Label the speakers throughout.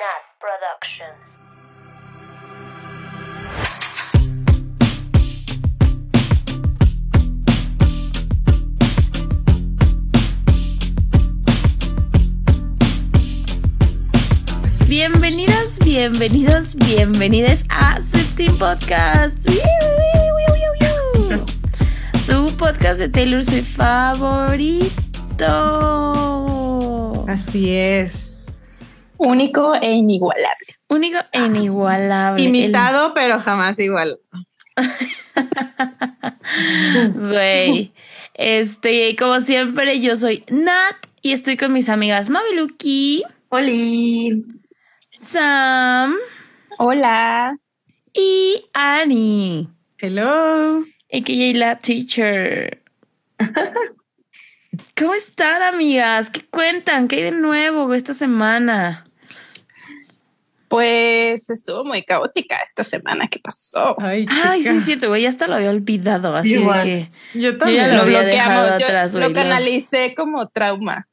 Speaker 1: Nat Productions.
Speaker 2: Bienvenidos, bienvenidos, bienvenidas a Swifting Podcast. Su podcast de Taylor Swift favorito.
Speaker 3: Así es.
Speaker 4: Único e inigualable.
Speaker 2: Único e inigualable.
Speaker 3: Imitado, pero jamás igual.
Speaker 2: Güey. Este, como siempre, yo soy Nat y estoy con mis amigas Mabeluki,
Speaker 4: Oli.
Speaker 2: Sam
Speaker 4: Hola.
Speaker 2: y Annie.
Speaker 3: Hello.
Speaker 2: AKA la teacher. ¿Cómo están, amigas? ¿Qué cuentan? ¿Qué hay de nuevo esta semana?
Speaker 4: Pues estuvo muy caótica esta semana. ¿Qué pasó?
Speaker 3: Ay,
Speaker 2: Ay, sí, es cierto, güey. Ya hasta lo había olvidado. Así de que.
Speaker 3: Yo
Speaker 2: Yo ya
Speaker 3: también.
Speaker 2: lo
Speaker 4: Lo
Speaker 2: había
Speaker 4: bloqueamos.
Speaker 2: dejado
Speaker 4: Yo
Speaker 2: atrás,
Speaker 4: lo canalicé como trauma.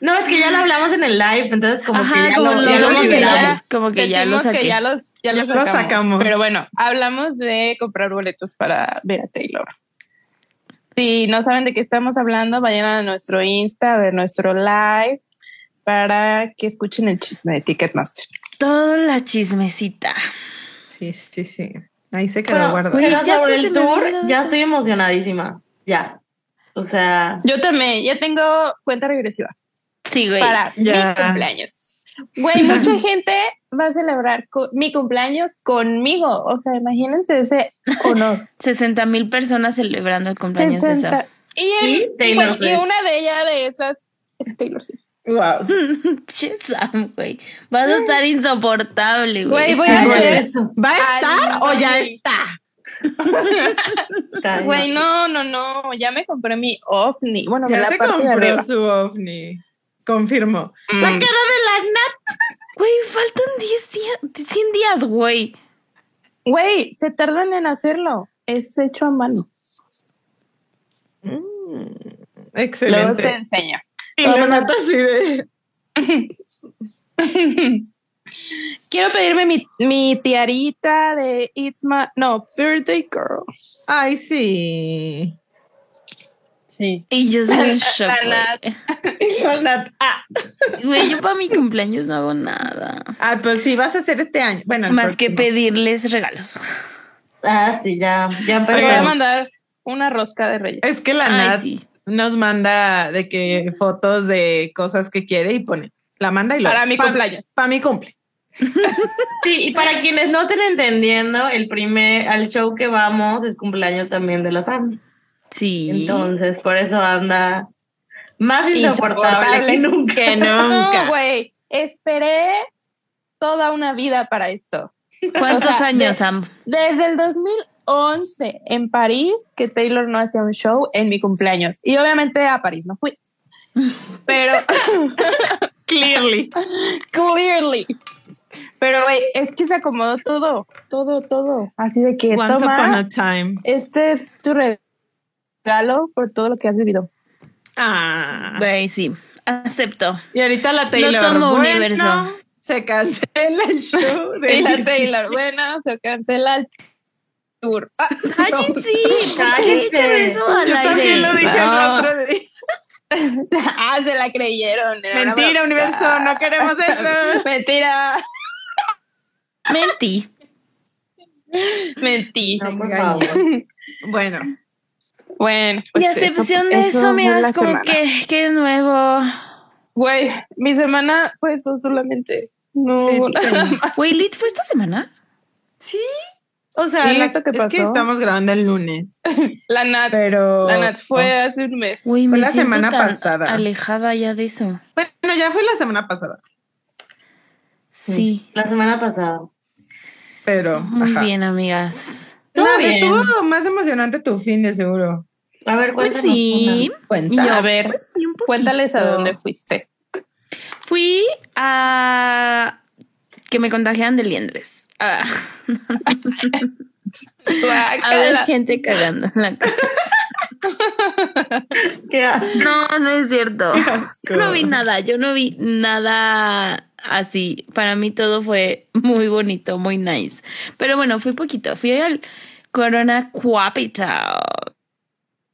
Speaker 5: No, es que ya lo hablamos en el live, entonces como
Speaker 2: Ajá,
Speaker 5: que ya
Speaker 2: como
Speaker 5: lo,
Speaker 2: lo-
Speaker 5: ya lo
Speaker 2: como que
Speaker 5: liberamos.
Speaker 2: ya- como que ya lo
Speaker 4: Sentimos
Speaker 2: saqué.
Speaker 4: que ya los, ya los
Speaker 3: Ya
Speaker 4: sacamos.
Speaker 3: sacamos.
Speaker 4: Pero bueno, hablamos de comprar boletos para ver a Taylor. Si no saben de qué estamos hablando, vayan a nuestro Insta, a ver nuestro live para que escuchen el chisme de Ticketmaster.
Speaker 2: Toda la chismecita.
Speaker 3: Sí, sí, sí. Ahí se quedó guardado.
Speaker 2: Ya
Speaker 5: sobre el tour, ya estoy emocionadísima. Ya. O sea,
Speaker 4: Yo también, ya tengo cuenta regresiva.
Speaker 2: Sí, güey.
Speaker 4: para
Speaker 3: Ya.
Speaker 4: mi cumpleaños. Güey, mucha gente va a celebrar mi cumpleaños conmigo. O sea, imagínense ese honor.
Speaker 2: 60 mil personas celebrando el cumpleaños de.
Speaker 4: 60. Y,
Speaker 5: Sí,
Speaker 4: güey, y una de ellas de esas es Taylor Swift.
Speaker 3: Wow.
Speaker 2: Güey. Vas a estar insoportable, güey.
Speaker 4: Güey, voy a hacer.
Speaker 5: eso.
Speaker 3: ¿Va a estar
Speaker 4: Ay,
Speaker 3: o ya está?
Speaker 4: Güey, no, no, no. Ya me compré mi ovni. Bueno, me
Speaker 3: Ya
Speaker 4: la
Speaker 3: se
Speaker 4: parte
Speaker 3: compró su ovni. Confirmo. La
Speaker 4: Mm.
Speaker 3: cara de la Nat.
Speaker 2: Güey, faltan 10 días, 100 días, güey.
Speaker 4: Güey, se tardan en hacerlo. Es hecho a mano.
Speaker 3: Mm,
Speaker 4: Luego te
Speaker 3: Excelente.
Speaker 4: enseño.
Speaker 3: Y la Nat así de.
Speaker 4: Quiero pedirme mi, mi tiarita de It's My... No, Birthday Girl.
Speaker 3: Ay, sí.
Speaker 4: Sí.
Speaker 2: Y yo soy en shock, güey.
Speaker 3: Ah.
Speaker 2: Güey, yo para mi cumpleaños no hago nada.
Speaker 3: Ah, pues sí, vas a hacer este año. Bueno,
Speaker 2: Más que pedirles regalos.
Speaker 5: Ah, sí, ya, ya
Speaker 4: Te voy a
Speaker 5: empezó.
Speaker 4: mandar una rosca de reyes.
Speaker 3: Es que la Nat
Speaker 2: sí.
Speaker 3: Nos manda de que fotos de cosas que quiere y pone. La manda y lo.
Speaker 4: Para mi cumpleaños.
Speaker 3: Para mi cumple.
Speaker 5: Sí, y para quienes no estén entendiendo, el primer, al show que vamos es cumpleaños también de la Sam.
Speaker 2: Sí.
Speaker 5: Entonces, por eso anda más insoportable,
Speaker 4: Insoportable.
Speaker 5: que nunca.
Speaker 3: Que
Speaker 4: No,
Speaker 3: nunca.
Speaker 4: güey. Esperé toda una vida para esto.
Speaker 2: ¿Cuántos
Speaker 4: O sea,
Speaker 2: años,
Speaker 4: de-
Speaker 2: Sam?
Speaker 4: Desde el 2011 en París, que Taylor no hacía un show en mi cumpleaños. Y obviamente a París no fui. Pero,
Speaker 3: Clearly.
Speaker 4: clearly. Pero, güey, es que se acomodó todo, todo, todo. Así de que
Speaker 3: Once upon a time.
Speaker 4: este es tu regalo por todo lo que has vivido.
Speaker 3: Ah.
Speaker 2: Güey, sí. Acepto.
Speaker 3: Y ahorita la Taylor.
Speaker 2: tomo
Speaker 3: bueno,
Speaker 2: universo.
Speaker 3: Se cancela el show de
Speaker 4: Y la Taylor, bueno, se cancela el tour. Ah,
Speaker 2: Cállense. ¿Por qué
Speaker 5: Cállate.
Speaker 2: echan eso al
Speaker 3: Yo también lo
Speaker 2: aire?
Speaker 3: dije el
Speaker 4: No.
Speaker 3: otro día.
Speaker 4: ah, se la creyeron.
Speaker 3: Mentira, universo, no queremos eso.
Speaker 4: Mentira.
Speaker 2: Mentí.
Speaker 4: Mentí.
Speaker 5: No, por favor.
Speaker 3: Bueno,
Speaker 4: Bueno.
Speaker 2: y
Speaker 4: pues
Speaker 2: a excepción de
Speaker 4: eso
Speaker 2: eso, amigas, como
Speaker 4: semana.
Speaker 2: que, que de nuevo.
Speaker 4: Güey, mi semana fue eso solamente. No.
Speaker 2: Güey, Lit fue esta semana.
Speaker 3: sí. O sea,
Speaker 4: Sí,
Speaker 3: la-
Speaker 4: ¿esto qué
Speaker 3: es que
Speaker 4: pasó?
Speaker 3: estamos grabando el lunes,
Speaker 4: La Nat.
Speaker 3: pero...
Speaker 4: La Nat fue hace un mes.
Speaker 3: Fue
Speaker 2: me
Speaker 3: la semana
Speaker 2: tan
Speaker 3: pasada.
Speaker 2: alejada ya de eso.
Speaker 3: Bueno, ya fue la semana pasada,
Speaker 2: Sí.
Speaker 5: La semana pasada.
Speaker 3: pero...
Speaker 2: Muy
Speaker 3: ajá.
Speaker 2: bien, amigas.
Speaker 3: No, estuvo más emocionante tu fin de seguro.
Speaker 5: A ver,
Speaker 2: Pues
Speaker 5: cuéntanos.
Speaker 2: sí.
Speaker 3: Cuenta.
Speaker 2: Y yo,
Speaker 4: A ver,
Speaker 2: pues sí, un poquito.
Speaker 4: Cuéntales a dónde fuiste.
Speaker 2: Fui a que me contagiaran de liendres. Ah. A ver gente cagando en la cara.
Speaker 5: Qué asco.
Speaker 2: No, no es cierto. No vi nada, yo no vi nada así. Para mí todo fue muy bonito, muy nice. Pero bueno, fui poquito. Fui al Corona Capital.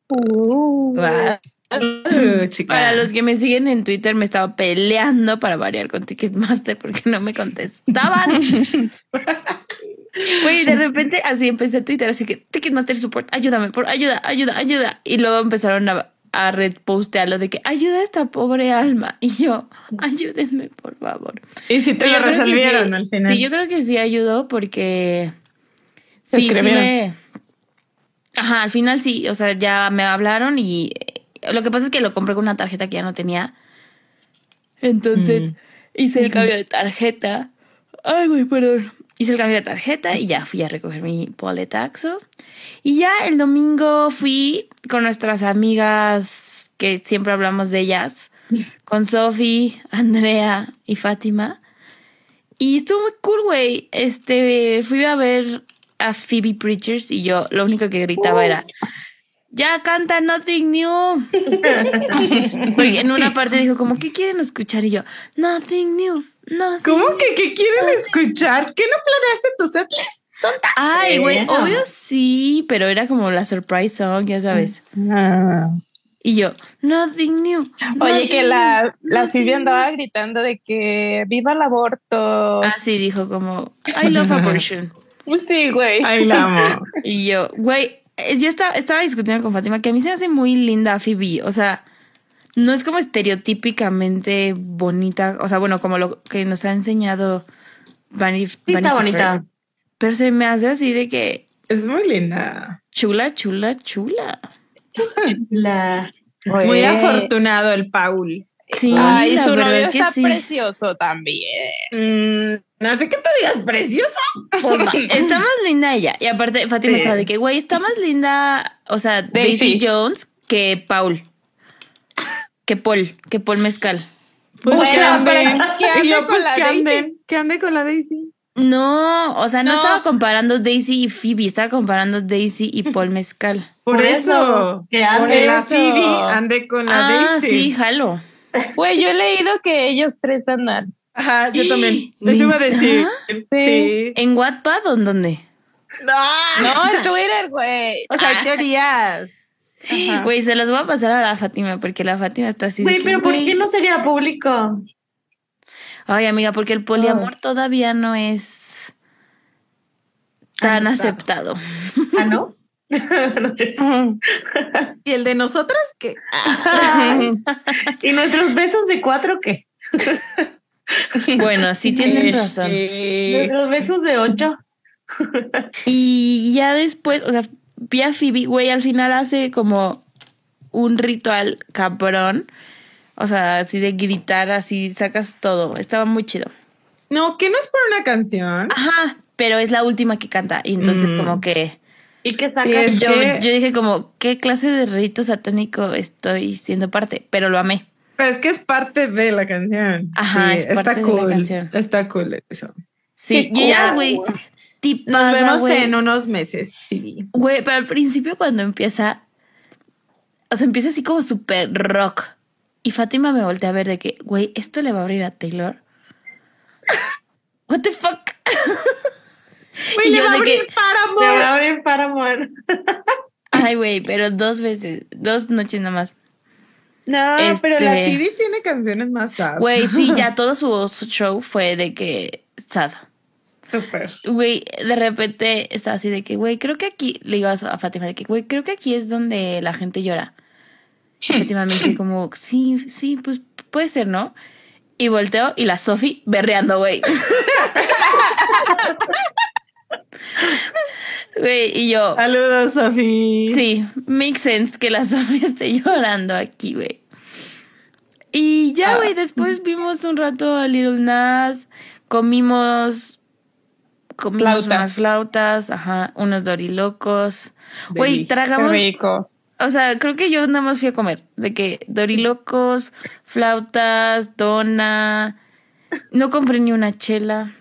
Speaker 3: Guau, chica.
Speaker 2: Para los que me siguen en Twitter, me estaba peleando para variar con Ticketmaster porque no me contestaban. Güey, de repente así empecé Twitter, así que Ticketmaster Support, ayúdame, por ayuda, ayuda, ayuda. Y luego empezaron a, a repostearlo de que ayuda a esta pobre alma. Y yo, ayúdenme, por favor.
Speaker 3: Y si te lo resolvieron
Speaker 2: sí,
Speaker 3: al final.
Speaker 2: Sí, yo creo que sí ayudó porque
Speaker 4: Se
Speaker 2: sí, sí me... Ajá, al final sí, o sea, ya me hablaron y lo que pasa es que lo compré con una tarjeta que ya no tenía. Entonces hice el cambio de tarjeta. Ay, güey, perdón. Hice el cambio de tarjeta y ya fui a recoger mi boletaxo. Y ya el domingo fui con nuestras amigas que siempre hablamos de ellas, con Sophie, Andrea y Fátima. Y estuvo muy cool, güey. Este, fui a ver a Phoebe Preachers y yo lo único que gritaba era, ya canta Nothing New. Porque en una parte dijo como, ¿qué quieren escuchar? Y yo, Nothing New, Nothing
Speaker 3: ¿Cómo
Speaker 2: new".
Speaker 3: que qué quieren escuchar? ¿Qué no planeaste tu setlist?
Speaker 2: Ay, güey,
Speaker 5: Bueno.
Speaker 2: obvio sí, pero era como la surprise song, ya sabes.
Speaker 4: Ah.
Speaker 2: Y yo, Nothing New.
Speaker 4: Oye,
Speaker 2: nothing
Speaker 4: que la,
Speaker 2: new,
Speaker 4: la
Speaker 2: new".
Speaker 4: andaba gritando de que viva el aborto.
Speaker 2: Ah, sí, dijo como, I love abortion.
Speaker 4: Sí, güey.
Speaker 3: Ay, la amo.
Speaker 2: Y yo, güey, yo estaba, estaba discutiendo con Fátima que a mí se me hace muy linda Phoebe. O sea, no es como estereotípicamente bonita. O sea, bueno, como lo que nos ha enseñado Vanity,
Speaker 5: Sí, está bonita.
Speaker 2: Fair. Pero se me hace así de que
Speaker 3: Es muy linda.
Speaker 2: chula, chula, chula.
Speaker 5: La...
Speaker 4: Güey.
Speaker 3: Muy afortunado el Paul.
Speaker 2: Sí,
Speaker 4: Ay, su novio
Speaker 2: que
Speaker 4: está
Speaker 2: sí.
Speaker 4: precioso también.
Speaker 3: Mm, no sé qué te digas, preciosa.
Speaker 2: Pues va, está más linda ella. Y aparte, Fátima
Speaker 5: Sí.
Speaker 2: estaba de que, güey, está más linda, o sea, Daisy,
Speaker 4: Daisy.
Speaker 2: Jones que Paul. Que Paul, que Paul Mezcal.
Speaker 3: Pues
Speaker 5: Bueno,
Speaker 3: que
Speaker 4: que ande con
Speaker 3: pues
Speaker 4: la
Speaker 3: que
Speaker 4: Daisy.
Speaker 3: que ande con la Daisy.
Speaker 2: No, o sea, no,
Speaker 4: No.
Speaker 2: estaba comparando Daisy y Phoebe, estaba comparando Daisy y Paul Mezcal.
Speaker 3: Por, eso.
Speaker 5: que ande.
Speaker 3: Que la
Speaker 4: eso.
Speaker 3: Phoebe ande con la
Speaker 2: Ah,
Speaker 3: Daisy.
Speaker 2: sí, jalo.
Speaker 4: Güey, yo he leído que ellos tres andan.
Speaker 3: Ajá, yo también. Eso iba a decir. Sí.
Speaker 2: ¿En Wattpad o en dónde?
Speaker 3: No.
Speaker 4: No, en Twitter, güey.
Speaker 3: O sea, hay teorías.
Speaker 4: Ajá.
Speaker 2: Güey, se las voy a pasar a la Fátima porque la Fátima está así.
Speaker 5: Güey, pero ¿por qué no sería público?
Speaker 2: Ay, amiga, porque el poliamor todavía no es tan aceptado.
Speaker 5: ¿Ah, no? no sé.
Speaker 3: ¿Y el de nosotras qué?
Speaker 5: ¿Y nuestros besos de cuatro qué?
Speaker 2: Bueno, sí tienen razón.
Speaker 3: Este,
Speaker 5: Nuestros besos de ocho.
Speaker 2: Y ya después, o sea, vi a Phoebe, güey, al final hace como un ritual cabrón. O sea, así de gritar, así sacas todo. Estaba muy chido.
Speaker 3: No, que no es por una canción.
Speaker 2: Ajá, pero es la última que canta. Y entonces
Speaker 3: Mm.
Speaker 2: como que
Speaker 5: ¿Y qué sacas?
Speaker 2: Yo,
Speaker 3: que-
Speaker 2: yo dije como, ¿qué clase de rito satánico estoy siendo parte? Pero lo amé.
Speaker 3: Pero es que es parte de la canción.
Speaker 2: Ajá, es parte
Speaker 3: está
Speaker 2: de la
Speaker 3: cool.
Speaker 2: canción.
Speaker 3: Está cool eso.
Speaker 2: Sí,
Speaker 4: Qué
Speaker 2: y ya, güey.
Speaker 3: Nos vemos en unos meses, Phoebe.
Speaker 2: Güey, pero al principio cuando empieza, o sea, empieza así como súper rock. Y Fátima me voltea a ver de que, güey, ¿esto le va a abrir a Taylor? What the fuck?
Speaker 3: Güey, le va a abrir
Speaker 2: que-
Speaker 3: para
Speaker 5: Me voy
Speaker 3: amor.
Speaker 5: a abrir para amor.
Speaker 2: Ay, güey, pero dos veces, dos noches nomás.
Speaker 3: No, pero la
Speaker 2: Este-
Speaker 3: Phoebe tiene canciones más sad.
Speaker 2: Güey, sí, ya todo su su show fue de que sad.
Speaker 3: Súper.
Speaker 2: Güey, de repente estaba así de que, güey, creo que aquí, le digo a, a Fátima de que, güey, creo que aquí es donde la gente llora. Y Fátima me dice como, sí, sí, pues puede ser, ¿no? Y volteo y la Sofi berreando, güey. Güey, y yo,
Speaker 3: Saludos, Sofi.
Speaker 2: sí, makes sense que la Sofi esté llorando aquí, güey. Y ya, güey, después vimos un rato a Little Nas, comimos, comimos
Speaker 4: Flautas.
Speaker 2: unas flautas, ajá, unos dorilocos. Güey.
Speaker 4: Qué
Speaker 2: tragamos,
Speaker 4: rico.
Speaker 2: o sea, creo que yo nada más fui a comer, de que dorilocos, flautas, dona, no compré ni una chela.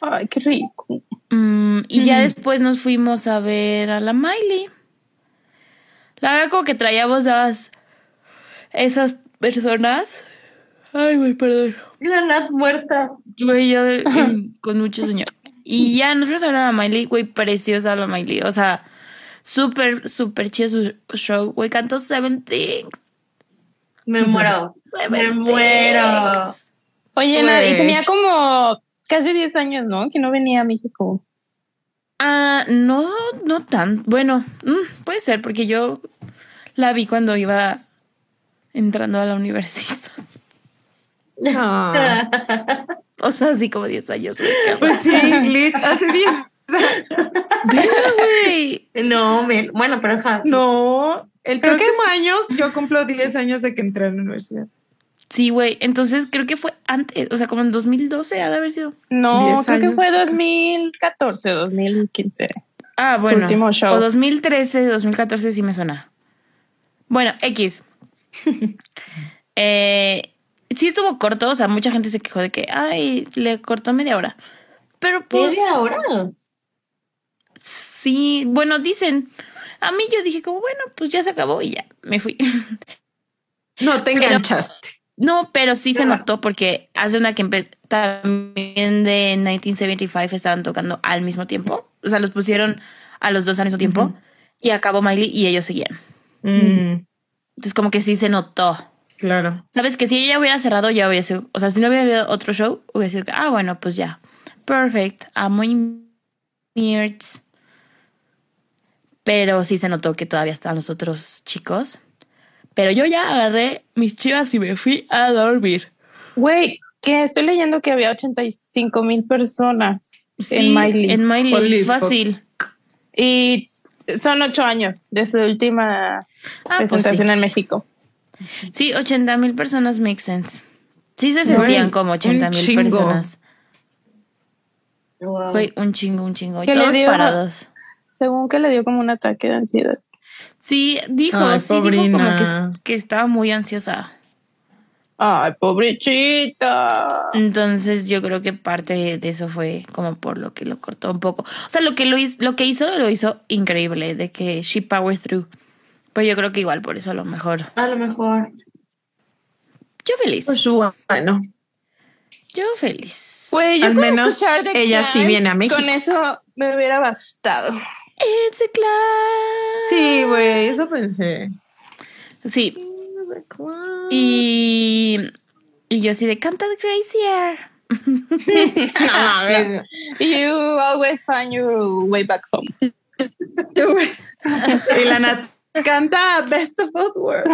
Speaker 4: Ay, qué rico.
Speaker 2: Mm, y ya después nos fuimos a ver a la Miley. La verdad, como que traíamos las, esas personas. Ay, güey, perdón.
Speaker 5: La Nat muerta.
Speaker 2: Güey, yo eh, con mucho sueño. Y ya nos fuimos a ver a la Miley, güey, preciosa la Miley. O sea, súper, súper chido su show. Güey, cantó Seven Things.
Speaker 5: Me muero.
Speaker 2: Seven
Speaker 5: Me muero.
Speaker 4: Oye, Nat, y tenía como casi 10 años, ¿no? Que no venía a México.
Speaker 2: Ah, no, no tan. Bueno, mm, puede ser, porque yo la vi cuando iba entrando a la universidad.
Speaker 3: Ah,
Speaker 2: O sea, así como 10 años,
Speaker 3: pues sí, hace 10.
Speaker 2: Verga, güey.
Speaker 5: No, me, bueno, pero ajá.
Speaker 3: No, el
Speaker 4: Creo que
Speaker 3: próximo año yo cumplo 10 años de que entré a la universidad.
Speaker 2: Sí, güey. Entonces creo que fue antes, o sea, como en 2012 ha de haber sido.
Speaker 4: No,
Speaker 3: 10
Speaker 4: creo que fue 2014, 2015.
Speaker 2: Ah,
Speaker 4: Su
Speaker 2: bueno.
Speaker 4: último show.
Speaker 2: O 2013, 2014 sí me suena. Bueno, X. eh, sí estuvo corto, o sea, mucha gente se quejó de que, ay, le cortó media hora. Pero pues
Speaker 5: ¿Media hora?
Speaker 2: sí, bueno, dicen, a mí yo dije como, bueno, pues ya se acabó y ya, me fui.
Speaker 3: No te
Speaker 2: Pero-
Speaker 3: enganchaste.
Speaker 2: No, pero sí se notó porque hace una que empe- también de 1975 estaban tocando al mismo tiempo. O sea, los pusieron a los dos al mismo tiempo y acabó Miley y ellos seguían.
Speaker 3: Mm,
Speaker 2: Entonces, como que sí se notó.
Speaker 3: claro.
Speaker 2: Sabes que si ella hubiera cerrado, ya hubiera sido. O sea, si no hubiera habido otro show, hubiera sido. que, Ah, bueno, pues ya. Perfect. Ah, muy nerds. Pero sí se notó que todavía estaban los otros chicos. Pero yo ya agarré mis chivas y me fui a dormir.
Speaker 4: Güey, que estoy leyendo que había 85 mil personas
Speaker 2: Sí,
Speaker 4: en Miley.
Speaker 2: En Miley,
Speaker 3: Holy fuck.
Speaker 2: fácil.
Speaker 4: Y son ocho años desde la última
Speaker 2: Ah, pues
Speaker 4: presentación
Speaker 2: sí.
Speaker 4: en México.
Speaker 2: Sí, 80 mil personas make sense. Sí se sentían
Speaker 3: Güey,
Speaker 2: como 80
Speaker 3: un
Speaker 2: mil personas.
Speaker 5: Wow.
Speaker 2: Güey, un chingo, un chingo. Y
Speaker 4: ¿Qué le
Speaker 2: todos
Speaker 4: dio?
Speaker 2: parados.
Speaker 4: Según que le dio como un ataque de ansiedad.
Speaker 2: Sí, dijo,
Speaker 3: Ay,
Speaker 2: sí, dijo como que, que estaba muy ansiosa.
Speaker 4: Ay, pobrecita.
Speaker 2: Entonces yo creo que parte de eso fue como por lo que lo cortó un poco. O sea, lo que lo hizo, lo que hizo lo hizo increíble, de que she power through. Pero yo creo que igual por eso a lo mejor.
Speaker 5: A lo mejor.
Speaker 2: Yo feliz.
Speaker 3: Pues bueno.
Speaker 2: Yo feliz.
Speaker 4: Güey, yo
Speaker 3: Al menos
Speaker 4: escuchar The
Speaker 3: ella sí viene a México.
Speaker 4: Con eso me hubiera bastado.
Speaker 2: It's a climb.
Speaker 3: Sí, güey, eso pensé.
Speaker 2: Sí. Y, y yo así de canta Crazy Air.
Speaker 4: You always find your way back home.
Speaker 3: y la Nat canta Best of Both Worlds.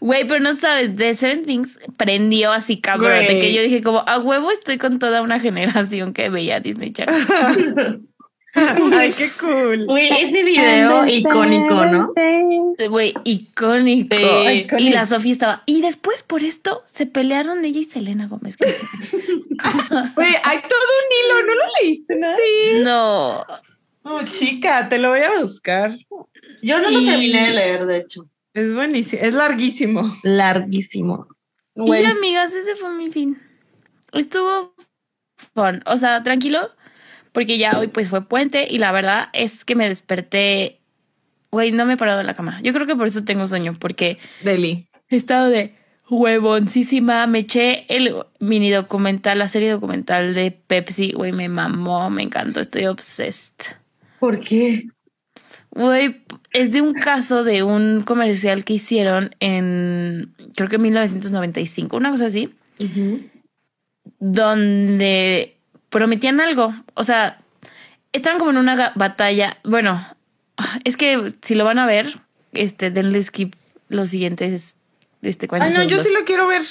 Speaker 2: Güey, pero no sabes, The Seven Things prendió así cabrón. Que yo dije como, a huevo estoy con toda una generación que veía Disney Channel.
Speaker 3: Ay, qué cool.
Speaker 5: Güey, ese video icónico, ¿no?
Speaker 2: Güey, icónico.
Speaker 5: Sí.
Speaker 2: Y la Sofía estaba. Y después por esto se pelearon ella y Selena Gómez.
Speaker 3: Güey, hay todo un hilo, ¿no lo leíste? nada?
Speaker 2: No.
Speaker 3: Oh, chica, te lo voy a buscar.
Speaker 5: Yo no lo
Speaker 2: Y-
Speaker 5: terminé de leer, de hecho.
Speaker 3: Es buenísimo, es larguísimo.
Speaker 5: Larguísimo.
Speaker 2: Y ya, amigas, ese fue mi fin. Estuvo fun. O sea, tranquilo. Porque ya hoy pues fue puente y la verdad es que me desperté. Güey, no me he parado de la cama. Yo creo que por eso tengo sueño, porque
Speaker 3: Deli.
Speaker 2: he estado de huevoncísima. Me eché el mini documental, la serie documental de Pepsi. Güey, me mamó, me encantó. Estoy obsessed.
Speaker 5: ¿Por qué?
Speaker 2: Güey, es de un caso de un comercial que hicieron en, creo que en 1995, una cosa así, donde prometían algo. O sea, estaban como en una batalla. Bueno, es que si lo van a ver, este, denle skip los siguientes, este, 40
Speaker 3: Ay, no, yo sí lo quiero ver.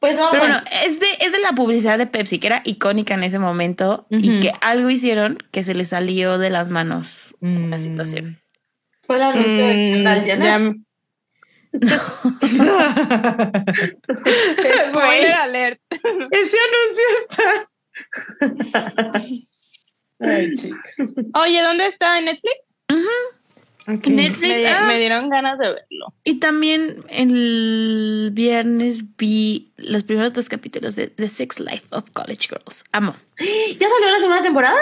Speaker 5: Pues no,
Speaker 2: Pero bueno, es de, es de la publicidad de Pepsi, que era icónica en ese momento y que algo hicieron que se les salió de las manos la
Speaker 3: Mm.
Speaker 2: situación.
Speaker 5: fue la de
Speaker 4: Mm, Spoiler alert.
Speaker 3: Ese anuncio está. Ay, chica.
Speaker 4: Oye, ¿dónde está en Netflix?
Speaker 2: Netflix,
Speaker 4: Me,
Speaker 2: ah.
Speaker 4: me dieron ganas de verlo.
Speaker 2: Y también el viernes vi los primeros dos capítulos de The Sex Life of College Girls. Amo.
Speaker 5: ¿Ya salió la segunda temporada?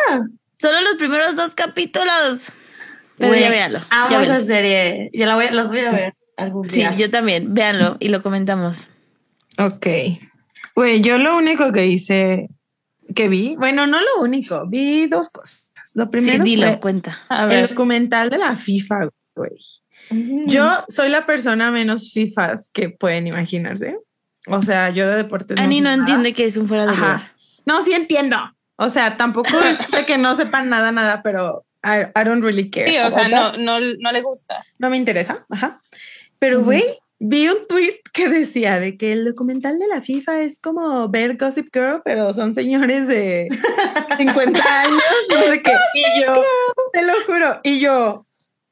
Speaker 2: Solo los primeros dos capítulos. Pero ya véanlo.
Speaker 5: Amo
Speaker 2: ya
Speaker 5: esa serie. Ya la voy, los voy a ver algún
Speaker 2: Sí,
Speaker 5: día.
Speaker 2: yo también. Véanlo y lo comentamos.
Speaker 3: Ok. Güey, yo lo único que hice, que vi, bueno, no lo único, vi dos cosas. Lo
Speaker 2: Sí,
Speaker 3: primero
Speaker 2: dilo,
Speaker 3: fue
Speaker 2: cuenta.
Speaker 4: A
Speaker 3: el documental de la FIFA, güey. Yo soy la persona menos FIFAs que pueden imaginarse. O sea, yo de deportes
Speaker 2: Ani no
Speaker 3: nada.
Speaker 2: entiende que es un fuera de
Speaker 3: Ajá.
Speaker 2: lugar.
Speaker 3: No, sí entiendo. O sea, tampoco es de que no sepan nada, nada, pero I, I don't really care.
Speaker 4: Sí, o sea, no, no, no le gusta.
Speaker 3: no me interesa. Ajá. Pero, güey, vi un tweet que decía de que el documental de la FIFA es como ver Gossip Girl, pero son señores de 50 años, no sé qué. Y yo, te lo juro, y yo,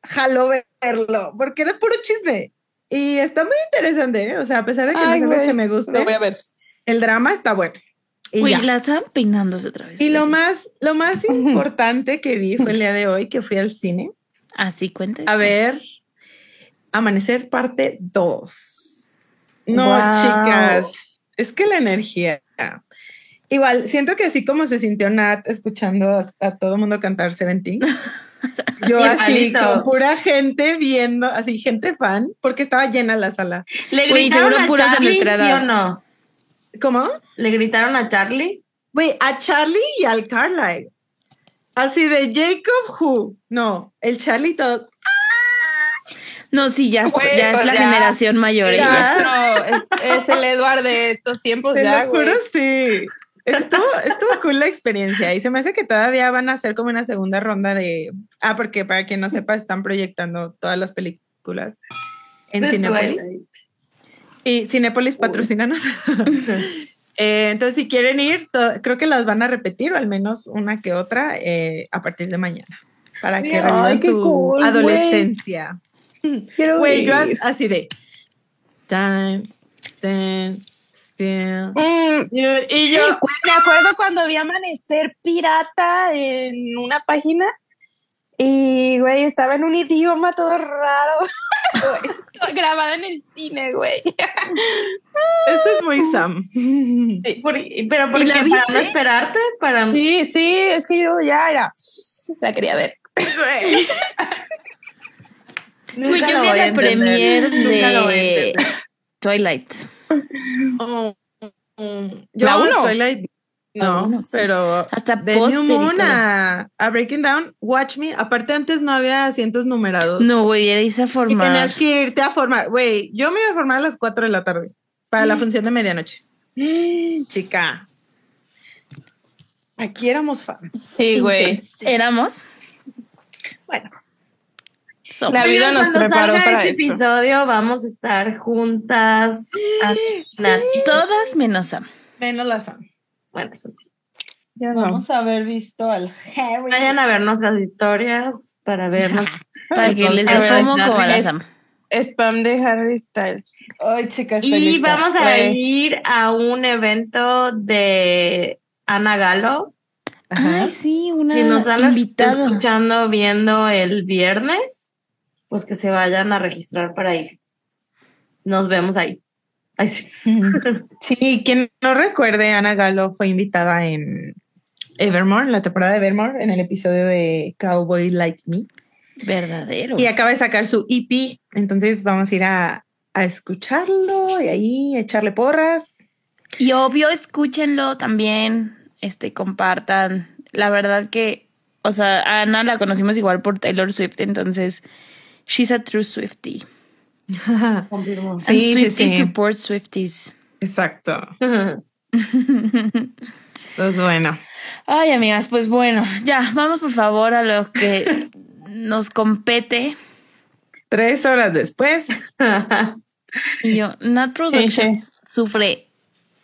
Speaker 3: jalo verlo, porque era puro chisme. Y está muy interesante, ¿eh? o sea, a pesar de que
Speaker 4: Ay,
Speaker 3: no es que me guste,
Speaker 4: Lo voy a ver.
Speaker 3: el drama está bueno. Y ya.
Speaker 2: la estaban peinándose otra vez.
Speaker 3: Y lo más, lo más importante que vi fue el día de hoy que fui al cine
Speaker 2: Así cuenta.
Speaker 3: a ver Amanecer parte 2. No,
Speaker 4: Wow.
Speaker 3: chicas, es que la energía. Igual, siento que así como se sintió Nat escuchando a, a todo el mundo cantar Seventeen, yo así con pura gente viendo, así gente fan, porque estaba llena la sala.
Speaker 5: ¿Le gritaron a
Speaker 2: puros
Speaker 5: Charlie, sí o no?
Speaker 3: ¿Cómo?
Speaker 5: ¿Le gritaron a Charlie?
Speaker 3: Güey, a Charlie y al Carlyle. Así de Jacob Who. No, el Charlie todos.
Speaker 2: No, sí, ya,
Speaker 4: Güey,
Speaker 2: ya es la
Speaker 4: ya.
Speaker 2: generación mayor.
Speaker 3: Ya.
Speaker 2: ella.
Speaker 4: No, es, es el Edward de estos tiempos
Speaker 3: Te
Speaker 4: ya,
Speaker 3: lo
Speaker 4: güey.
Speaker 3: juro, sí. Estuvo, estuvo cool la experiencia y se me hace que todavía van a hacer como una segunda ronda de... Ah, porque para quien no sepa, están proyectando todas las películas en Cinepolis. Y Cinepolis patrocínanos. Eh, entonces, si quieren ir, creo que las van a repetir, o al menos una que otra, eh, a partir de mañana. Para que
Speaker 5: Ay,
Speaker 3: revivan su
Speaker 4: cool,
Speaker 3: adolescencia.
Speaker 4: Quiero
Speaker 3: Güey, yo así de... Time, stand, still.
Speaker 4: Mm,
Speaker 3: Y yo...
Speaker 4: Güey, me acuerdo cuando vi Amanecer Pirata en una página y, güey, estaba en un idioma todo raro. Grabado en el cine, güey.
Speaker 3: Eso es muy Sam.
Speaker 5: Por- pero ¿por
Speaker 2: la
Speaker 5: ¿Para no esperarte? Para...
Speaker 4: Sí, sí, es que yo ya era. La quería ver.
Speaker 2: Güey, yo
Speaker 5: lo
Speaker 2: fui a
Speaker 5: voy
Speaker 2: la premier de. Twilight.
Speaker 3: Oh,
Speaker 4: ¿La
Speaker 3: yo
Speaker 4: uno?
Speaker 3: Twilight,
Speaker 2: La
Speaker 3: no, pero
Speaker 2: Hasta
Speaker 3: de New
Speaker 2: y
Speaker 3: Moon a, a Breaking Down, Watch Me. Aparte, antes no había asientos numerados.
Speaker 2: No, güey, era irse a
Speaker 3: y
Speaker 2: formar.
Speaker 3: tenías que irte a formar. Güey, yo me iba a formar a las 4 de la tarde para la función de medianoche. Chica. Aquí éramos fans.
Speaker 4: Sí, güey.
Speaker 2: Éramos.
Speaker 3: Bueno,
Speaker 4: La vida
Speaker 5: Oigan,
Speaker 4: nos
Speaker 5: cuando
Speaker 4: preparó
Speaker 5: salga
Speaker 4: para
Speaker 5: este
Speaker 4: esto.
Speaker 5: episodio vamos a estar juntas. a- Nat-
Speaker 2: Todas menos Sam.
Speaker 3: menos la Sam.
Speaker 5: Bueno, eso sí.
Speaker 4: Ya no.
Speaker 3: Vamos a haber visto al Harry.
Speaker 5: Vayan a ver nuestras historias para vernos.
Speaker 2: Para que les fomo como a la Sam.
Speaker 4: Spam de Harry Styles.
Speaker 3: Ay, chicas.
Speaker 5: Y vamos a ir a un evento de Ana Galo,
Speaker 2: Ay, sí, una
Speaker 5: que nos están escuchando, viendo el viernes, pues que se vayan a registrar para ir. Nos vemos ahí. Ay, sí.
Speaker 3: Sí, quien no recuerde, Ana Galo fue invitada en Evermore, en la temporada de Evermore, en el episodio de Cowboy Like Me.
Speaker 2: Verdadero.
Speaker 3: Y acaba de sacar su EP, entonces vamos a ir a, a escucharlo y ahí echarle porras.
Speaker 2: Y obvio, escúchenlo también, este, compartan. La verdad que, o sea, a Ana la conocimos igual por Taylor Swift, entonces, she's a true Swiftie.
Speaker 5: Confirmo.
Speaker 2: And
Speaker 3: Sí, sí,
Speaker 2: Swifties
Speaker 3: sí.
Speaker 2: support Swifties.
Speaker 3: Exacto. Pues bueno.
Speaker 2: Ay, amigas, pues bueno, ya, vamos por favor a lo que nos compete.
Speaker 3: Tres horas después.
Speaker 2: Y yo, Nat Productions sufre.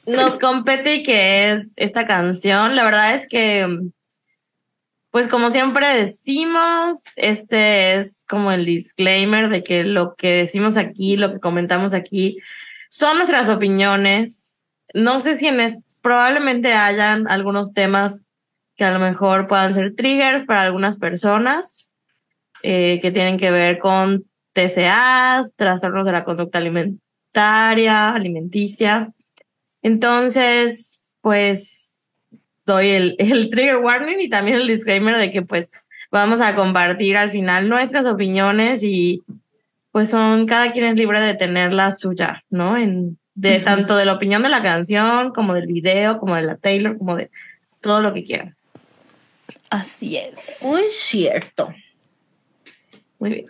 Speaker 5: Nos compete que es esta canción. La verdad es que, pues como siempre decimos, este es como el disclaimer de que lo que decimos aquí, lo que comentamos aquí, son nuestras opiniones. No sé si en es- probablemente hayan algunos temas que a lo mejor puedan ser triggers para algunas personas eh, que tienen que ver con TCAs, trastornos de la conducta alimentaria, alimenticia. Entonces, pues doy el, el trigger warning y también el disclaimer de que pues vamos a compartir al final nuestras opiniones y pues son, cada quien es libre de tener la suya, ¿no? En, de tanto de la opinión de la canción, como del video, como de la Taylor, como de todo lo que quieran.
Speaker 2: Así es.
Speaker 3: Muy cierto.
Speaker 5: Muy bien.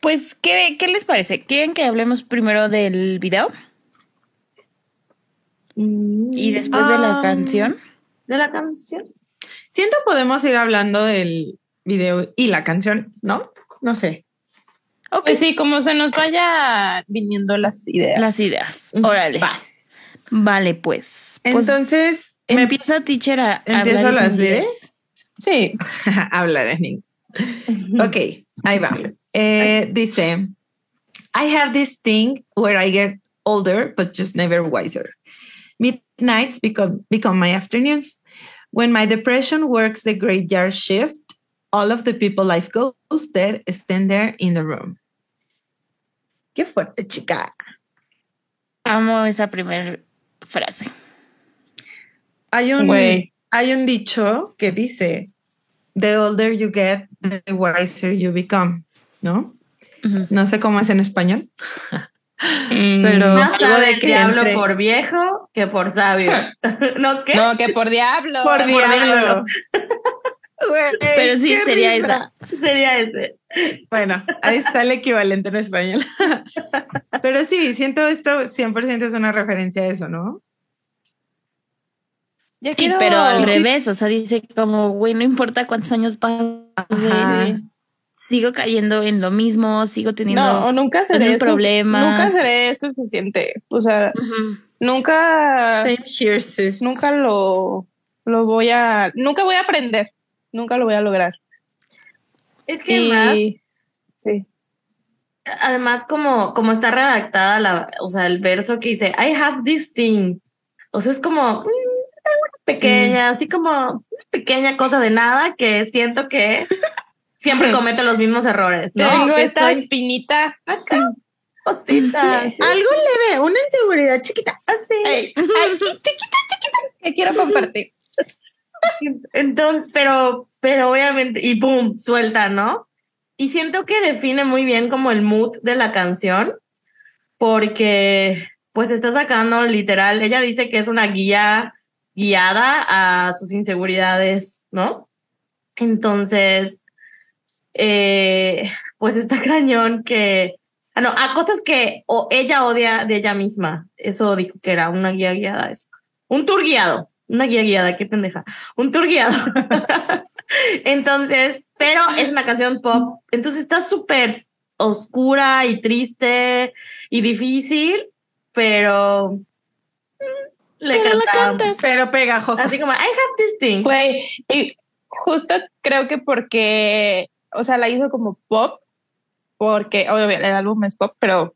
Speaker 2: Pues, ¿qué, ¿qué les parece? ¿Quieren que hablemos primero del video y después de la
Speaker 3: Um,
Speaker 2: canción?
Speaker 5: De la canción.
Speaker 3: Siento podemos ir hablando del video y la canción, ¿no? No sé.
Speaker 2: Ok,
Speaker 4: Pues sí, como se nos vaya viniendo las ideas.
Speaker 2: las ideas. Órale.
Speaker 3: Va.
Speaker 2: Vale, pues. Pues,
Speaker 3: Entonces, me
Speaker 2: empieza teacher a,
Speaker 3: ¿Empiezo
Speaker 2: hablar
Speaker 3: las
Speaker 2: inglés.
Speaker 3: lyrics?
Speaker 4: Sí.
Speaker 3: hablar en inglés. Ok, ahí va. Eh, dice, I have this thing where I get older, but just never wiser. Midnights become, become my afternoons. When my depression works the graveyard shift, all of the people I've ghosted stand there in the room. Qué fuerte, chica.
Speaker 2: Amo esa primera frase.
Speaker 3: Hay un, hay un dicho que dice, the older you get, the wiser you become, ¿no? No sé cómo es en español.
Speaker 4: Mm,
Speaker 3: Pero-
Speaker 5: Más
Speaker 3: algo
Speaker 5: sabe
Speaker 3: de
Speaker 5: el
Speaker 3: que
Speaker 5: diablo
Speaker 3: entre-
Speaker 5: por viejo que por sabio. ¿No qué?
Speaker 4: No, que por diablo.
Speaker 3: Por diablo. Güey,
Speaker 2: Pero sí, sería
Speaker 3: risa.
Speaker 2: esa.
Speaker 5: Sería ese.
Speaker 3: Bueno, ahí está el equivalente en español. Pero sí, siento esto 100% es una referencia a eso, ¿no?
Speaker 4: Ya
Speaker 2: Sí,
Speaker 4: quiero-
Speaker 2: pero al revés, o sea, dice como, güey, no importa cuántos años pasen,
Speaker 3: Ajá.
Speaker 2: Sigo cayendo en lo mismo, sigo teniendo...
Speaker 4: No, o nunca seré
Speaker 2: problemas.
Speaker 4: Nunca seré suficiente. O sea, nunca,
Speaker 3: Same here, sis.
Speaker 4: nunca lo, lo voy a, nunca voy a aprender. Nunca lo voy a lograr.
Speaker 5: Es que más,
Speaker 4: Y, sí.
Speaker 5: además como, como está redactada la, o sea, el verso que dice, I have this thing. O sea, es como mm, una pequeña, así como una pequeña cosa de nada que siento que siempre comete los mismos errores, ¿no?
Speaker 4: Tengo
Speaker 5: Que
Speaker 4: esta
Speaker 5: estoy
Speaker 4: espinita.
Speaker 5: acá, cosita,
Speaker 3: Algo leve, una inseguridad chiquita.
Speaker 5: así.
Speaker 4: Ay, ay, chiquita, chiquita, que quiero compartir.
Speaker 5: Entonces, pero, pero obviamente, y boom, suelta, ¿no? Y siento que define muy bien como el mood de la canción, porque pues está sacando literal, ella dice que es una guía guiada a sus inseguridades, ¿no? Entonces, eh, pues está cañón que, ah, no, a cosas que o ella odia de ella misma. Eso dijo que era una guía guiada, eso. Un tour guiado. Una guía guiada, qué pendeja. Un tour guiado. Entonces, pero es una canción pop. Entonces está súper oscura y triste y difícil, pero mm, le
Speaker 2: Pero la cantas.
Speaker 3: Pero pegajosa.
Speaker 5: Así como, I have this thing.
Speaker 4: Güey, y justo creo que porque, o sea, la hizo como pop, porque obviamente el álbum es pop, pero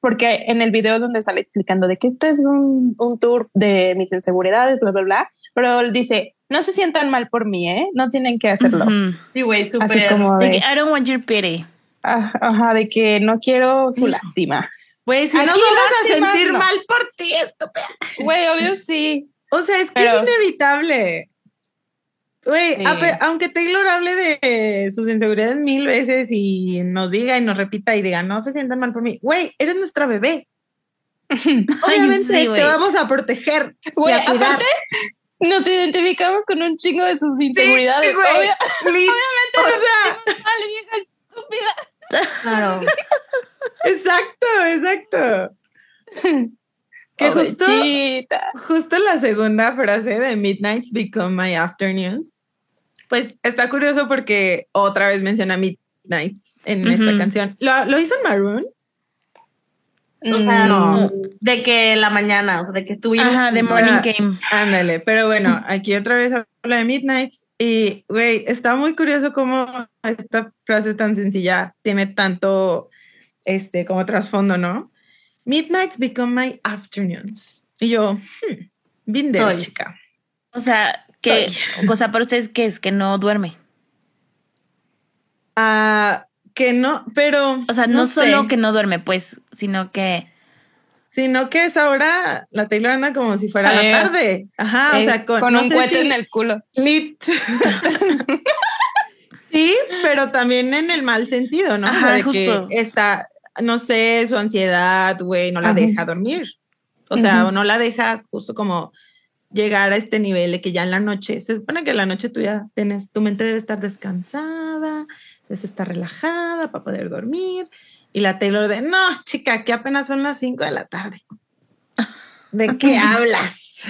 Speaker 4: porque en el video donde sale explicando de que este es un, un tour de mis inseguridades, bla, bla, bla, pero él dice, no se sientan mal por mí, ¿eh? No tienen que hacerlo.
Speaker 2: Ujú.
Speaker 5: Sí, güey, súper.
Speaker 4: como
Speaker 2: De
Speaker 4: de,
Speaker 2: que I don't want your pity.
Speaker 4: ah, ajá, de que no quiero su lástima.
Speaker 3: Güey, si
Speaker 4: Aquí
Speaker 3: nos vamos a
Speaker 4: lástimas,
Speaker 3: sentir
Speaker 4: no.
Speaker 3: mal por ti, estúpida.
Speaker 4: Güey, obvio sí.
Speaker 3: O sea, es que
Speaker 4: Pero-
Speaker 3: es inevitable. Güey,
Speaker 4: Sí.
Speaker 3: aunque Taylor hable de sus inseguridades mil veces y nos diga y nos repita y diga, no se sientan mal por mí. Güey, eres nuestra bebé. Obviamente
Speaker 2: sí,
Speaker 3: te vamos a proteger
Speaker 4: Güey, aparte, nos identificamos con un chingo de sus inseguridades.
Speaker 3: Sí, güey.
Speaker 4: Obvia-
Speaker 3: Lit- o sea,
Speaker 4: Dale, vieja estúpida.
Speaker 5: Claro.
Speaker 3: exacto, exacto. Que justo, justo la segunda frase de Midnights Become My Afternoons, pues está curioso porque otra vez menciona Midnights en esta canción. ¿Lo, lo hizo en Maroon?
Speaker 5: O sea,
Speaker 3: No.
Speaker 5: de que la mañana, o sea, de que estuvimos.
Speaker 2: Ajá, The
Speaker 3: Ah.
Speaker 2: Morning Game.
Speaker 3: Ándale, pero bueno, aquí otra vez habla de Midnights y, güey, está muy curioso cómo esta frase tan sencilla tiene tanto, este, como trasfondo, ¿no? Midnights become my afternoons. Y yo, hmm, been there, chica.
Speaker 2: O sea, que, o sea, para ustedes, ¿qué es? Que no duerme.
Speaker 3: Ah, que no, pero...
Speaker 2: O sea, no, solo que no duerme, pues, sino que...
Speaker 3: Sino que es ahora, la Taylor anda como si fuera
Speaker 4: Eh,
Speaker 3: la tarde. Ajá, o
Speaker 4: Eh,
Speaker 3: sea, con,
Speaker 4: con
Speaker 3: no
Speaker 4: un cohete
Speaker 3: si
Speaker 4: en el culo.
Speaker 3: Lit. Sí, pero también en el mal sentido, ¿no? O sea,
Speaker 2: Ajá,
Speaker 3: de
Speaker 2: justo.
Speaker 3: que está, no sé, su ansiedad, güey, no la
Speaker 4: Ajá.
Speaker 3: deja dormir. O sea, o no la deja justo como llegar a este nivel de que ya en la noche, se supone que en la noche tú ya tienes, tu mente debe estar descansada, debes estar relajada para poder dormir. Y la Taylor de, no, chica, que apenas son las 5 de la tarde. ¿De qué hablas?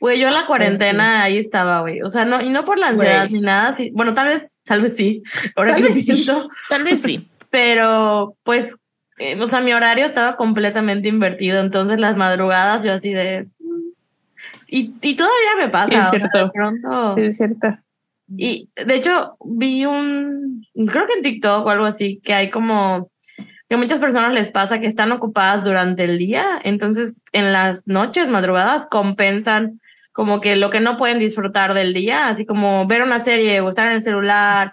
Speaker 5: Güey, yo en la cuarentena ahí estaba, güey. O sea, no, y no por la ansiedad
Speaker 3: Güey.
Speaker 5: ni nada. Sí, bueno, tal vez, tal vez sí. Ahora
Speaker 3: Tal
Speaker 5: que
Speaker 3: vez sí.
Speaker 2: Tal vez sí.
Speaker 5: Pero, pues, eh, o sea, mi horario estaba completamente invertido. Entonces, las madrugadas yo así de. Mm. Y, y todavía me pasa.
Speaker 4: Es cierto.
Speaker 5: de pronto.
Speaker 4: Es cierto.
Speaker 5: Y de hecho, vi un, creo que en TikTok o algo así, que hay como que a muchas personas les pasa que están ocupadas durante el día, entonces en las noches, madrugadas, compensan como que lo que no pueden disfrutar del día, así como ver una serie o estar en el celular,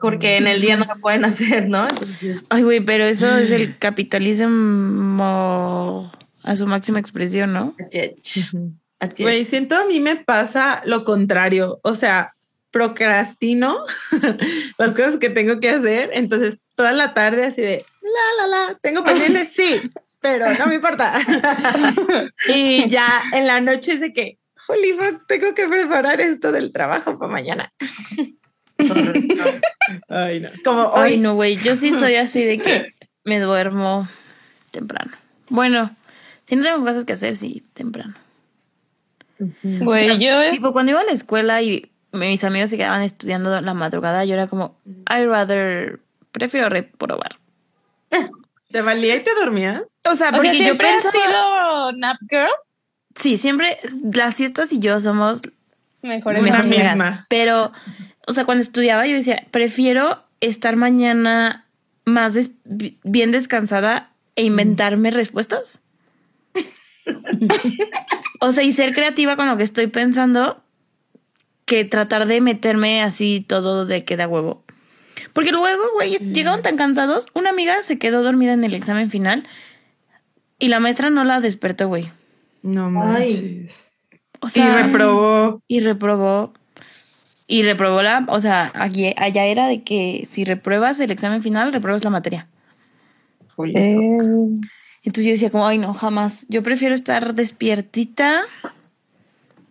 Speaker 5: porque en el día no lo pueden hacer, ¿no? Entonces,
Speaker 2: Ay, güey, pero eso es el capitalismo a su máxima expresión, ¿no?
Speaker 3: Güey, siento a mí me pasa lo contrario. O sea, procrastino las cosas que tengo que hacer. Entonces, toda la tarde así de la, la, la, tengo pendientes, sí, pero no me importa. y ya en la noche es de que, holy fuck, tengo que preparar esto del trabajo para mañana. Ay, no. Como hoy.
Speaker 2: Ay, no, güey, yo sí soy así de que me duermo temprano. Bueno, si no tengo cosas que hacer, sí, temprano.
Speaker 4: Güey,
Speaker 2: O sea,
Speaker 4: yo
Speaker 2: Tipo, cuando iba a la escuela y mis amigos se quedaban estudiando la madrugada, yo era como, I rather, prefiero reprobar.
Speaker 3: ¿Te valía y te dormías?
Speaker 2: O sea,
Speaker 4: o
Speaker 2: porque
Speaker 4: sea,
Speaker 2: yo
Speaker 4: ¿siempre has
Speaker 2: pensaba,
Speaker 4: sido nap girl?
Speaker 2: sí, siempre las siestas y yo somos
Speaker 4: Mejores
Speaker 2: mejores
Speaker 3: misma.
Speaker 2: amigas. Pero, o sea, cuando estudiaba yo decía, prefiero estar mañana más des- bien descansada e inventarme respuestas. o sea, y ser creativa con lo que estoy pensando que tratar de meterme así todo de que da huevo. Porque luego, güey, llegaban tan cansados. Una amiga se quedó dormida en el examen final y la maestra no la despertó, güey.
Speaker 3: No manches.
Speaker 2: O
Speaker 3: Y
Speaker 2: sea,
Speaker 3: reprobó.
Speaker 2: y reprobó. Y reprobó la, o sea, aquí, allá era de que si repruebas el examen final, repruebas la materia.
Speaker 4: Eh,
Speaker 2: Entonces yo decía como, ay no, jamás. Yo prefiero estar despiertita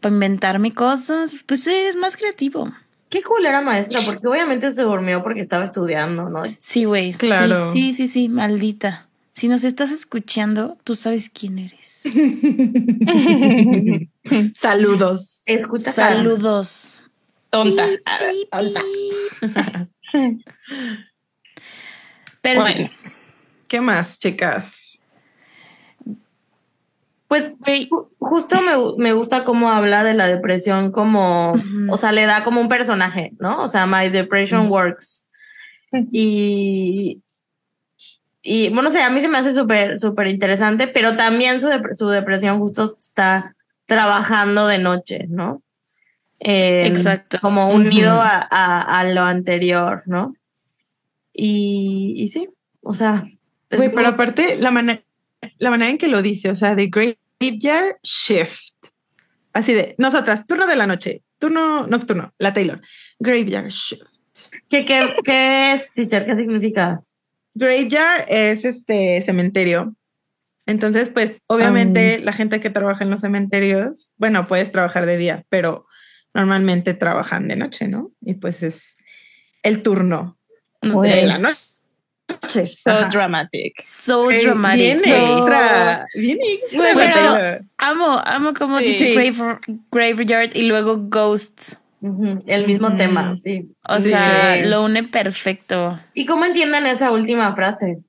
Speaker 2: para inventarme cosas. Pues es más creativo.
Speaker 5: Qué cool era maestra, porque obviamente se durmió porque estaba estudiando, ¿no?
Speaker 2: Sí, güey.
Speaker 3: Claro.
Speaker 2: Sí, sí, sí, sí, maldita. Si nos estás escuchando, tú sabes quién eres.
Speaker 3: Saludos.
Speaker 5: Escucha.
Speaker 2: Saludos.
Speaker 4: tonta.
Speaker 2: Pi, pi. Pero sí,
Speaker 4: Bueno.
Speaker 3: ¿Qué más, chicas?
Speaker 5: Pues justo me, me gusta cómo habla de la depresión como, o sea, le da como un personaje, ¿no? O sea, My Depression Works. Y, y bueno, o sea, a mí se me hace súper, súper interesante, pero también su, dep- su depresión justo está trabajando de noche, ¿no? Eh,
Speaker 2: Exacto.
Speaker 5: Como unido a, a, a lo anterior, ¿no? Y, y sí, o sea. es
Speaker 3: Güey,
Speaker 5: muy-
Speaker 3: pero aparte, la, manera la manera en que lo dice, o sea, de graveyard shift. Así de, nosotras, turno de la noche, turno nocturno, la Taylor. Graveyard shift.
Speaker 5: ¿Qué, qué, qué es, teacher? ¿Qué significa?
Speaker 3: Graveyard es este cementerio. Entonces, pues, obviamente, la gente que trabaja en los cementerios, bueno, puedes trabajar de día, pero normalmente trabajan de noche, ¿no? Y pues es el turno de la noche.
Speaker 4: So
Speaker 3: Ajá.
Speaker 4: dramatic.
Speaker 2: so dramatic.
Speaker 3: Bien
Speaker 4: So-
Speaker 3: extra. Bien
Speaker 2: pero-. Amo, amo como
Speaker 4: Sí.
Speaker 2: dice
Speaker 3: Sí.
Speaker 2: grave- Graveyard y luego Ghost.
Speaker 5: Ujú, El mismo tema, sí.
Speaker 2: O
Speaker 3: Sí.
Speaker 2: sea, lo une perfecto.
Speaker 5: ¿Y cómo entienden esa última frase?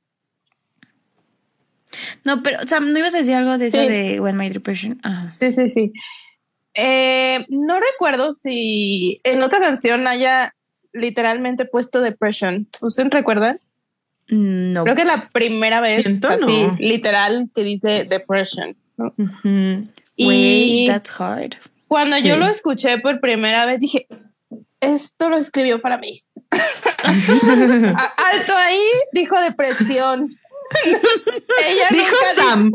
Speaker 2: No, pero, o sea, ¿no ibas a decir algo de eso
Speaker 4: Sí.
Speaker 2: de When My Depression? Ah.
Speaker 4: Sí, sí, sí. Eh, no recuerdo si en otra canción haya literalmente puesto depression. ¿Ustedes recuerdan?
Speaker 2: No.
Speaker 4: Creo que es la primera vez
Speaker 3: Siento
Speaker 4: así,
Speaker 3: no.
Speaker 4: literal que dice depression. Y
Speaker 2: that's hard.
Speaker 4: cuando
Speaker 3: Sí.
Speaker 4: yo lo escuché por primera vez dije, esto lo escribió para mí. Alto ahí dijo depresión. Ella
Speaker 3: Dijo Sam.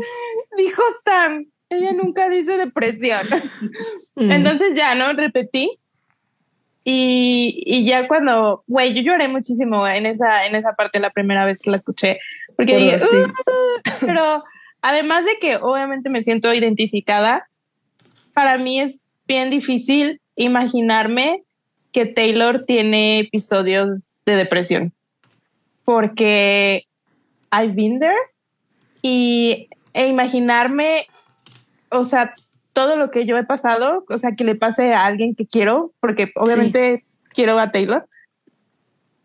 Speaker 4: dijo Sam. Ella nunca dice depresión.
Speaker 3: Mm.
Speaker 4: Entonces ya, ¿no? Repetí. Y, y ya cuando, güey, yo lloré muchísimo en esa, en esa parte la primera vez que la escuché, porque
Speaker 3: Pero
Speaker 4: dije,
Speaker 3: sí.
Speaker 4: "Uh", pero además de que obviamente me siento identificada, para mí es bien difícil imaginarme que Taylor tiene episodios de depresión, porque I've been there y e imaginarme, o sea, todo lo que yo he pasado, o sea, que le pase a alguien que quiero, porque obviamente quiero a Taylor.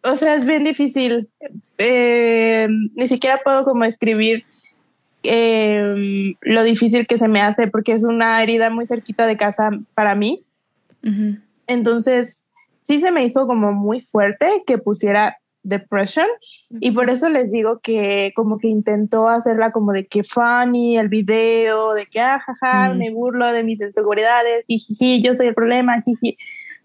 Speaker 4: O sea, es bien difícil. Eh, ni siquiera puedo como escribir eh, lo difícil que se me hace, porque es una herida muy cerquita de casa para mí. Entonces, sí se me hizo como muy fuerte que pusiera depression y por eso les digo que como que intentó hacerla como de que funny el video, de que ah, jaja,
Speaker 3: Mm.
Speaker 4: me burlo de mis inseguridades, jiji, yo soy el problema, jiji.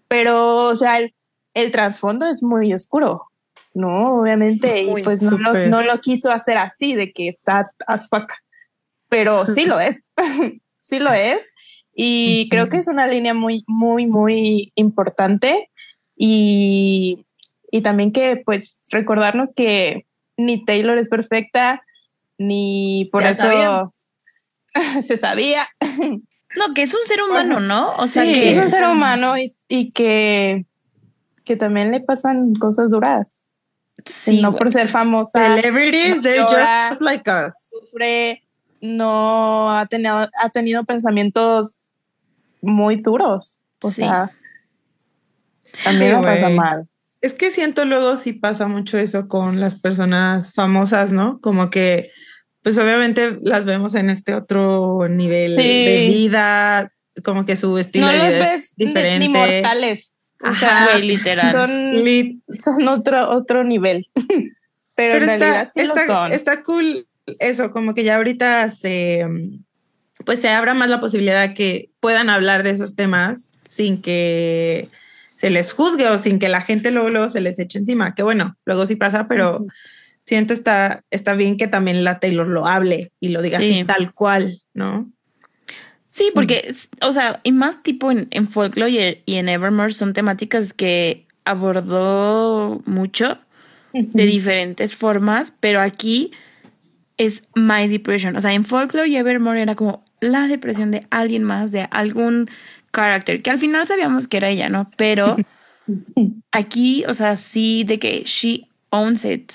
Speaker 4: Pero, o sea, el, el trasfondo es muy oscuro, ¿no? Obviamente,
Speaker 2: Muy,
Speaker 4: y pues no lo, no lo quiso hacer así, de que sad as fuck, pero sí lo es, sí lo es. Y creo que es una línea muy, muy, muy importante. Y, y también que, pues, recordarnos que ni Taylor es perfecta, ni por
Speaker 5: Ya
Speaker 4: eso se sabía.
Speaker 2: No, que es un ser humano, ¿no? O sea
Speaker 3: Sí.
Speaker 2: que
Speaker 4: Es un ser humano y, y que, que también le pasan cosas duras.
Speaker 2: sí,
Speaker 4: no por ser famosa,
Speaker 3: Celebrities,
Speaker 4: no
Speaker 3: they're
Speaker 4: llora.
Speaker 3: just like us.
Speaker 4: sufre, no ha tenido, ha tenido pensamientos muy duros. O
Speaker 2: Sí.
Speaker 4: sea, también
Speaker 3: Sí,
Speaker 4: pasa mal.
Speaker 3: Es que siento luego sí pasa mucho eso con las personas famosas, ¿no? Como que, pues obviamente las vemos en este otro nivel
Speaker 4: Sí.
Speaker 3: de vida, como que su estilo
Speaker 4: No
Speaker 3: de
Speaker 4: los ves
Speaker 3: es
Speaker 4: ni,
Speaker 3: diferente.
Speaker 4: ni mortales. O
Speaker 3: Ajá.
Speaker 4: sea,
Speaker 2: Güey, literal.
Speaker 4: son,
Speaker 3: Lit-
Speaker 4: son otro, otro nivel. Pero, en realidad sí
Speaker 3: está,
Speaker 4: lo son.
Speaker 3: está cool eso, como que ya ahorita se, pues se abra más la posibilidad que puedan hablar de esos temas sin que se les juzgue o sin que la gente luego, luego se les eche encima, que bueno, luego sí pasa, pero siento está, está bien que también la Taylor lo hable y lo diga
Speaker 2: Sí.
Speaker 3: así tal cual, ¿no?
Speaker 2: Sí, porque, o sea, y más tipo en, en Folklore y, y en Evermore son temáticas que abordó mucho de diferentes formas, pero aquí es My Depression. O sea, en Folklore y Evermore era como la depresión de alguien más, de algún character, que al final sabíamos que era ella, ¿no? Pero aquí, o sea, sí, de que she owns it.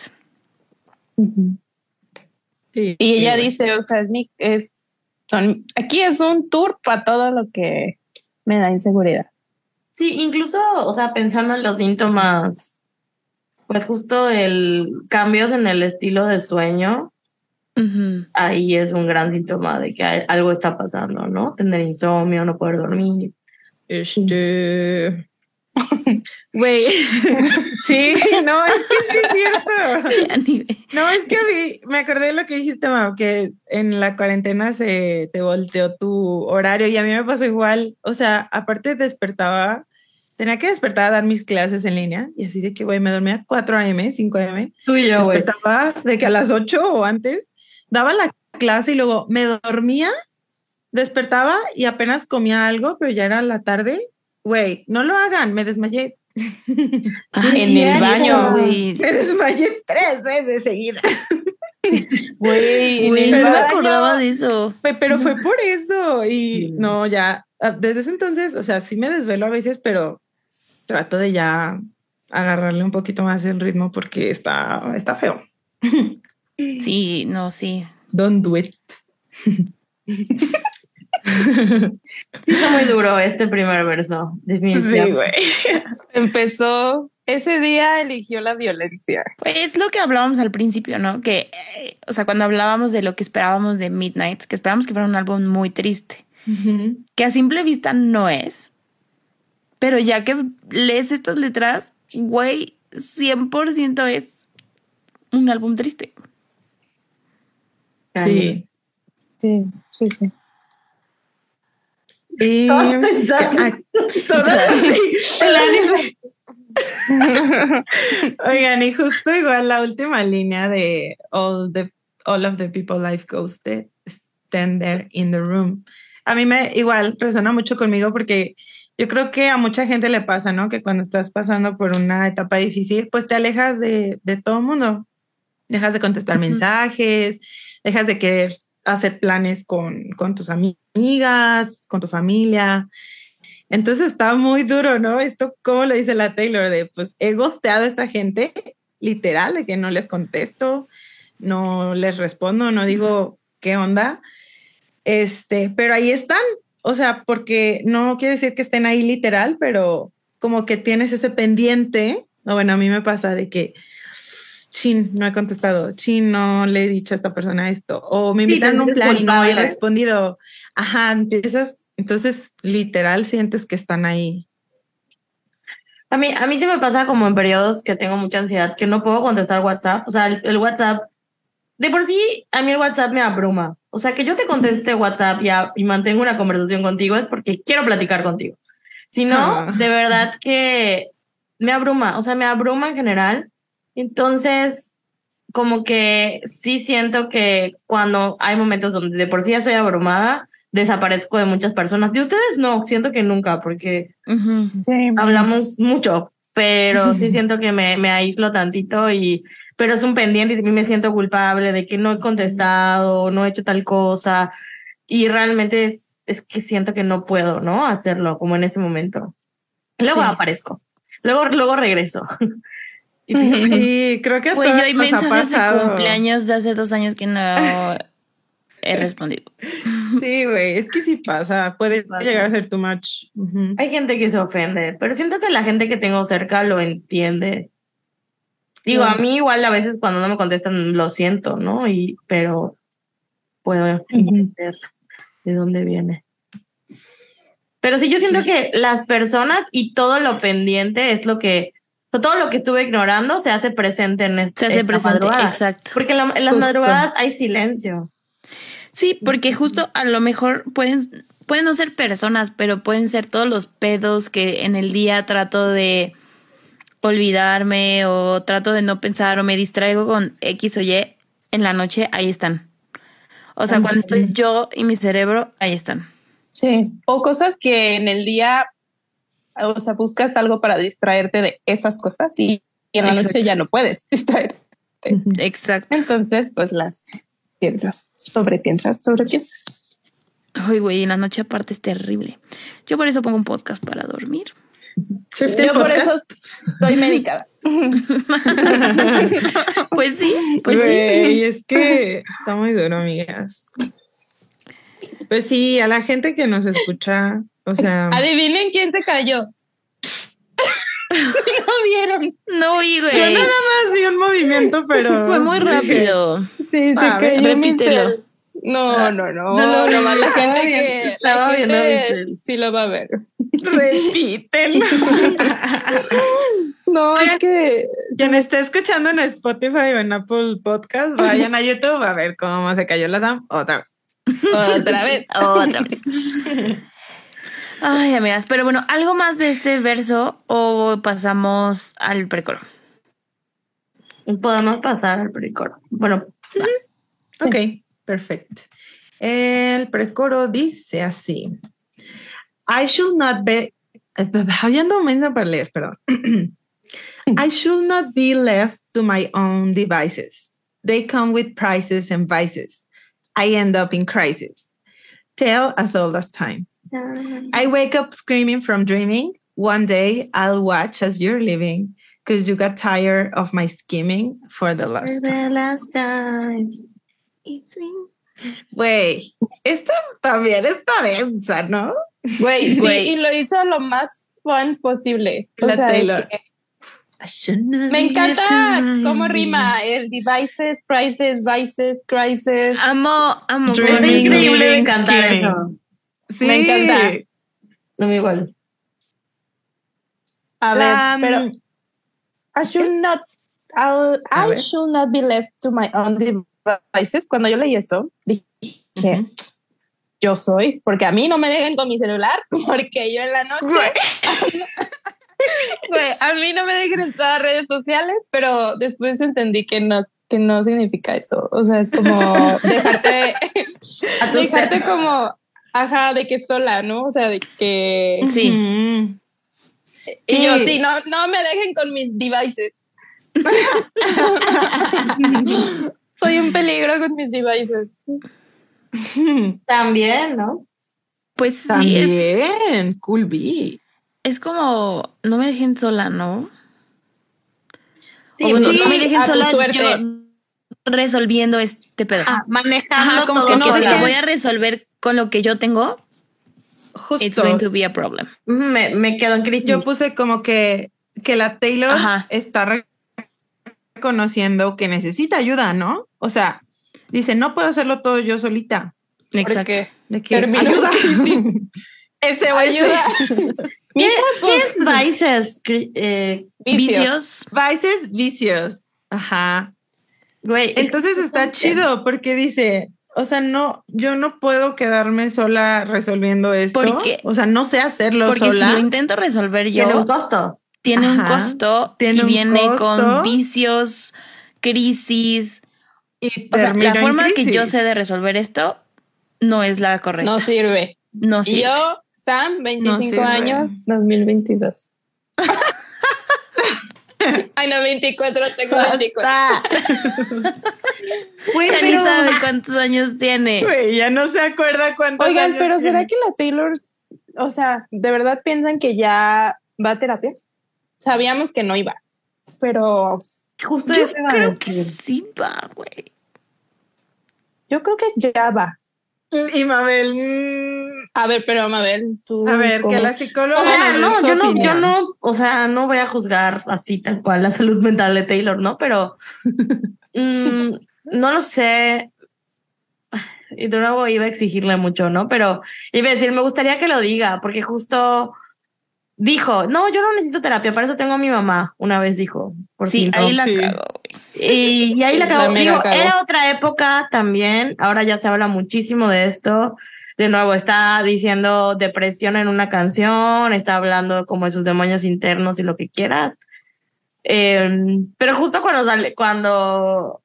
Speaker 3: Sí.
Speaker 4: Y ella
Speaker 3: Sí,
Speaker 4: dice, o sea, es mi, es, son, aquí es un tour para todo lo que me da inseguridad.
Speaker 5: Sí, incluso, o sea, pensando en los síntomas, pues justo el cambios en el estilo de sueño, Ahí es un gran síntoma de que algo está pasando, ¿no? Tener insomnio, no poder dormir.
Speaker 3: Este. Güey, sí, no, es que sí es cierto. No, es que vi, me acordé de lo que dijiste, Mau, que en la cuarentena se te volteó tu horario y a mí me pasó igual. O sea, aparte despertaba, tenía que despertar a dar mis clases en línea y así de que, güey, me dormía a 4 a.m., 5 a.m.
Speaker 5: Tú y yo, güey.
Speaker 3: Despertaba de que a las 8 o antes daba la clase y luego me dormía, despertaba y apenas comía algo, pero ya era la tarde. Güey, no lo hagan, me desmayé.
Speaker 2: Ah,
Speaker 4: en
Speaker 2: sí,
Speaker 4: el baño.
Speaker 2: güey.
Speaker 3: Me desmayé tres veces seguidas.
Speaker 4: Güey,
Speaker 2: no me acordaba de eso.
Speaker 3: Pero fue por eso. Y
Speaker 4: Sí.
Speaker 3: no, ya, ah, desde ese entonces, o sea, sí me desvelo a veces, pero trato de ya agarrarle un poquito más el ritmo porque está, está feo.
Speaker 2: Sí, no, sí.
Speaker 3: Don't do it.
Speaker 5: Sí, fue muy duro este primer verso,
Speaker 3: Sí,
Speaker 5: definitivamente.
Speaker 3: güey.
Speaker 4: Empezó, ese día eligió la violencia.
Speaker 2: Pues es lo que hablábamos al principio, ¿no? Que, eh, o sea, cuando hablábamos de lo que esperábamos de Midnight, que esperábamos que fuera un álbum muy triste, que a simple vista no es, pero ya que lees estas letras, güey, 100% es un álbum triste.
Speaker 3: Sí.
Speaker 4: Sí, sí, sí.
Speaker 3: Y,
Speaker 5: Todos pensando.
Speaker 3: ah. Oigan, y justo igual la última línea de all the all of the people life ghosted stand there in the room. A mí me igual resuena mucho conmigo porque yo creo que a mucha gente le pasa, ¿no? Que cuando estás pasando por una etapa difícil, pues te alejas de, de todo el mundo. Dejas de contestar
Speaker 2: Ujú.
Speaker 3: mensajes, dejas de querer hacer planes con, con tus amigas, con tu familia. Entonces está muy duro, ¿no? Esto, como lo dice la Taylor, de pues he gosteado a esta gente, literal, de que no les contesto, no les respondo, no digo qué onda. Este, pero ahí están. O sea, porque no quiere decir que estén ahí literal, pero como que tienes ese pendiente. O bueno, a mí me pasa de que, chin, no he contestado, chin, no le he dicho a esta persona esto, o me invitan a un plan y no he respondido. Ajá, empiezas, entonces literal sientes que están ahí.
Speaker 5: A mí, a mí sí me pasa como en periodos que tengo mucha ansiedad, que no puedo contestar WhatsApp. O sea, el, el WhatsApp, de por sí, a mí el WhatsApp me abruma. O sea, que yo te conteste WhatsApp y mantengo una conversación contigo es porque quiero platicar contigo. Si no,
Speaker 3: Ah.
Speaker 5: de verdad que me abruma. O sea, me abruma en general. Entonces, como que sí siento que cuando hay momentos donde de por sí ya estoy abrumada, desaparezco de muchas personas. De ustedes no, siento que nunca, porque
Speaker 2: Ujú.
Speaker 5: hablamos mucho, pero sí siento que me, me aíslo tantito y, pero es un pendiente y a mí me siento culpable de que no he contestado, no he hecho tal cosa y realmente es, es que siento que no puedo, ¿no? Hacerlo como en ese momento. Luego
Speaker 2: Sí.
Speaker 5: aparezco, luego, luego regreso.
Speaker 3: Sí, creo que a
Speaker 2: Güey, yo hay mensajes de cumpleaños de hace dos años que no he respondido.
Speaker 3: Sí, güey, es que sí pasa, puede
Speaker 5: Pasa.
Speaker 3: llegar a ser too much.
Speaker 5: Hay gente que se ofende, pero siento que la gente que tengo cerca lo entiende. Digo, a mí igual a veces cuando no me contestan lo siento, ¿no? Y, pero puedo entender de dónde viene. Pero sí, yo siento que las personas y todo lo pendiente es lo que, todo lo que estuve ignorando se hace presente en este
Speaker 2: Se hace presente, exacto.
Speaker 5: Porque en la- en las
Speaker 3: Justo.
Speaker 5: madrugadas hay silencio.
Speaker 2: Sí, porque justo a lo mejor pueden, pueden no ser personas, pero pueden ser todos los pedos que en el día trato de olvidarme o trato de no pensar o me distraigo con X o Y, en la noche ahí están. O sea, cuando estoy yo y mi cerebro, ahí están.
Speaker 4: Sí. O cosas que en el día, o sea, buscas algo para distraerte de esas cosas y, y en la noche ya no puedes distraerte.
Speaker 2: Exacto.
Speaker 4: Entonces, pues las piensas, sobrepiensas, sobrepiensas.
Speaker 2: Ay, güey, en la noche aparte es terrible. Yo por eso pongo un podcast para dormir.
Speaker 4: Yo por
Speaker 3: Podcast.
Speaker 4: eso estoy medicada.
Speaker 2: Pues sí, pues sí.
Speaker 3: Güey, es que está muy duro, amigas. Pues sí, a la gente que nos escucha, o sea,
Speaker 4: Adivinen quién se cayó. no vieron.
Speaker 2: No, vi,
Speaker 3: yo
Speaker 2: güey.
Speaker 3: nada más vi un movimiento, pero
Speaker 2: Fue muy rápido.
Speaker 4: Sí,
Speaker 3: A ver,
Speaker 2: repítelo.
Speaker 4: No, no, no.
Speaker 3: No
Speaker 4: No,
Speaker 3: vi,
Speaker 4: la gente que la gente sí lo va a ver.
Speaker 3: Repítelo.
Speaker 4: No, es que
Speaker 3: Quien esté escuchando en Spotify o en Apple Podcast, vayan a YouTube a ver cómo se cayó la Sam otra vez.
Speaker 4: Otra vez.
Speaker 2: Otra vez. Ay, amigas, pero bueno, ¿algo más de este verso o pasamos al precoro?
Speaker 5: Podemos pasar al precoro. Bueno,
Speaker 3: Ok, perfecto. El precoro dice así. I should not be... Ya ando mensa para leer, perdón. I should not be left to my own devices. They come with prices and vices. I end up in crisis. Tale as old as time. I wake up screaming from dreaming. One day I'll watch as you're leaving because you got tired of my scheming for the last time.
Speaker 5: the last time.
Speaker 3: it's Güey, esta también está densa, ¿no?
Speaker 4: Güey, sí,
Speaker 2: Güey.
Speaker 4: y lo hizo lo más fun posible. O
Speaker 3: La
Speaker 4: sea,
Speaker 3: Taylor.
Speaker 4: que- me encanta cómo rima el devices, prices, vices, crisis.
Speaker 2: Amo, amo.
Speaker 5: Es increíble, me encanta eso.
Speaker 3: Sí.
Speaker 4: Me encanta.
Speaker 5: No me igual.
Speaker 4: A
Speaker 3: La,
Speaker 4: ver, pero
Speaker 3: mm,
Speaker 4: I should not, I'll- I
Speaker 3: ver.
Speaker 4: should not be left to my own devices. Cuando yo leí eso, dije,
Speaker 3: Ujú.
Speaker 4: yo soy, porque a mí no me dejen con mi celular, porque yo en la noche, güey, a mí no me dejen entrar a redes sociales, pero después entendí que no, que no significa eso. O sea, es como dejarte, dejarte
Speaker 5: perros.
Speaker 4: como Ajá, de que sola, ¿no? O sea, de que...
Speaker 2: Sí.
Speaker 3: Mm.
Speaker 4: Y yo,
Speaker 3: Sí.
Speaker 4: no, no me dejen con mis devices. Soy un peligro con mis devices.
Speaker 5: También, ¿no?
Speaker 2: Pues sí, es,
Speaker 3: También, cool bee.
Speaker 2: Es como, no me dejen sola, ¿no?
Speaker 5: Sí,
Speaker 2: o bueno,
Speaker 4: sí,
Speaker 2: no me dejen sola yo resolviendo este pedo.
Speaker 5: Ah, manejando
Speaker 3: Ajá, como
Speaker 5: todo
Speaker 3: que no
Speaker 2: si lo voy a resolver con lo que yo tengo,
Speaker 3: Justo.
Speaker 2: it's going to be a problem.
Speaker 5: Me, me quedo en crisis.
Speaker 3: Yo puse como que, que la Taylor
Speaker 2: Ajá.
Speaker 3: está re- reconociendo que necesita ayuda, ¿no? O sea, dice, no puedo hacerlo todo yo solita.
Speaker 2: Exacto.
Speaker 4: Porque
Speaker 3: De que ayuda. Ese
Speaker 4: ayuda.
Speaker 5: ¿Qué
Speaker 4: pues,
Speaker 5: es vices? Eh,
Speaker 2: Vicios.
Speaker 3: Vices, vicios. Ajá.
Speaker 5: güey, es
Speaker 3: Entonces
Speaker 5: son
Speaker 3: está chido porque dice, o sea, no, yo no puedo quedarme sola resolviendo esto.
Speaker 2: Porque-
Speaker 3: o sea, no sé hacerlo
Speaker 2: Porque
Speaker 3: sola.
Speaker 2: si lo intento resolver yo,
Speaker 5: Tiene un costo.
Speaker 2: tiene un
Speaker 3: Ajá.
Speaker 2: costo
Speaker 3: Tiene
Speaker 2: y
Speaker 3: un
Speaker 2: viene
Speaker 3: costo.
Speaker 2: con vicios, crisis.
Speaker 3: y
Speaker 2: O sea, la forma que yo sé de resolver esto no es la correcta.
Speaker 4: no sirve.
Speaker 2: No
Speaker 4: Y
Speaker 2: sirve.
Speaker 4: yo, Sam, 25
Speaker 3: sirve.
Speaker 4: años, 2022. Ay, no, 24, tengo 24.
Speaker 3: Basta.
Speaker 5: Güey,
Speaker 2: Ya ni
Speaker 5: pero-
Speaker 2: sabe cuántos años tiene.
Speaker 3: Güey, ya no se acuerda cuántos
Speaker 4: Oigan,
Speaker 3: años
Speaker 4: pero ¿será que la Taylor, o sea, de verdad piensan que ya va a terapia? Sabíamos que no iba, pero
Speaker 5: Justo
Speaker 2: Yo creo que sí va, güey.
Speaker 4: yo creo que ya va.
Speaker 3: Y Mabel, mm,
Speaker 4: A ver, pero Mabel, tú.
Speaker 3: a ver,
Speaker 4: ¿cómo?
Speaker 3: que la psicóloga.
Speaker 5: O sea, no, yo no, yo no, o sea, no voy a juzgar así tal cual la salud mental de Taylor, ¿no? Pero mm, no lo sé. Y de nuevo iba a exigirle mucho, ¿no? Pero iba a decir, me gustaría que lo diga, porque justo dijo, no, yo no necesito terapia, para eso tengo a mi mamá, una vez dijo. Por
Speaker 2: Sí, ahí la
Speaker 3: sí.
Speaker 2: cago, güey.
Speaker 5: Y, y ahí la
Speaker 4: mega
Speaker 5: Digo, era otra época también. Ahora ya se habla muchísimo de esto. De nuevo, está diciendo depresión en una canción, está hablando como de sus demonios internos y lo que quieras. Eh, pero justo cuando sale, cuando,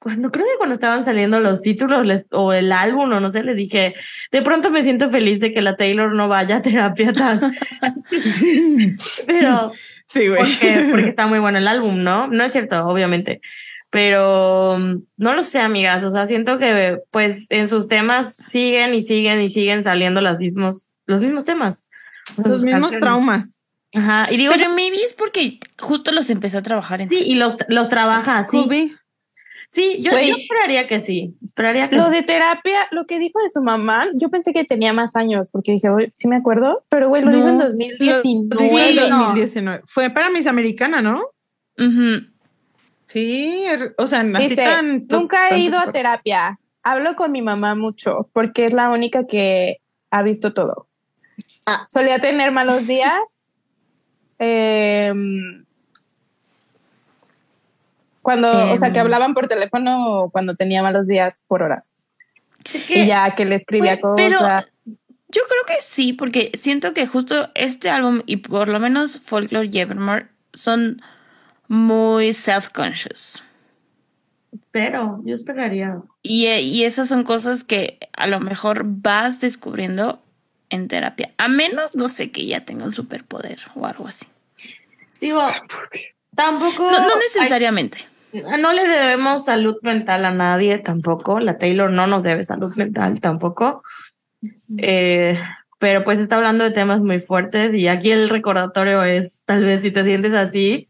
Speaker 5: cuando creo que cuando estaban saliendo los títulos les- o el álbum o no sé, le dije, de pronto me siento feliz de que la Taylor no vaya a terapia tan. pero
Speaker 3: Sí, güey.
Speaker 5: porque, porque está muy bueno el álbum, ¿no? No es cierto, obviamente. Pero no lo sé, amigas. O sea, siento que pues en sus temas siguen y siguen y siguen saliendo los mismos, los mismos temas. O sea,
Speaker 3: Los mismos
Speaker 5: canciones.
Speaker 3: traumas.
Speaker 5: Ajá. Y digo,
Speaker 2: Pero maybe es porque justo los empezó a trabajar en
Speaker 5: sí, y los, los trabaja así. Sí, yo, esperaría que sí. Esperaría que
Speaker 4: Lo
Speaker 5: sí.
Speaker 4: de terapia, lo que dijo de su mamá, yo pensé que tenía más años, porque dije, "Oye, sí me acuerdo, pero güey, lo dijo en
Speaker 2: No,
Speaker 3: Lo dije en
Speaker 4: 2019.
Speaker 5: no.
Speaker 3: 2019. Fue para Miss Americana, ¿no? Sí, er- o sea, así
Speaker 4: Dice,
Speaker 3: tan.
Speaker 4: nunca he ido a terapia. Hablo con mi mamá mucho, porque es la única que ha visto todo.
Speaker 5: Ah.
Speaker 4: Solía tener malos días. em, cuando, o sea, que
Speaker 2: Em.
Speaker 4: hablaban por teléfono cuando tenía malos días por horas. Y ya que le escribía
Speaker 2: Pero
Speaker 4: cosas.
Speaker 2: yo creo que sí, porque siento que justo este álbum y por lo menos Folklore y Evermore son muy self-conscious.
Speaker 5: Pero yo esperaría.
Speaker 2: Y, y esas son cosas que a lo mejor vas descubriendo en terapia. A menos, no sé, que ya tenga un superpoder o algo así.
Speaker 5: Digo, tampoco.
Speaker 2: No, no necesariamente.
Speaker 5: No le debemos salud mental a nadie tampoco. La Taylor no nos debe salud mental tampoco. Eh, pero pues está hablando de temas muy fuertes y aquí el recordatorio es tal vez si te sientes así,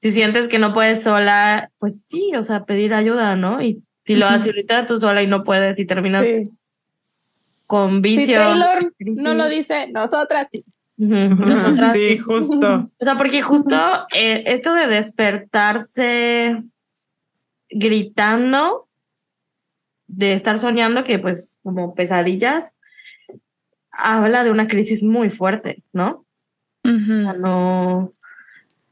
Speaker 5: si sientes que no puedes sola, pues sí, o sea, pedir ayuda, ¿no? Y si lo haces ahorita tú sola y no puedes y terminas
Speaker 4: Sí.
Speaker 5: con
Speaker 4: Si
Speaker 5: vicio.
Speaker 4: Taylor no lo dice, nosotras sí.
Speaker 5: Nosotras
Speaker 3: Sí,
Speaker 5: sí.
Speaker 3: justo.
Speaker 5: O sea, porque justo eh, esto de despertarse gritando, de estar soñando, que pues como pesadillas, habla de una crisis muy fuerte, ¿no? O sea,
Speaker 2: Ujú.
Speaker 5: no,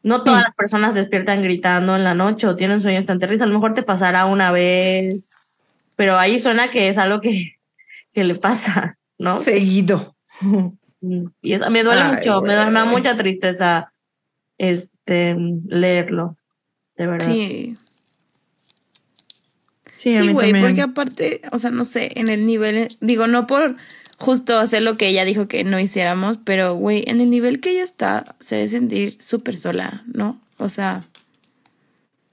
Speaker 5: no todas las personas despiertan gritando en la noche o tienen sueños tan terribles. A lo mejor te pasará una vez, pero ahí suena que es algo que, que le pasa, ¿no?
Speaker 3: Seguido.
Speaker 5: Y eso me duele
Speaker 3: Ay,
Speaker 5: mucho, me, da- me da mucha tristeza este leerlo, de verdad.
Speaker 2: Sí.
Speaker 3: Sí,
Speaker 2: güey, porque aparte, o sea, no sé, en el nivel, digo, no por justo hacer lo que ella dijo que no hiciéramos, pero güey, en el nivel que ella está, se debe sentir súper sola, ¿no? O sea,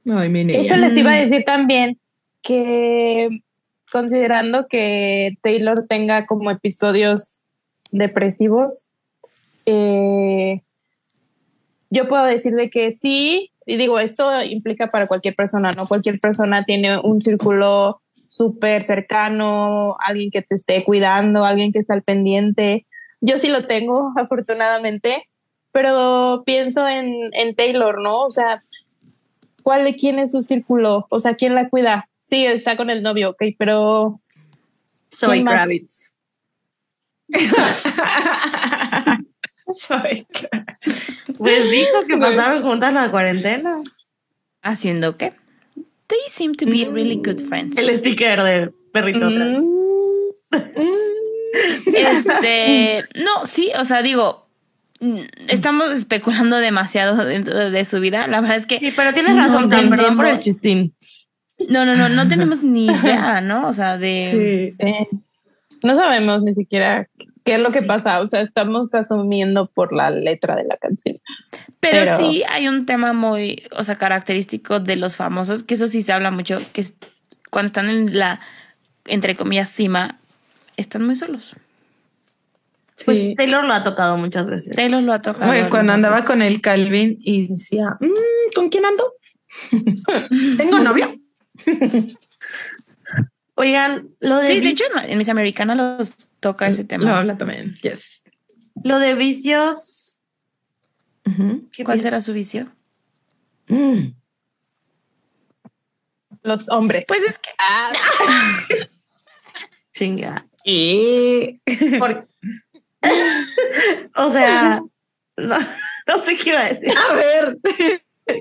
Speaker 3: Ay, mi niña.
Speaker 4: Eso les iba a decir también, que considerando que Taylor tenga como episodios depresivos, eh, yo puedo decir de que sí, y digo, esto implica para cualquier persona, ¿no? Cualquier persona tiene un círculo súper cercano, alguien que te esté cuidando, alguien que está al pendiente. Yo sí lo tengo, afortunadamente, pero pienso en, en Taylor, ¿no? O sea, ¿cuál de quién es su círculo? O sea, ¿quién la cuida? Sí, está con el novio, ok, pero
Speaker 5: Soy
Speaker 4: ¿Quién más?
Speaker 5: Kravitz. Pues dijo que pasaron juntas la cuarentena.
Speaker 2: ¿haciendo qué? They seem to be really good friends.
Speaker 5: El sticker del perrito. atrás.
Speaker 4: mm,
Speaker 2: Este, no, sí, o sea, digo, mm, estamos especulando demasiado dentro de su vida. La verdad es que
Speaker 5: Sí, pero tienes
Speaker 2: no
Speaker 5: razón, Tam, perdón por el chistín.
Speaker 2: No, no, no, no tenemos ni idea, ¿no? O sea, de
Speaker 3: Sí.
Speaker 4: eh, no sabemos ni siquiera qué es lo que pasa, o sea, estamos asumiendo por la letra de la canción.
Speaker 2: Pero,
Speaker 4: Pero-
Speaker 2: sí hay un tema muy, o sea, característico de los famosos, que eso sí se habla mucho, que cuando están en la, entre comillas, cima, están muy solos.
Speaker 5: Pues
Speaker 3: Sí.
Speaker 5: Taylor lo ha tocado muchas veces.
Speaker 2: Taylor lo ha tocado.
Speaker 3: Oye, cuando andaba
Speaker 2: veces.
Speaker 3: con el Calvin y decía, "Mm, ¿con quién ando? ¿Tengo novio?
Speaker 5: Oigan, lo de,
Speaker 2: Sí, de hecho en, Miss Americana los toca ese tema.
Speaker 3: Lo habla también, yes.
Speaker 5: lo de vicios.
Speaker 3: Ujú.
Speaker 5: ¿qué
Speaker 2: ¿Cuál será su vicio?
Speaker 3: Mm.
Speaker 4: Los hombres.
Speaker 2: Pues es que
Speaker 5: Chinga.
Speaker 3: Y
Speaker 5: Por- o sea, no, no sé qué iba a decir.
Speaker 3: a ver,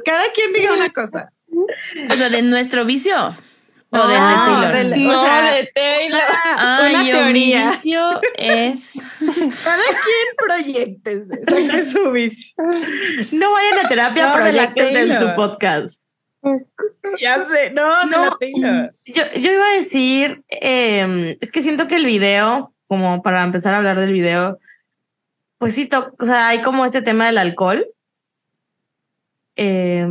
Speaker 3: cada quien diga una cosa.
Speaker 2: O sea, de nuestro vicio. O del
Speaker 3: Ah,
Speaker 2: de Taylor.
Speaker 3: del-
Speaker 4: no,
Speaker 3: o sea,
Speaker 4: de Taylor.
Speaker 3: Una,
Speaker 2: Ay,
Speaker 3: una
Speaker 2: yo, mi
Speaker 3: teoría.
Speaker 2: vicio es.
Speaker 3: Cada quien proyecte saque su vicio.
Speaker 5: No vayan a terapia,
Speaker 3: No,
Speaker 5: proyectos en
Speaker 3: Taylor.
Speaker 5: su podcast.
Speaker 3: Ya sé, no, no,
Speaker 5: No. Yo, yo iba a decir, eh, es que siento que el video, como para empezar a hablar del video, pues sí, to- o sea, hay como este tema del alcohol. Eh,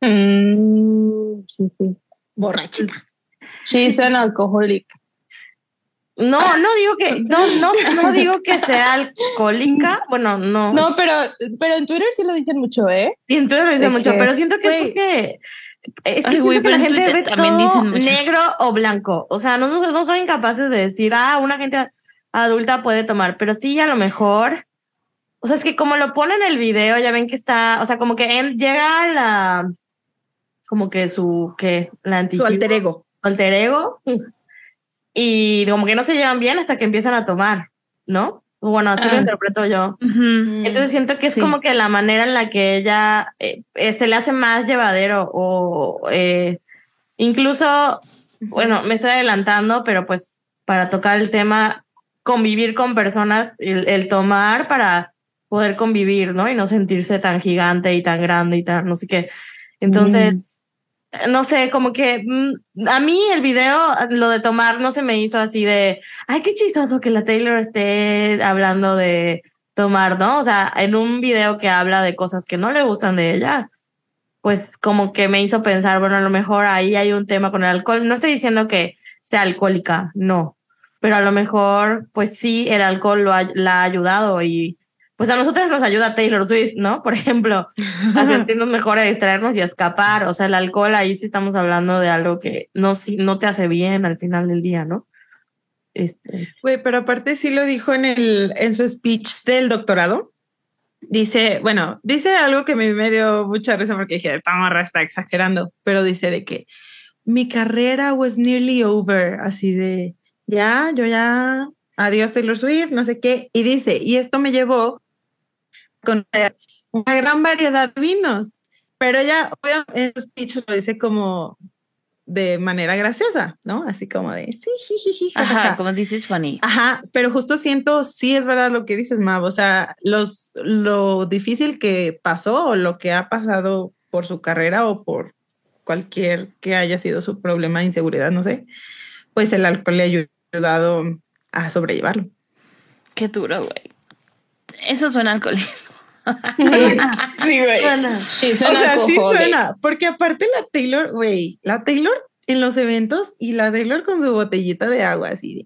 Speaker 4: Mm, sí, sí.
Speaker 3: Borrachita.
Speaker 4: She's an alcoholic.
Speaker 5: no, no digo que, no, no, no digo que sea alcohólica, bueno, no.
Speaker 4: No, pero, pero en Twitter sí lo dicen mucho, ¿eh?
Speaker 5: Y entonces lo dice
Speaker 4: ¿De
Speaker 5: mucho, pero siento que es porque es que
Speaker 2: Ay, güey,
Speaker 5: siento que la
Speaker 2: pero en
Speaker 5: gente
Speaker 2: Twitter
Speaker 5: ve
Speaker 2: también
Speaker 5: todo
Speaker 2: dicen muchas-
Speaker 5: negro o blanco. O sea, nosotros no somos incapaces de decir, ah, una gente adulta puede tomar, pero sí a lo mejor. O sea, es que como lo pone en el video, ya ven que está, o sea, como que en- llega a la, como que su, que la anti
Speaker 3: Su alter ego.
Speaker 5: alter ego, y como que no se llevan bien hasta que empiezan a tomar, ¿no? Bueno, así lo
Speaker 4: Ah,
Speaker 5: interpreto yo. Entonces siento que es
Speaker 2: Sí.
Speaker 5: como que la manera en la que ella eh, eh, se le hace más llevadero o eh, incluso, bueno, me estoy adelantando, pero pues para tocar el tema, convivir con personas, el, el tomar para poder convivir, ¿no? Y no sentirse tan gigante y tan grande y tan no sé qué. Entonces, no sé, como que mm, a mí el video, lo de tomar no se me hizo así de, ay, qué chistoso que la Taylor esté hablando de tomar, ¿no? O sea, en un video que habla de cosas que no le gustan de ella, pues como que me hizo pensar, bueno, a lo mejor ahí hay un tema con el alcohol. No estoy diciendo que sea alcohólica, no, pero a lo mejor, pues sí, el alcohol lo ha, la ha ayudado y pues a nosotras nos ayuda Taylor Swift, ¿no? Por ejemplo, a sentirnos mejor, a distraernos y a escapar. O sea, el alcohol ahí sí estamos hablando de algo que no, sí- no te hace bien al final del día, ¿no? Este,
Speaker 3: Güey, pero aparte sí lo dijo en el, en su speech del doctorado. Dice, bueno, dice algo que me, me dio mucha risa porque dije, esta morra está exagerando, pero dice de que mi carrera was nearly over, así de, ya, yo ya, adiós Taylor Swift, no sé qué, y dice, y esto me llevó con una gran variedad de vinos, pero ella, obviamente, en speech lo dice como de manera graciosa, ¿no? Así como de, sí, jijiji, jajaja".
Speaker 2: Ajá, como dices, funny.
Speaker 3: Ajá, pero justo siento, sí es verdad lo que dices, Mav, o sea, los, lo difícil que pasó o lo que ha pasado por su carrera o por cualquier que haya sido su problema de inseguridad, no sé, pues el alcohol le ha ayudado a sobrellevarlo.
Speaker 2: Qué duro, güey. Eso suena alcoholismo.
Speaker 3: Sí, güey.
Speaker 5: Bueno,
Speaker 4: Sí,
Speaker 3: O sea, sí suena, porque aparte la Taylor, güey, la Taylor en los eventos y la Taylor con su botellita de agua, así de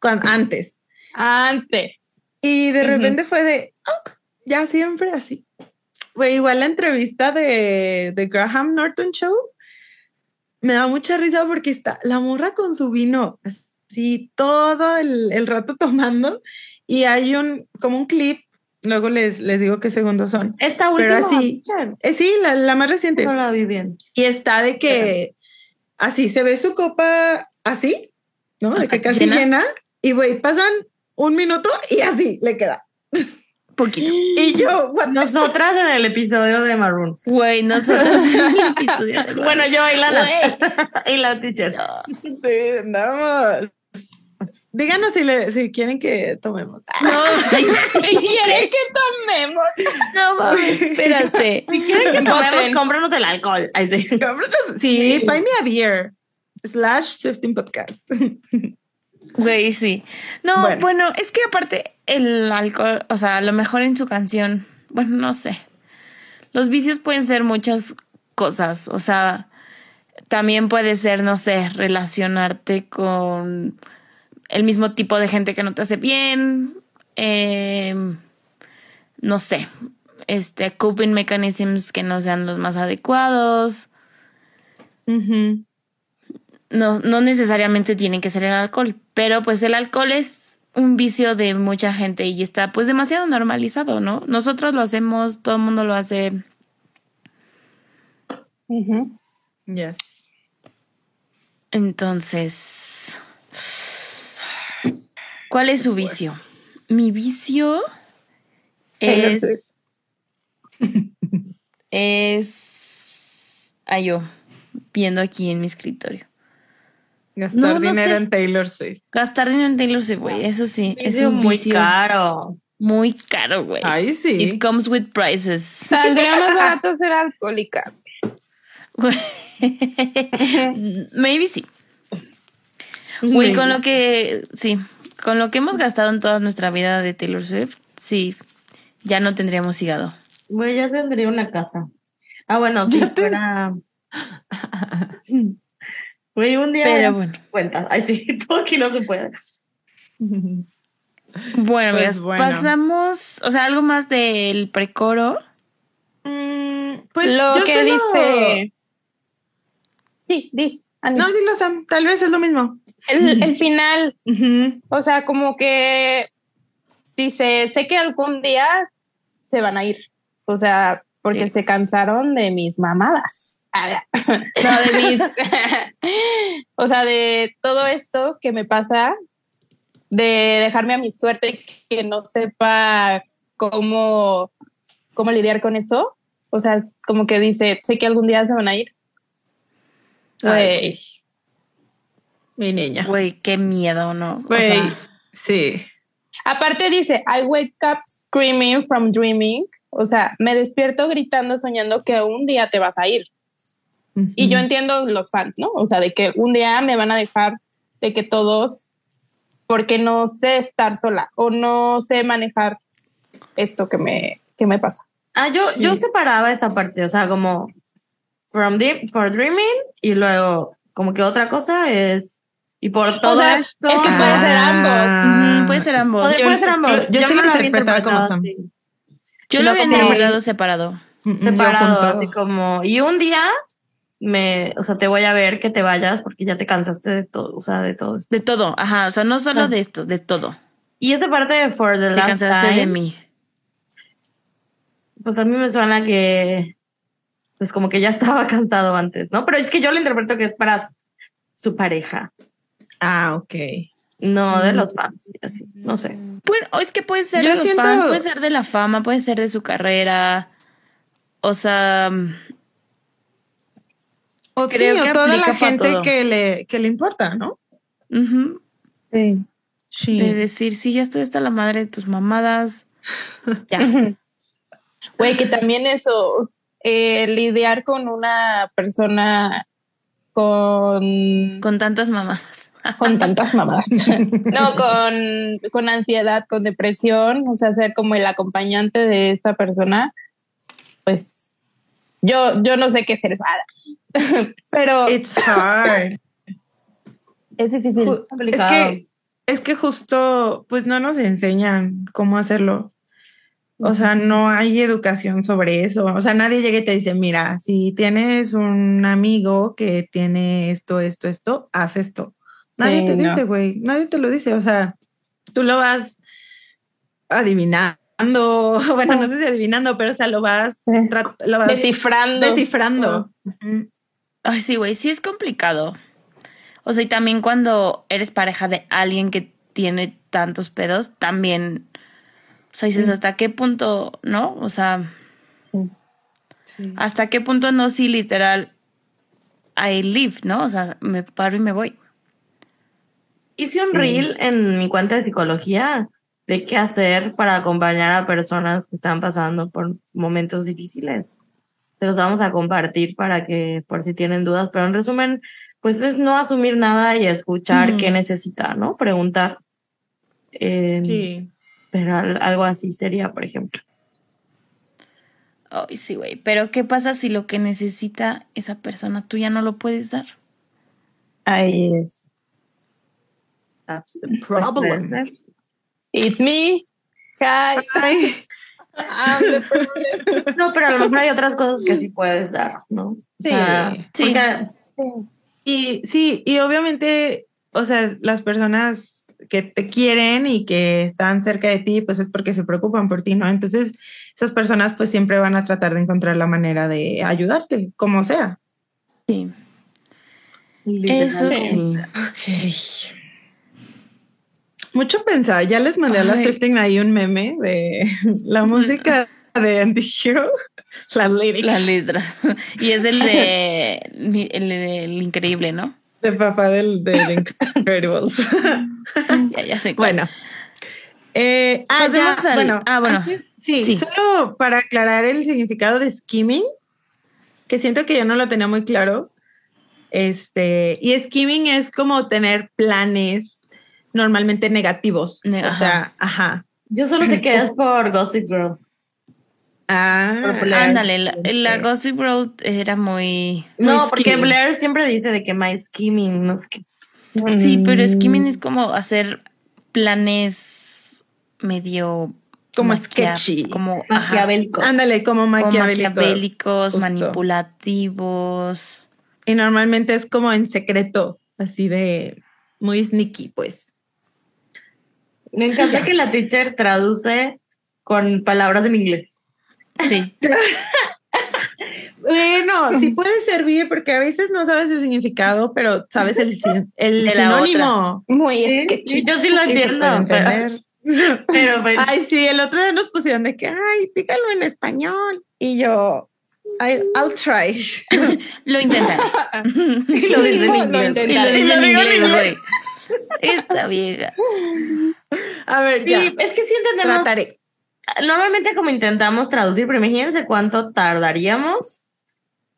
Speaker 3: cuando, antes.
Speaker 4: Antes.
Speaker 3: Y de repente fue de, "Ah, ya siempre así. Güey, igual la entrevista de, de Graham Norton Show me da mucha risa porque está la morra con su vino, así todo el, el rato tomando, y hay un, como un clip, luego les, les digo qué segundos son.
Speaker 5: esta
Speaker 3: Pero
Speaker 5: última.
Speaker 3: así-
Speaker 5: picture,
Speaker 3: Eh, sí, la, la más reciente.
Speaker 5: No la vi bien.
Speaker 3: Y está de que así se ve su copa así, ¿no? De que casi
Speaker 2: ¿Llena?
Speaker 3: llena. Y güey, pasan un minuto y así le queda.
Speaker 2: Poquito.
Speaker 3: Y yo, what
Speaker 5: Nosotras en el episodio de Maroon.
Speaker 2: Güey, nosotros en el episodio de
Speaker 5: Bueno, yo y la, y la teacher.
Speaker 3: Sí, andamos. Díganos si, le, si quieren que tomemos.
Speaker 2: No, ay,
Speaker 4: ¿Quieren que tomemos?
Speaker 2: no mames, espérate.
Speaker 5: Si quieren que tomemos,
Speaker 4: Voten.
Speaker 5: cómpranos el alcohol. Ahí sí.
Speaker 3: Sí, buy me a beer. Slash Swifting Podcast.
Speaker 2: Güey, sí. No,
Speaker 3: Bueno.
Speaker 2: bueno. es que aparte el alcohol, o sea, a lo mejor en su canción, bueno, no sé. Los vicios pueden ser muchas cosas, o sea, también puede ser, no sé, relacionarte con el mismo tipo de gente que no te hace bien, eh, no sé, este, coping mechanisms que no sean los más adecuados. No, no necesariamente tiene que ser el alcohol, pero pues el alcohol es un vicio de mucha gente y está pues demasiado normalizado, ¿no? Nosotros lo hacemos, todo el mundo lo hace.
Speaker 3: Yes.
Speaker 2: Entonces, ¿cuál es su vicio? Mi vicio es... Es... Ay, yo, viendo aquí en mi escritorio.
Speaker 3: Gastar
Speaker 2: No, no
Speaker 3: dinero
Speaker 2: sé.
Speaker 3: en Taylor Swift.
Speaker 2: Gastar dinero en Taylor Swift, güey, eso sí, es
Speaker 5: Es
Speaker 2: un
Speaker 5: muy
Speaker 2: vicio
Speaker 5: caro.
Speaker 2: muy caro, güey.
Speaker 3: Ay, sí.
Speaker 2: It comes with prices.
Speaker 4: Saldría más barato ser alcohólicas.
Speaker 2: Maybe sí. Güey, con lo que, sí, con lo que hemos gastado en toda nuestra vida de Taylor Swift, sí, ya no tendríamos hígado.
Speaker 5: Güey, ya tendría una casa. Ah, bueno, si fuera. Güey, un día.
Speaker 2: Pero bueno.
Speaker 5: Cuentas. Ay, sí, todo aquí no se puede.
Speaker 2: Bueno,
Speaker 3: Pues
Speaker 2: amigas,
Speaker 3: bueno.
Speaker 2: pasamos, o sea, algo más del precoro.
Speaker 3: Mm, pues
Speaker 4: Lo
Speaker 3: yo
Speaker 4: que
Speaker 3: solo-
Speaker 4: dice. Sí, di.
Speaker 3: No, dilo, Sam. Tal vez es lo mismo.
Speaker 4: El, el final, o sea, como que dice, sé que algún día se van a ir. O sea, porque
Speaker 2: Sí.
Speaker 4: se cansaron de mis mamadas. no, de mis. o sea, de todo esto que me pasa, de dejarme a mi suerte, que no sepa cómo, cómo lidiar con eso. O sea, como que dice, sé que algún día se van a ir. Güey.
Speaker 3: Mi niña.
Speaker 2: Güey, qué miedo, ¿no? O
Speaker 3: Güey,
Speaker 2: sea,
Speaker 3: sí.
Speaker 4: Aparte dice, I wake up screaming from dreaming. O sea, me despierto gritando, soñando que un día te vas a ir. Y yo entiendo los fans, ¿no? O sea, de que un día me van a dejar, de que todos, porque no sé estar sola o no sé manejar esto que me, que me pasa.
Speaker 5: Ah, yo, yo separaba esa parte, o sea, como from dream, for dreaming y luego como que otra cosa es y por todo
Speaker 4: sea,
Speaker 5: esto.
Speaker 4: es que puede ser ambos.
Speaker 2: ujú, puede ser ambos.
Speaker 3: Yo-
Speaker 5: puede ser ambos.
Speaker 3: yo- yo sí lo
Speaker 5: había
Speaker 3: interpretaba como Sam.
Speaker 5: así,
Speaker 2: Yo lo había interpretado separado.
Speaker 3: Mm, yo
Speaker 5: separado, así como y un día me, o sea, te voy a ver que te vayas porque ya te cansaste de todo, o sea, de todo esto.
Speaker 2: De todo, ajá, o sea, no solo
Speaker 5: Ah.
Speaker 2: de esto, de todo.
Speaker 5: Y esa parte de for the
Speaker 2: Te
Speaker 5: last
Speaker 2: cansaste
Speaker 5: time,
Speaker 2: de mí.
Speaker 5: pues a mí me suena que pues como que ya estaba cansado antes, ¿no? Pero es que yo lo interpreto que es para su pareja,
Speaker 3: Ah, ok.
Speaker 5: no de
Speaker 3: Mm.
Speaker 5: los fans, y así, no sé.
Speaker 2: Bueno, es que puede ser
Speaker 3: Yo
Speaker 2: de los
Speaker 3: siento-
Speaker 2: fans, puede ser de la fama, puede ser de su carrera. O sea,
Speaker 3: O
Speaker 2: Creo
Speaker 3: sí, o
Speaker 2: que
Speaker 3: toda la
Speaker 2: aplica
Speaker 3: gente
Speaker 2: todo.
Speaker 3: que le, que le importa, ¿no?
Speaker 4: Sí.
Speaker 2: de decir, sí, ya estoy hasta la madre de tus mamadas. Ya.
Speaker 4: Güey, que también eso, eh, lidiar con una persona con,
Speaker 2: Con tantas mamadas.
Speaker 4: Con tantas mamadas. no, con, con ansiedad, con depresión, o sea, ser como el acompañante de esta persona, pues yo, yo no sé qué ser pero
Speaker 3: It's hard.
Speaker 4: es difícil.
Speaker 3: Es que, es que justo, pues no nos enseñan cómo hacerlo. O sea, no hay educación sobre eso. O sea, nadie llega y te dice, mira, si tienes un amigo que tiene esto, esto, esto, haz esto. Nadie
Speaker 4: Sí,
Speaker 3: te
Speaker 4: no.
Speaker 3: dice, güey, nadie te lo dice. O sea, tú lo vas adivinando. Bueno, no sé si adivinando, pero o sea, lo vas, lo
Speaker 4: Descifrando.
Speaker 3: descifrando.
Speaker 2: Ay, sí, güey, sí es complicado. O sea, y también cuando eres pareja de alguien que tiene tantos pedos, también, o sea, dices, ¿hasta qué punto, no? O sea,
Speaker 3: Sí.
Speaker 2: ¿hasta qué punto no? Sí, literal, I live, ¿no? O sea, me paro y me voy.
Speaker 5: Hice un reel en mi cuenta de psicología de qué hacer para acompañar a personas que están pasando por momentos difíciles. Se los vamos a compartir para que, por si tienen dudas, pero en resumen, pues es no asumir nada y escuchar qué necesita, ¿no? Preguntar. Eh,
Speaker 3: Sí.
Speaker 5: Pero al- algo así sería, por ejemplo.
Speaker 2: Ay, sí, güey. Pero ¿qué pasa si lo que necesita esa persona tú ya no lo puedes dar?
Speaker 4: Ahí es.
Speaker 3: That's the problem.
Speaker 4: It's me. Hi. I'm the problem.
Speaker 5: No, pero a lo mejor hay otras cosas que sí puedes dar, ¿no? O
Speaker 3: Sí.
Speaker 5: sea,
Speaker 2: Sí.
Speaker 3: Y sí, y obviamente, o sea, las personas que te quieren y que están cerca de ti, pues es porque se preocupan por ti, ¿no? Entonces, esas personas pues siempre van a tratar de encontrar la manera de ayudarte, como sea.
Speaker 2: Sí. Eso sí.
Speaker 3: Ok. Mucho pensar, ya les mandé a la. Swifting ahí un meme de la música de Anti-Hero, las lyrics
Speaker 2: Las letras. Y es el de el del increíble, ¿no?
Speaker 3: de papá del de The Incredibles.
Speaker 2: Ya, ya sé. cuál.
Speaker 3: Bueno. Eh, ah,
Speaker 2: Pasemos
Speaker 3: ya,
Speaker 2: al-
Speaker 3: bueno,
Speaker 2: ah, bueno.
Speaker 3: antes- sí,
Speaker 2: Sí.
Speaker 3: solo para aclarar el significado de skimming, que siento que yo no lo tenía muy claro. Este, y skimming es como tener planes normalmente negativos.
Speaker 2: Ne-
Speaker 3: o sea, ajá.
Speaker 5: yo solo sé que es por Gossip Girl.
Speaker 3: Ah.
Speaker 2: Ándale, la, la Gossip Girl era muy.
Speaker 5: No,
Speaker 3: Muy
Speaker 5: porque
Speaker 3: skimming.
Speaker 5: Blair siempre dice de que my skimming, no sé qué.
Speaker 2: Sí,
Speaker 3: Mm.
Speaker 2: pero skimming es como hacer planes medio.
Speaker 3: Como sketchy.
Speaker 2: Como. ajá,
Speaker 5: Maquiavélico.
Speaker 3: ándale, como
Speaker 2: como
Speaker 3: maquiavélicos.
Speaker 2: maquiavélicos,
Speaker 3: justo.
Speaker 2: manipulativos.
Speaker 3: Y normalmente es como en secreto, así de muy sneaky, pues.
Speaker 5: Me encanta que la teacher traduce con palabras en inglés.
Speaker 2: Sí.
Speaker 3: Bueno, sí puede servir porque a veces no sabes el significado, pero sabes el, el
Speaker 2: De la
Speaker 3: sinónimo.
Speaker 4: Muy
Speaker 5: Sí,
Speaker 4: sketchy.
Speaker 5: yo sí lo entiendo. Pero, pues,
Speaker 3: Ay, sí, el otro día nos pusieron de que, ay, dígalo en español. Y yo, I- I'll try.
Speaker 2: Lo intentaré.
Speaker 5: lo dice en
Speaker 4: Lo
Speaker 5: inglés.
Speaker 2: Y
Speaker 4: intentaré.
Speaker 2: lo dice en inglés. güey. Esta vieja.
Speaker 3: A ver,
Speaker 5: Sí,
Speaker 3: ya,
Speaker 5: es que sí entendemos.
Speaker 3: trataré.
Speaker 5: Normalmente como intentamos traducir, pero imagínense cuánto tardaríamos.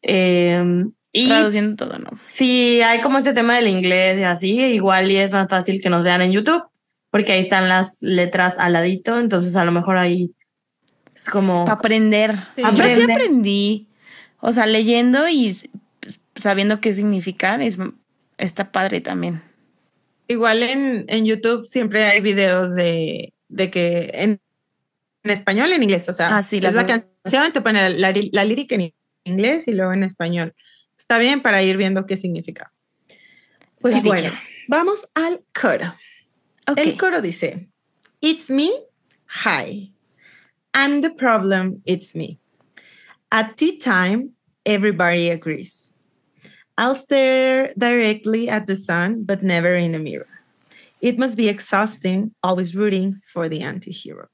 Speaker 5: Eh, y
Speaker 2: Traduciendo todo, ¿no?
Speaker 5: si hay como este tema del inglés y así, igual y es más fácil que nos vean en YouTube, porque ahí están las letras al ladito, entonces a lo mejor ahí es como...
Speaker 2: Para aprender.
Speaker 3: Sí.
Speaker 2: Yo sí aprendí. O sea, leyendo y pues, sabiendo qué significan, es, está padre también.
Speaker 3: Igual en, en YouTube siempre hay videos de, de que en, en español en inglés, o sea,
Speaker 2: Ah, sí,
Speaker 3: es la canción, te pone la, la, la lírica en inglés y luego en español. Está bien para ir viendo qué significa. Pues
Speaker 2: Sí,
Speaker 3: bueno, vamos al coro. El coro dice, It's me, hi. I'm the problem, it's me. At tea time, everybody agrees. I'll stare directly at the sun, but never in the mirror. It must be exhausting, always rooting for the anti-hero.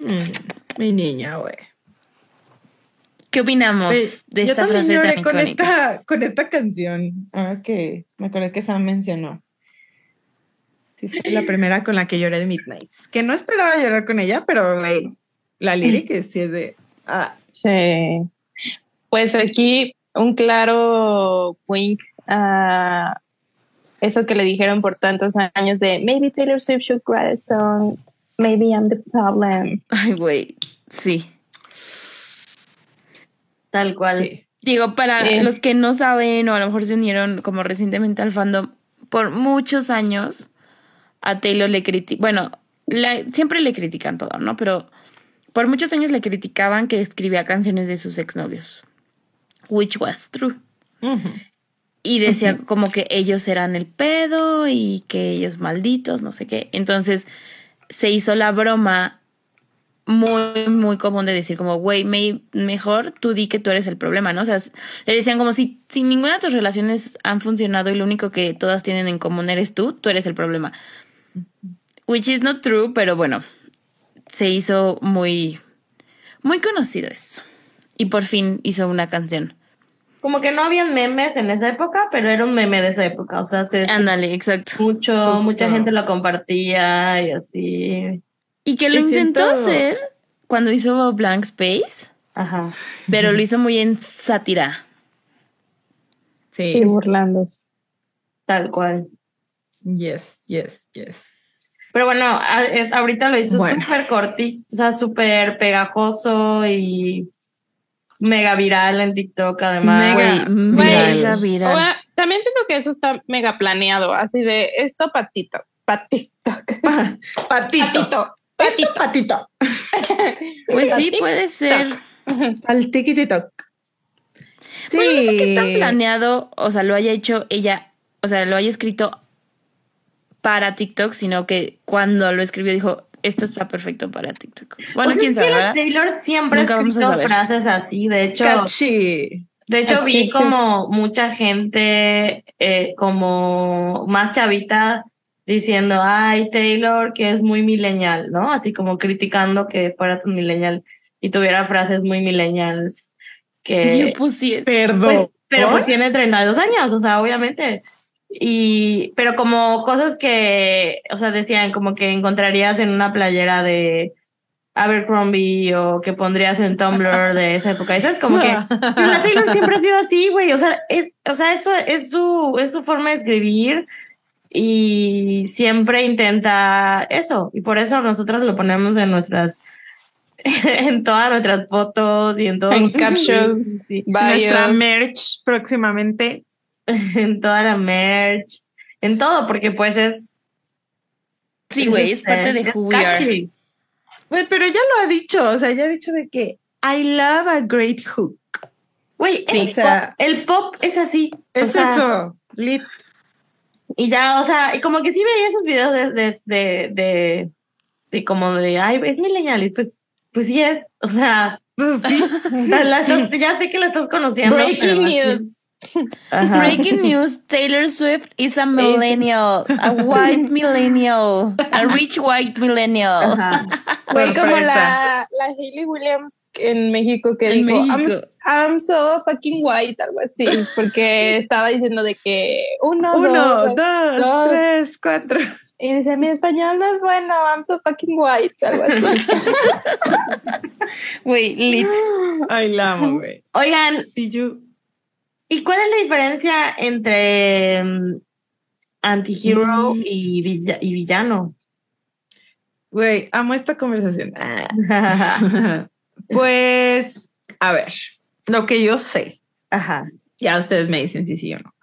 Speaker 3: Mm, mi niña, güey.
Speaker 2: ¿Qué opinamos
Speaker 3: Oye,
Speaker 2: de
Speaker 3: yo
Speaker 2: esta
Speaker 3: también
Speaker 2: frase
Speaker 3: lloré
Speaker 2: tan
Speaker 3: con
Speaker 2: icónica?
Speaker 3: esta, con esta canción. Ahora que me acuerdo que Sam mencionó. Sí, fue la primera con la que lloré de Midnights. Que no esperaba llorar con ella, pero güey, la lírica sí es de. Ah,
Speaker 4: Sí. Pues aquí un claro wink a eso que le dijeron por tantos años de maybe Taylor Swift should write a song, maybe I'm the problem.
Speaker 2: Ay, güey. Sí.
Speaker 5: Tal cual.
Speaker 3: Sí.
Speaker 2: Digo, para
Speaker 4: Bien.
Speaker 2: los que no saben o a lo mejor se unieron como recientemente al fandom, por muchos años a Taylor le critican, bueno, la- siempre le critican todo, ¿no? Pero por muchos años le criticaban que escribía canciones de sus exnovios, which was true. Y decía como que ellos eran el pedo y que ellos malditos, no sé qué. Entonces se hizo la broma muy, muy común de decir como, güey, me- mejor tú di que tú eres el problema, ¿no? O sea, le decían como si, si ninguna de tus relaciones han funcionado y lo único que todas tienen en común eres tú, tú eres el problema. Which is not true, pero bueno, se hizo muy, muy conocido eso. Y por fin hizo una canción.
Speaker 5: Como que no habían memes en esa época, pero era un meme de esa época. O sea, se,
Speaker 2: Ándale, exacto.
Speaker 5: mucho,
Speaker 3: Justo.
Speaker 5: mucha gente lo compartía y así.
Speaker 2: Y que lo
Speaker 3: Y
Speaker 2: intentó
Speaker 3: siento-
Speaker 2: hacer cuando hizo Blank Space,
Speaker 5: Ajá.
Speaker 2: pero lo hizo muy en sátira.
Speaker 3: Sí.
Speaker 4: Sí, burlándose.
Speaker 5: Tal cual.
Speaker 3: Yes, yes, yes.
Speaker 5: Pero bueno, a- ahorita lo hizo
Speaker 3: Bueno.
Speaker 5: súper cortito, o sea, súper pegajoso y mega viral en TikTok, además.
Speaker 3: Mega.
Speaker 2: Güey,
Speaker 3: Güey.
Speaker 2: mega viral.
Speaker 4: También siento que eso está mega planeado, así de esto patito, patito,
Speaker 3: Patito.
Speaker 4: patito,
Speaker 3: Patito. Patito.
Speaker 2: Pues sí,
Speaker 4: TikTok.
Speaker 2: puede ser.
Speaker 3: Al tiquititok. Sí.
Speaker 2: Bueno, no sé qué tan planeado, o sea, lo haya hecho ella, o sea, lo haya escrito para TikTok, sino que cuando lo escribió dijo, esto está perfecto para TikTok. Bueno,
Speaker 5: Pues
Speaker 2: quién sabe.
Speaker 5: Taylor siempre
Speaker 2: Nunca
Speaker 5: ha
Speaker 2: vamos a
Speaker 5: escrito
Speaker 2: saber.
Speaker 5: frases así. De hecho,
Speaker 3: Catchy.
Speaker 5: de hecho vi como mucha gente eh, como más chavita diciendo, ay, Taylor, que es muy millennial, ¿no? Así como criticando que fuera tan millennial y tuviera frases muy millennials que...
Speaker 2: Yo, sí es.
Speaker 3: Perdón.
Speaker 5: Pues, pero pues tiene 32 años, o sea, obviamente. Y, pero como cosas que, o sea, decían como que encontrarías en una playera de Abercrombie o que pondrías en Tumblr de esa época. Eso es como que pero la Taylor siempre ha sido así, güey. O sea, es, o sea, eso es su, es su forma de escribir y siempre intenta eso. Y por eso nosotros lo ponemos en nuestras, en todas nuestras fotos y en todo.
Speaker 4: En captions,
Speaker 5: Sí.
Speaker 3: Nuestra merch próximamente.
Speaker 5: en toda la merch, en todo, porque pues es.
Speaker 2: Sí, güey, es parte de who we are.
Speaker 5: catchy.
Speaker 3: Güey, pero ella lo ha dicho, o sea, ella ha dicho de que I love a great hook.
Speaker 5: Güey,
Speaker 3: Sí, o sea-
Speaker 5: pop. el pop es así. o
Speaker 3: Es
Speaker 5: sea,
Speaker 3: eso. Lit.
Speaker 5: Y ya, o sea, y como que sí veía esos videos de, de, de, de, de como de, ay, es millennial, y pues, pues sí es, o sea,
Speaker 3: Pues sí.
Speaker 5: la- la estás- ya sé que la estás conociendo.
Speaker 4: Breaking news.
Speaker 5: Ajá.
Speaker 2: Breaking news, Taylor Swift is a millennial, a white millennial, a rich white millennial.
Speaker 5: Ajá.
Speaker 4: Como la, la Hailey Williams en México que
Speaker 2: En
Speaker 4: dijo,
Speaker 2: México.
Speaker 4: I'm, I'm so fucking white, algo así, porque estaba diciendo de que uno,
Speaker 3: Uno,
Speaker 4: dos,
Speaker 3: dos,
Speaker 4: dos.
Speaker 3: tres, cuatro.
Speaker 4: y dice, mi español no es bueno, I'm so fucking white, algo así.
Speaker 2: Güey, lit.
Speaker 3: Ay, la amo, güey.
Speaker 5: Oigan,
Speaker 3: Sí, yo.
Speaker 5: ¿Y cuál es la diferencia entre mm, antihero
Speaker 3: Mm.
Speaker 5: y, villa- y villano?
Speaker 3: Güey, amo esta conversación. Pues, a ver, lo que yo sé,
Speaker 5: Ajá.
Speaker 3: ya ustedes me dicen si sí o no.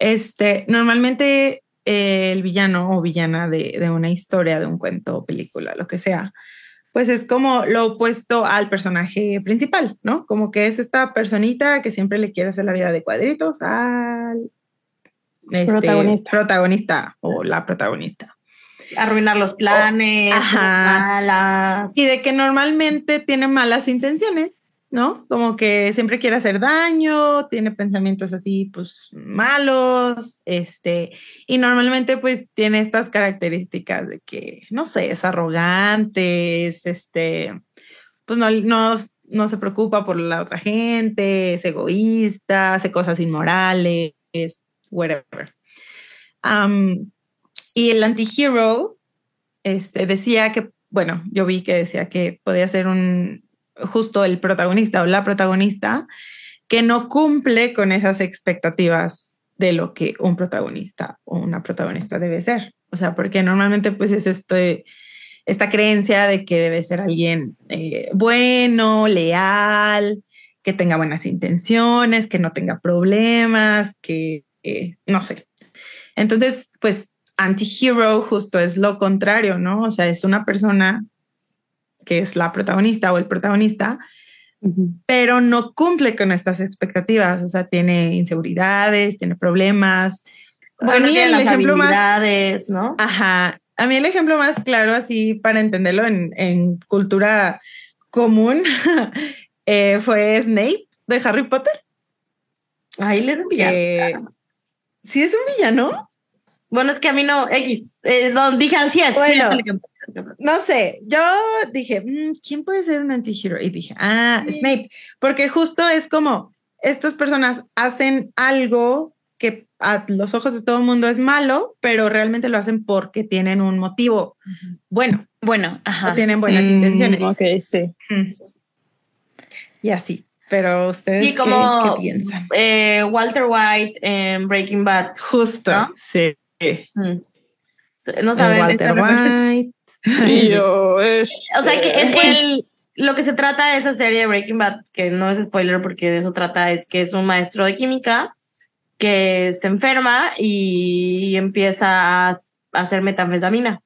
Speaker 3: Este, normalmente eh, el villano o villana de, de una historia, de un cuento, película, lo que sea, pues es como lo opuesto al personaje principal, ¿no? Como que es esta personita que siempre le quiere hacer la vida de cuadritos al este,
Speaker 4: Protagonista.
Speaker 3: protagonista o la protagonista.
Speaker 5: Arruinar los planes,
Speaker 3: Ajá.
Speaker 5: malas.
Speaker 3: Y de que normalmente tiene malas intenciones, ¿no? Como que siempre quiere hacer daño, tiene pensamientos así, pues malos, este, y normalmente pues tiene estas características de que, no sé, es arrogante, es este, pues no, no, no se preocupa por la otra gente, es egoísta, hace cosas inmorales, whatever. Y el antihero este, decía que, bueno, yo vi que decía que podía ser un justo el protagonista o la protagonista que no cumple con esas expectativas de lo que un protagonista o una protagonista debe ser. O sea, porque normalmente pues es este, esta creencia de que debe ser alguien eh, bueno, leal, que tenga buenas intenciones, que no tenga problemas, que eh, no sé. Entonces, pues anti-hero justo es lo contrario, ¿no? O sea, es una persona que es la protagonista o el protagonista, pero no cumple con estas expectativas, o sea, tiene inseguridades, tiene problemas.
Speaker 5: Bueno, a mí el ejemplo más, ¿no?
Speaker 3: Ajá, a mí el ejemplo más claro, así para entenderlo en, en cultura común, eh, fue Snape de Harry Potter.
Speaker 5: Ahí les es un villano.
Speaker 3: sí, es un villano.
Speaker 5: Bueno, es que a mí no, X, eh, no, dije así es.
Speaker 3: Bueno, no sé, yo dije, mm, ¿quién puede ser un antihero? Y dije, ah, Snape, porque justo es como, estas personas hacen algo que a los ojos de todo el mundo es malo, pero realmente lo hacen porque tienen un motivo bueno.
Speaker 2: Bueno, ajá.
Speaker 3: tienen buenas mm, intenciones.
Speaker 4: Ok, sí.
Speaker 3: Y así. Pero ustedes
Speaker 5: como,
Speaker 3: ¿qué, piensan?
Speaker 5: Eh, Walter White en Breaking Bad.
Speaker 3: Justo, sí.
Speaker 5: No saben.
Speaker 3: Walter White.
Speaker 4: Y yo,
Speaker 5: O sea que el, lo que se trata de esa serie de Breaking Bad, que no es spoiler porque de eso trata, es que es un maestro de química que se enferma y empieza a hacer metanfetamina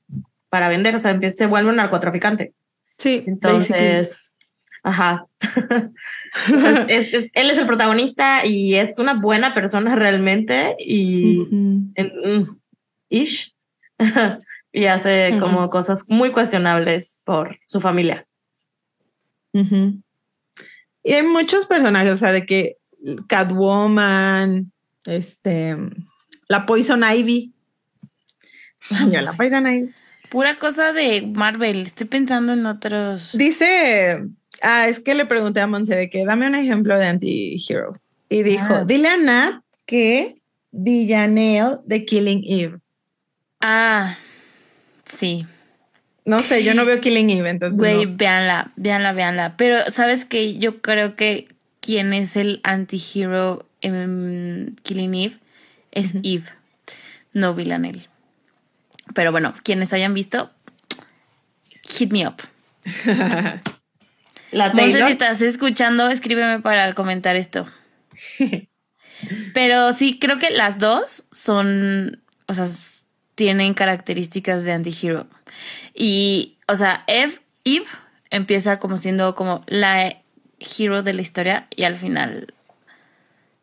Speaker 5: para vender, o sea, empieza, se vuelve un narcotraficante.
Speaker 3: Sí,
Speaker 5: entonces, ajá. él es el protagonista y es una buena persona realmente y mm, ish y hace como cosas muy cuestionables por su familia.
Speaker 3: Y hay muchos personajes, o sea, de que Catwoman, este, la Poison Ivy. Yo, la Poison Ivy.
Speaker 2: Pura cosa de Marvel. Estoy pensando en otros.
Speaker 3: Dice, ah, es que le pregunté a Monse de que dame un ejemplo de anti-hero. Y dijo, ah. dile a Nat que Villanelle de Killing Eve.
Speaker 2: Ah, sí.
Speaker 3: No sé, yo no veo Killing Eve, entonces.
Speaker 2: Güey, véanla, véanla, véanla. Pero, ¿sabes qué? Yo creo que quien es el anti-hero en Killing Eve es Eve, no Villanelle. Pero bueno, quienes hayan visto, hit me up. La no sé si estás escuchando, escríbeme para comentar esto. Pero sí, creo que las dos son, o sea, tienen características de antihero. Y, o sea, Eve, Eve empieza como siendo como la hero de la historia y al final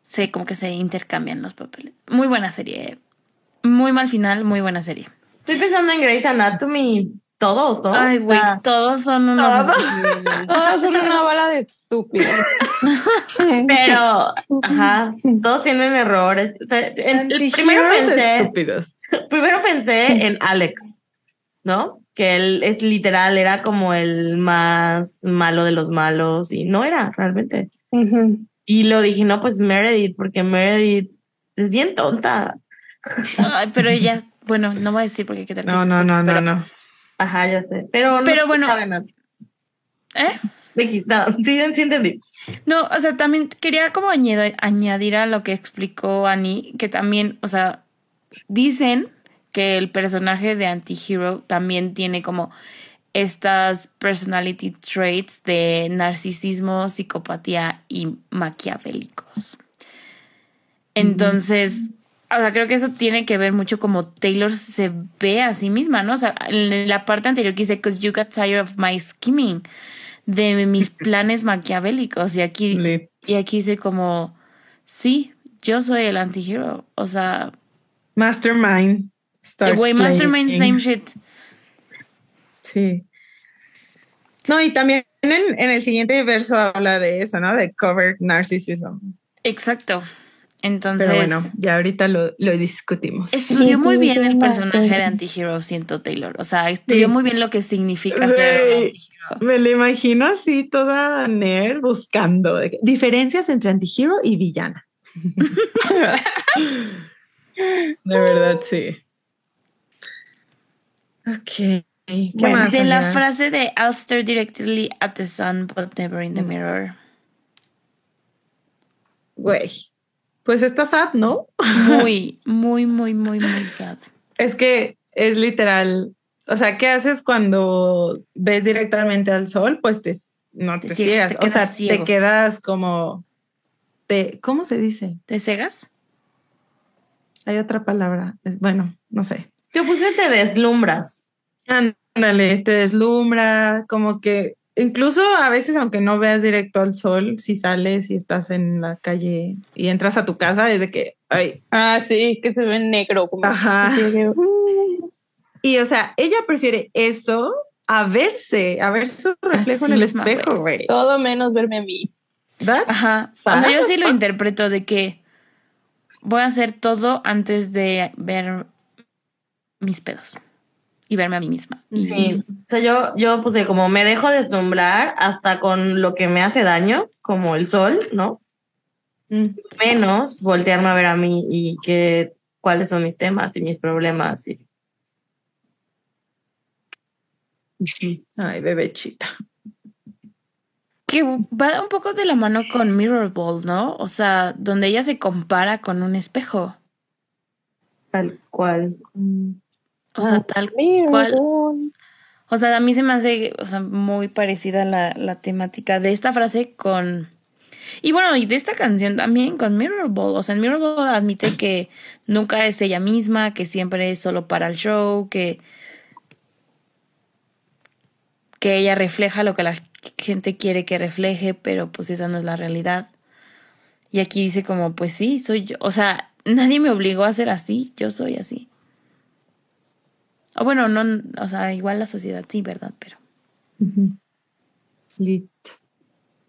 Speaker 2: se como que se intercambian los papeles. Muy buena serie. Muy mal final, muy buena serie.
Speaker 5: Estoy pensando en Grey's Anatomy. Todos, ¿no?
Speaker 2: Ay, güey, todos son unos.
Speaker 4: Todos son una bala de estúpidos.
Speaker 5: Pero, ajá, todos tienen errores. primero pensé. Estúpidos. Primero pensé en Alex, ¿no? Que él es literal, era como el más malo de los malos y no era realmente. Y lo dije, no, pues Meredith, porque Meredith es bien tonta.
Speaker 2: Ay, pero ella, bueno, no voy a decir porque qué tal.
Speaker 3: No, no, no, no, no.
Speaker 5: Ajá, ya sé. Pero,
Speaker 2: pero bueno.
Speaker 5: ¿Eh? sí, sí entendí.
Speaker 2: No, o sea, también quería como añadir, añadir a lo que explicó Annie, que también, o sea, dicen que el personaje de Antihero también tiene como estas personality traits de narcisismo, psicopatía y maquiavélicos. Entonces, o sea, creo que eso tiene que ver mucho como Taylor se ve a sí misma, ¿no? O sea, en la parte anterior que dice, because you got tired of my scheming, de mis planes maquiavélicos. Y aquí, y aquí dice como, sí, yo soy el antihero. O sea...
Speaker 3: Mastermind.
Speaker 2: Güey, Mastermind, same shit.
Speaker 3: Sí. No, y también en, en, el siguiente verso habla de eso, ¿no? De covered narcissism.
Speaker 2: Exacto. Entonces.
Speaker 3: Pero bueno, ya ahorita lo, lo discutimos.
Speaker 2: Estudió muy bien el personaje de antihero, siento Taylor. O sea, estudió muy bien lo que significa ser antihero.
Speaker 3: Me lo imagino así, toda nerd buscando diferencias entre antihero y villana. de verdad, sí. Ok.
Speaker 2: de la frase de I'll stare directly at the sun, but never in the mirror.
Speaker 3: Güey, pues está sad, ¿no?
Speaker 2: Muy, muy, muy, muy, muy sad.
Speaker 3: Es que es literal. O sea, ¿qué haces cuando ves directamente al sol? Pues te, no te,
Speaker 2: Te
Speaker 3: ciegas.
Speaker 2: ciegas, te
Speaker 3: o sea,
Speaker 2: ciego.
Speaker 3: te quedas como. Te, ¿Cómo se dice?
Speaker 2: ¿Te cegas?
Speaker 3: Hay otra palabra. Bueno, no sé.
Speaker 5: Te puse te deslumbras.
Speaker 3: Ándale, te deslumbra, como que incluso a veces, aunque no veas directo al sol, si sales y estás en la calle y entras a tu casa, es de que, ay,
Speaker 4: Ah, sí, que se ve negro. Como
Speaker 3: Ajá. Y o sea, ella prefiere eso a verse, a ver su reflejo en el
Speaker 2: misma,
Speaker 3: espejo, güey.
Speaker 4: todo menos verme a mí.
Speaker 3: ¿Verdad?
Speaker 2: Ajá. O sea, yo sí lo interpreto de que voy a hacer todo antes de ver mis pedos y verme a mí misma. Y
Speaker 5: Sí. O sea, yo, yo puse como me dejo deslumbrar hasta con lo que me hace daño, como el sol, ¿no?
Speaker 3: Mm.
Speaker 5: Menos voltearme a ver a mí y que cuáles son mis temas y mis problemas. Y...
Speaker 3: Ay, bebechita.
Speaker 2: que va un poco de la mano con Mirror Ball, ¿no? O sea, donde ella se compara con un espejo.
Speaker 5: Tal cual.
Speaker 2: O sea,
Speaker 4: Ah,
Speaker 2: tal cual. O sea, a mí se me hace o sea, muy parecida la, la temática de esta frase con... Y bueno, y de esta canción también con Mirror Ball. O sea, en Mirror Ball admite que nunca es ella misma, que siempre es solo para el show, que... que ella refleja lo que la gente quiere que refleje, pero pues esa no es la realidad. Y aquí dice como, pues sí, soy yo. O sea, nadie me obligó a ser así, yo soy así. O bueno, no, o sea, igual la sociedad sí, ¿verdad? Pero
Speaker 3: Lit.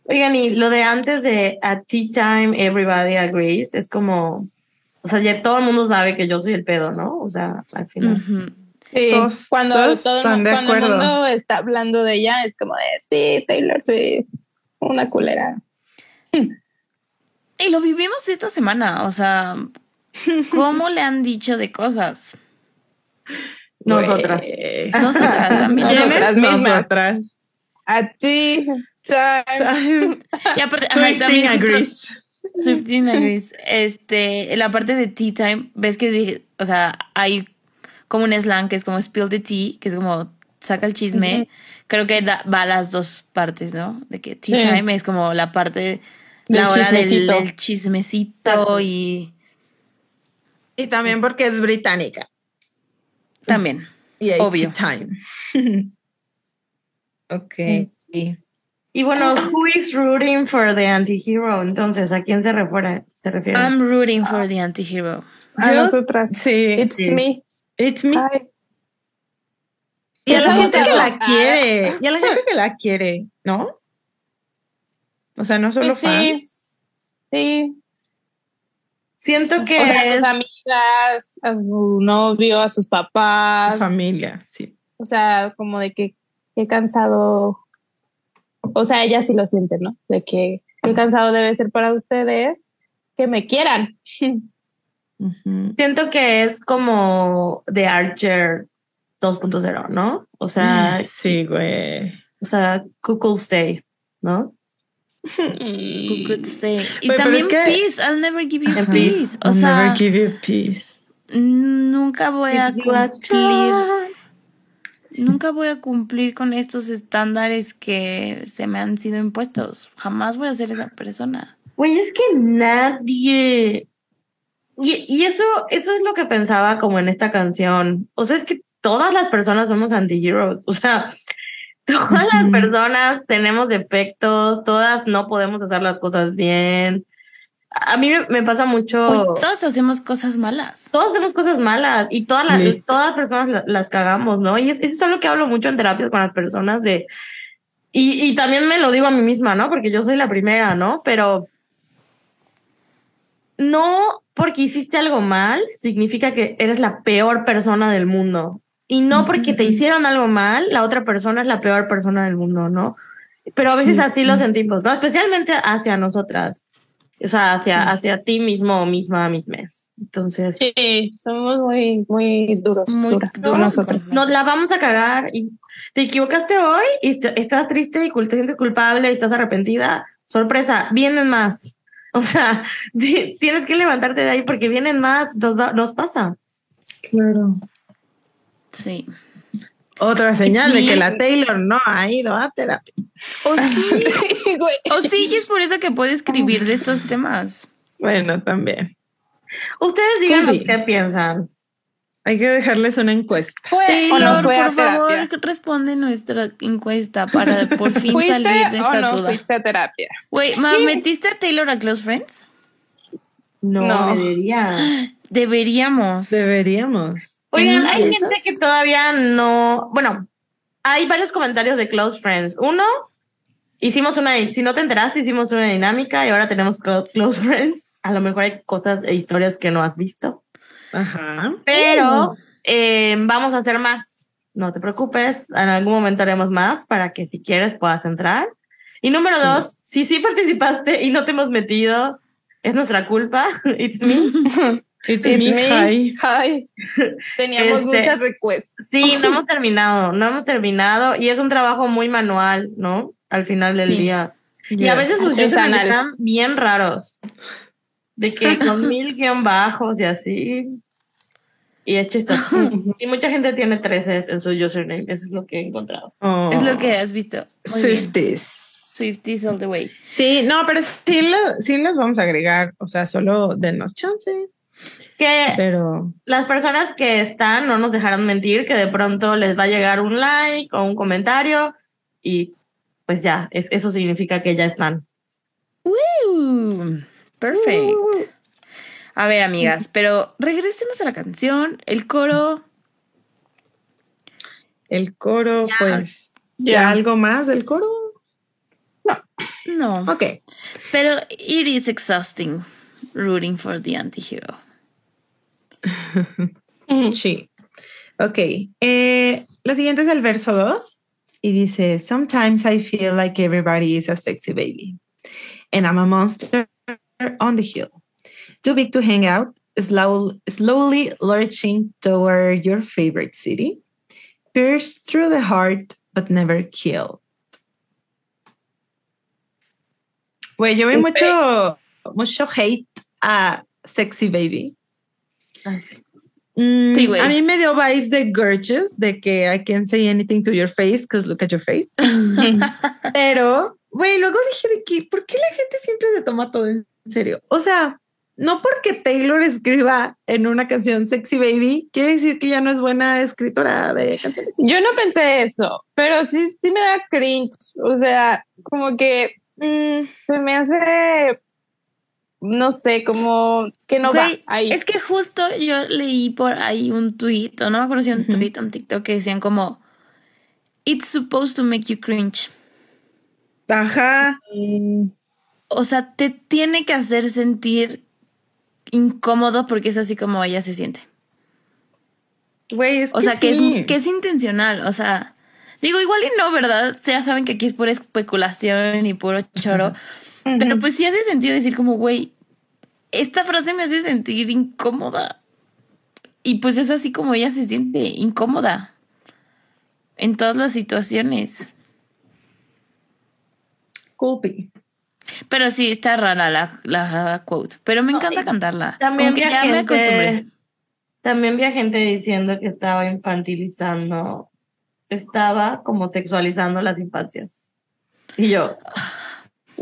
Speaker 5: Oigan, y lo de antes de at tea time everybody agrees es como, o sea, ya todo el mundo sabe que yo soy el pedo, ¿no? O sea, al final.
Speaker 2: ujú.
Speaker 4: Sí,
Speaker 3: Todos-
Speaker 4: cuando,
Speaker 3: todos
Speaker 4: todo el,
Speaker 3: de
Speaker 4: cuando mundo está hablando de ella, es como de sí, Taylor Swift, una culera.
Speaker 2: Y lo vivimos esta semana, o sea, ¿cómo le han dicho de cosas?
Speaker 5: Nosotras.
Speaker 3: Güey.
Speaker 2: Nosotras también.
Speaker 4: Nosotras.
Speaker 3: Nosotras.
Speaker 4: A ti, time.
Speaker 2: Y aparte, ajá, también justo-
Speaker 3: agrees.
Speaker 2: Swifting agrees. Este, en la parte de tea time, ves que dije, o sea, hay como un slang que es como spill the tea, que es como saca el chisme. Creo que da- va a las dos partes, ¿no? De que tea
Speaker 4: Sí.
Speaker 2: time es como la parte,
Speaker 4: Del
Speaker 2: la hora del,
Speaker 4: chismecito.
Speaker 2: del chismecito y
Speaker 3: Y también porque es británica.
Speaker 2: También.
Speaker 3: Y hay
Speaker 2: Obvio.
Speaker 3: time. ok. sí.
Speaker 5: Y bueno, who is rooting for the anti-hero? Entonces, ¿a quién se refiere? Se refiere?
Speaker 2: I'm rooting for the anti-hero.
Speaker 4: A
Speaker 3: Yo-
Speaker 4: nosotras.
Speaker 3: Sí.
Speaker 4: It's
Speaker 3: sí.
Speaker 4: me.
Speaker 3: It's me.
Speaker 4: Ay,
Speaker 3: Y a la gente
Speaker 4: que
Speaker 3: la quiere. Y a la gente que la quiere, ¿no? O sea, no solo
Speaker 4: pues sí,
Speaker 3: fans.
Speaker 4: sí.
Speaker 5: Siento que
Speaker 4: O sea, a
Speaker 5: es-
Speaker 4: sus amigas, a su novio, a sus papás.
Speaker 3: Familia, sí.
Speaker 4: O sea, como de que qué cansado. O sea, ella sí lo siente, ¿no? De que qué cansado debe ser para ustedes que me quieran.
Speaker 5: Siento que es como The Archer 2.0, ¿no? O sea,
Speaker 3: Mm, sí, güey.
Speaker 5: o sea, Cuckoo Stay, ¿no?
Speaker 2: Who could say? Y también
Speaker 3: es que-
Speaker 2: peace, I'll never give you peace. O
Speaker 3: I'll
Speaker 2: sea,
Speaker 3: never give you peace.
Speaker 2: nunca voy a cumplir, nunca voy a cumplir con estos estándares que se me han sido impuestos. Jamás voy a ser esa persona.
Speaker 5: Güey, es que nadie. Y, y eso, eso es lo que pensaba como en esta canción. O sea, es que todas las personas somos anti-heroes. O sea, todas las personas tenemos defectos, todas no podemos hacer las cosas bien. A mí me, pasa mucho.
Speaker 2: Hoy todos hacemos cosas malas.
Speaker 5: todos hacemos cosas malas y todas las, todas las personas la- las cagamos, ¿no? Y es, eso es lo que hablo mucho en terapias con las personas de... Y, y también me lo digo a mí misma, ¿no? Porque yo soy la primera, ¿no? Pero no porque hiciste algo mal significa que eres la peor persona del mundo. Y no porque te hicieron algo mal, la otra persona es la peor persona del mundo, ¿no? Pero a veces
Speaker 3: Sí,
Speaker 5: así
Speaker 3: sí.
Speaker 5: lo sentimos, ¿no? Especialmente hacia nosotras. O sea, hacia,
Speaker 2: Sí.
Speaker 5: hacia ti mismo o misma, misma. Entonces,
Speaker 4: Sí, somos muy, muy duros.
Speaker 2: Muy
Speaker 4: duras,
Speaker 2: duros
Speaker 4: nosotros.
Speaker 5: nos la vamos a cagar y te equivocaste hoy y te- estás triste y te sientes culpable y estás arrepentida. Sorpresa, vienen más. O sea, ti- tienes que levantarte de ahí porque vienen más, nos, nos pasa.
Speaker 3: Claro.
Speaker 2: Sí.
Speaker 3: Otra señal de que la Taylor no ha ido a terapia.
Speaker 2: O sí, o sí, y es por eso que puede escribir de estos temas.
Speaker 3: Bueno, también.
Speaker 5: Ustedes díganos qué piensan.
Speaker 3: Hay que dejarles una encuesta.
Speaker 4: ¿Fue o
Speaker 2: Taylor,
Speaker 4: no fue a
Speaker 2: por favor, responde nuestra encuesta para por fin
Speaker 4: ¿Fuiste
Speaker 2: salir de
Speaker 4: o
Speaker 2: esta
Speaker 4: no
Speaker 2: duda.
Speaker 4: fuiste a terapia?
Speaker 2: Güey, ¿ma ¿metiste a Taylor a Close Friends?
Speaker 5: No,
Speaker 4: No.
Speaker 5: debería.
Speaker 2: Deberíamos.
Speaker 3: Deberíamos.
Speaker 5: Oigan,
Speaker 2: ¿En una
Speaker 5: hay gente que todavía no. Bueno, hay varios comentarios de Close Friends. Uno, hicimos una. Si no te enteraste, hicimos una dinámica y ahora tenemos Close, close Friends. A lo mejor hay cosas e historias que no has visto.
Speaker 3: Ajá.
Speaker 5: Pero eh, vamos a hacer más. No te preocupes. En algún momento haremos más para que si quieres puedas entrar. Y número dos, si sí participaste y no te hemos metido, es nuestra culpa. It's me.
Speaker 3: It's,
Speaker 4: It's
Speaker 3: me.
Speaker 4: me.
Speaker 3: Hi.
Speaker 4: Hi. Teníamos
Speaker 5: Este-
Speaker 4: muchas requests.
Speaker 5: Sí, no hemos terminado, no hemos terminado y es un trabajo muy manual, ¿no? Al final del
Speaker 2: Sí.
Speaker 5: día. Y a
Speaker 3: Yes.
Speaker 5: veces sus usernames
Speaker 4: Artesanal.
Speaker 5: están bien raros. De que con mil guion bajos y así. Y es chistoso. y mucha gente tiene 13 en su username, eso es lo que he encontrado.
Speaker 3: Oh.
Speaker 2: Es lo que has visto. Muy bien.
Speaker 3: Swifties.
Speaker 2: Swifties all the way.
Speaker 3: Sí, no, pero sí, lo- sí los vamos a agregar. O sea, solo denos chance.
Speaker 5: Que
Speaker 3: Pero
Speaker 5: las personas que están no nos dejarán mentir que de pronto les va a llegar un like o un comentario y pues ya, es, eso significa que ya están.
Speaker 2: Uh, perfect. A ver, amigas, pero regresemos a la canción. El coro.
Speaker 3: el coro,
Speaker 2: Ya.
Speaker 3: pues,
Speaker 4: Ya.
Speaker 3: ¿ya algo más del coro?
Speaker 2: No.
Speaker 3: Ok.
Speaker 2: Pero it is exhausting rooting for the anti-hero.
Speaker 3: Sí. Ok. Eh, lo siguiente es el verso 2 y dice, Sometimes I feel like everybody is a sexy baby and I'm a monster on the hill. Too big to hang out, slow, slowly lurching toward your favorite city, pierced through the heart but never killed. Güey, yo vi
Speaker 4: Ok.
Speaker 3: mucho, mucho hate a Sexy Baby. Mm,
Speaker 2: Sí, güey.
Speaker 3: a mí me dio vibes de Gorgeous, de que I can't say anything to your face, because look at your face. Pero, güey, luego dije de que, ¿por qué la gente siempre se toma todo en serio? O sea, no porque Taylor escriba en una canción Sexy Baby, quiere decir que ya no es buena escritora de canciones.
Speaker 4: Yo no pensé eso, pero sí, sí me da cringe. O sea, como que
Speaker 3: Mm,
Speaker 4: se me hace, no sé, como que no va
Speaker 2: Güey,
Speaker 4: ahí.
Speaker 2: Es que justo yo leí por ahí un tweet, o no me acuerdo si un
Speaker 3: Ujú.
Speaker 2: tweet o un TikTok que decían como It's supposed to make you cringe.
Speaker 3: ajá.
Speaker 2: O sea, te tiene que hacer sentir incómodo porque es así como ella se siente.
Speaker 3: Güey, es
Speaker 2: O sea, que, es, que es intencional. O sea, digo, igual y no, ¿verdad? Ya saben que aquí es pura especulación y puro choro. Pero pues sí hace sentido decir como, güey, esta frase me hace sentir incómoda. Y pues es así como ella se siente incómoda. En todas las situaciones.
Speaker 3: Culpy.
Speaker 2: Pero sí, está rara la, la quote. Pero me encanta cantarla.
Speaker 5: También
Speaker 2: Como que
Speaker 5: vi
Speaker 2: ya me
Speaker 5: gente-
Speaker 2: acostumbré.
Speaker 5: También vi a gente diciendo que estaba infantilizando, estaba como sexualizando las infancias. Y yo,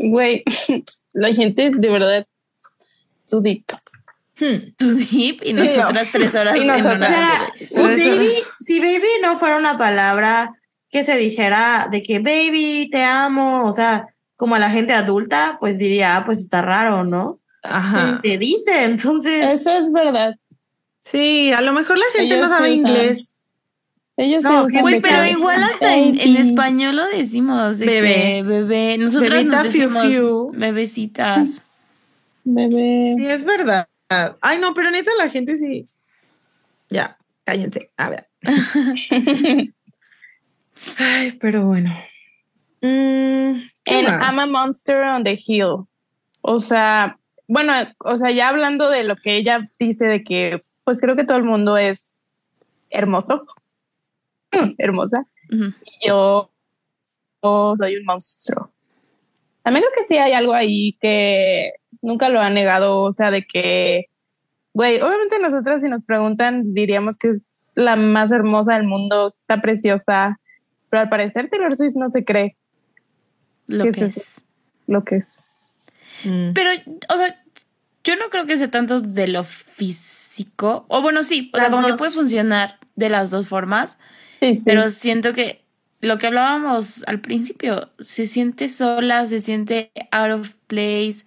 Speaker 4: Güey, la gente de verdad, su deep.
Speaker 3: Hmm.
Speaker 2: Tu deep y nosotras tres horas
Speaker 4: Y
Speaker 2: en una.
Speaker 5: O sea, si
Speaker 3: Tres
Speaker 5: baby, si baby no fuera una palabra que se dijera de que baby, te amo, o sea, como a la gente adulta, pues diría, ah, pues está raro, ¿no?
Speaker 3: Ajá.
Speaker 5: Te dice, entonces,
Speaker 4: Eso es verdad.
Speaker 3: Sí, a lo mejor la gente
Speaker 4: Ellos
Speaker 3: no sabe
Speaker 4: usan.
Speaker 3: inglés.
Speaker 4: Ellos
Speaker 5: No,
Speaker 4: se usan
Speaker 2: pero igual hasta en, español lo decimos, de
Speaker 3: Bebé.
Speaker 2: que bebé. Nosotras
Speaker 3: Bebita,
Speaker 2: nos decimos
Speaker 3: fiu.
Speaker 2: bebecitas.
Speaker 4: Bebé.
Speaker 3: Sí, es verdad. Ay, no, pero neta, la gente sí. Ya, cállense. A ver. Ay, pero bueno. Mm, ¿qué
Speaker 4: En
Speaker 3: más?
Speaker 4: I'm a Monster on the Hill. O sea, bueno, o sea, ya hablando de lo que ella dice de que, pues creo que todo el mundo es hermoso, hermosa.
Speaker 2: Ujú.
Speaker 4: Yo, yo soy un monstruo. También creo que sí hay algo ahí que nunca lo ha negado, o sea, de que, güey, obviamente nosotras si nos preguntan diríamos que es la más hermosa del mundo, está preciosa, pero al parecer Taylor Swift no se cree
Speaker 2: Lo
Speaker 4: ¿Qué
Speaker 2: que
Speaker 4: es
Speaker 2: es.
Speaker 4: lo que es.
Speaker 3: Mm.
Speaker 2: Pero, o sea, yo no creo que sea tanto de lo físico. O bueno, sí, o sea, como que puede funcionar de las dos formas.
Speaker 4: Sí, sí.
Speaker 2: Pero siento que lo que hablábamos al principio, se siente sola, se siente out of place,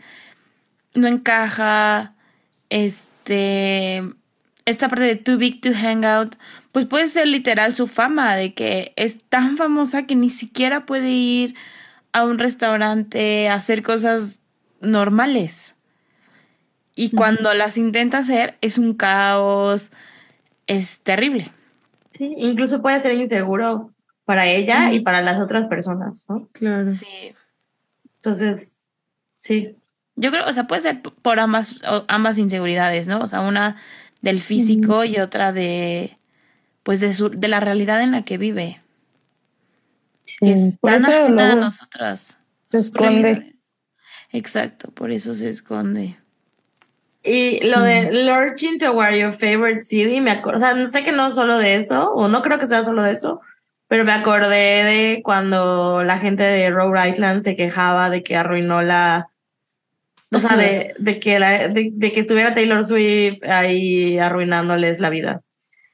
Speaker 2: no encaja, este, esta parte de too big to hang out, pues puede ser literal su fama, de que es tan famosa que ni siquiera puede ir a un restaurante a hacer cosas normales. Y cuando las intenta hacer es un caos, es terrible.
Speaker 5: Sí, incluso puede ser inseguro para ella y para las otras personas, ¿no?
Speaker 3: Claro.
Speaker 2: Sí.
Speaker 5: Entonces, sí.
Speaker 2: Yo creo, o sea, puede ser por ambas, o- ambas inseguridades, ¿no? O sea, una del físico y otra de, pues, de, su, de la realidad en la que vive. Que es
Speaker 4: por
Speaker 2: tan
Speaker 4: eso
Speaker 2: ajena a nosotras.
Speaker 4: se esconde.
Speaker 2: realidades. Exacto, por eso se esconde.
Speaker 5: Y lo de lurching toward your favorite city, me acuerdo, o sea, no sé que no solo de eso, o no creo que sea solo de eso, pero me acordé de cuando la gente de Rhode Island se quejaba de que arruinó la, o sea, de, de que la, de, de que estuviera Taylor Swift ahí arruinándoles la vida.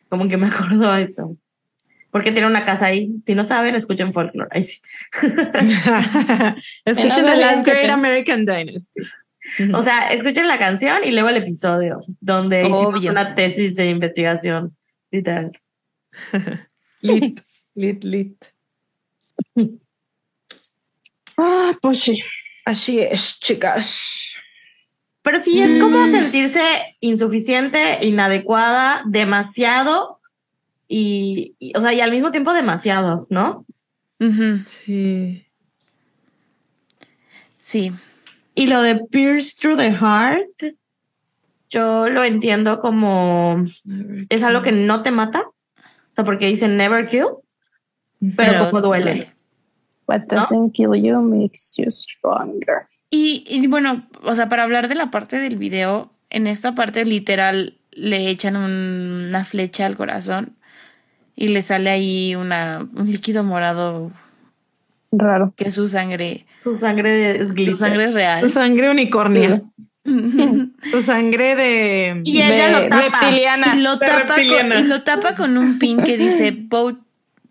Speaker 5: Como que me acuerdo eso. Porque tiene una casa ahí. Si no saben, escuchen folklore. Ahí sí.
Speaker 3: Escuchen The Last Great American Dynasty.
Speaker 5: O sea, escuchen la canción y luego el episodio donde hicimos
Speaker 2: Obvio.
Speaker 5: una tesis de investigación. Literal.
Speaker 3: Lit, lit, lit.
Speaker 4: Ah, pues sí.
Speaker 3: Así es, chicas.
Speaker 5: Pero sí es como
Speaker 2: Mm.
Speaker 5: sentirse insuficiente, inadecuada, demasiado y, y, o sea, y al mismo tiempo demasiado, ¿no?
Speaker 3: Sí.
Speaker 2: Sí.
Speaker 5: Y lo de pierce through the heart, yo lo entiendo como es algo que no te mata, o sea, porque dice never kill, pero, como duele.
Speaker 4: What doesn't kill you makes you stronger.
Speaker 2: Y, y bueno, o sea, para hablar de la parte del video, en esta parte literal le echan un- una flecha al corazón y le sale ahí una, un líquido morado
Speaker 4: Raro.
Speaker 2: que su sangre,
Speaker 5: Su sangre de
Speaker 2: su sangre es real.
Speaker 3: sangre unicornia. Tu sangre de.
Speaker 5: Y ella
Speaker 4: De
Speaker 5: lo tapa.
Speaker 4: reptiliana.
Speaker 2: Y lo,
Speaker 3: De
Speaker 2: tapa con, y lo tapa con un pin que dice vote,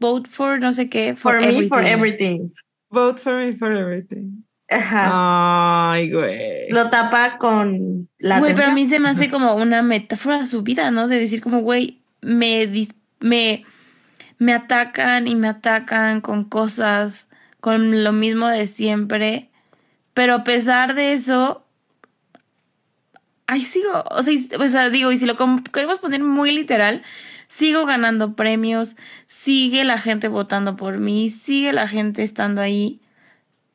Speaker 2: vote for no sé qué, for,
Speaker 5: For, me, for
Speaker 2: everything".
Speaker 3: Vote for me for everything.
Speaker 5: Ajá.
Speaker 3: Ay, güey.
Speaker 5: Lo tapa con la
Speaker 2: Güey, pero a mí se me hace como una metáfora a su vida, ¿no? De decir como, güey, me, dis- me, me atacan y me atacan con cosas, con lo mismo de siempre, pero a pesar de eso, ahí sigo, o sea, y- o sea, digo, y si lo queremos poner muy literal, sigo ganando premios, sigue la gente votando por mí, sigue la gente estando ahí,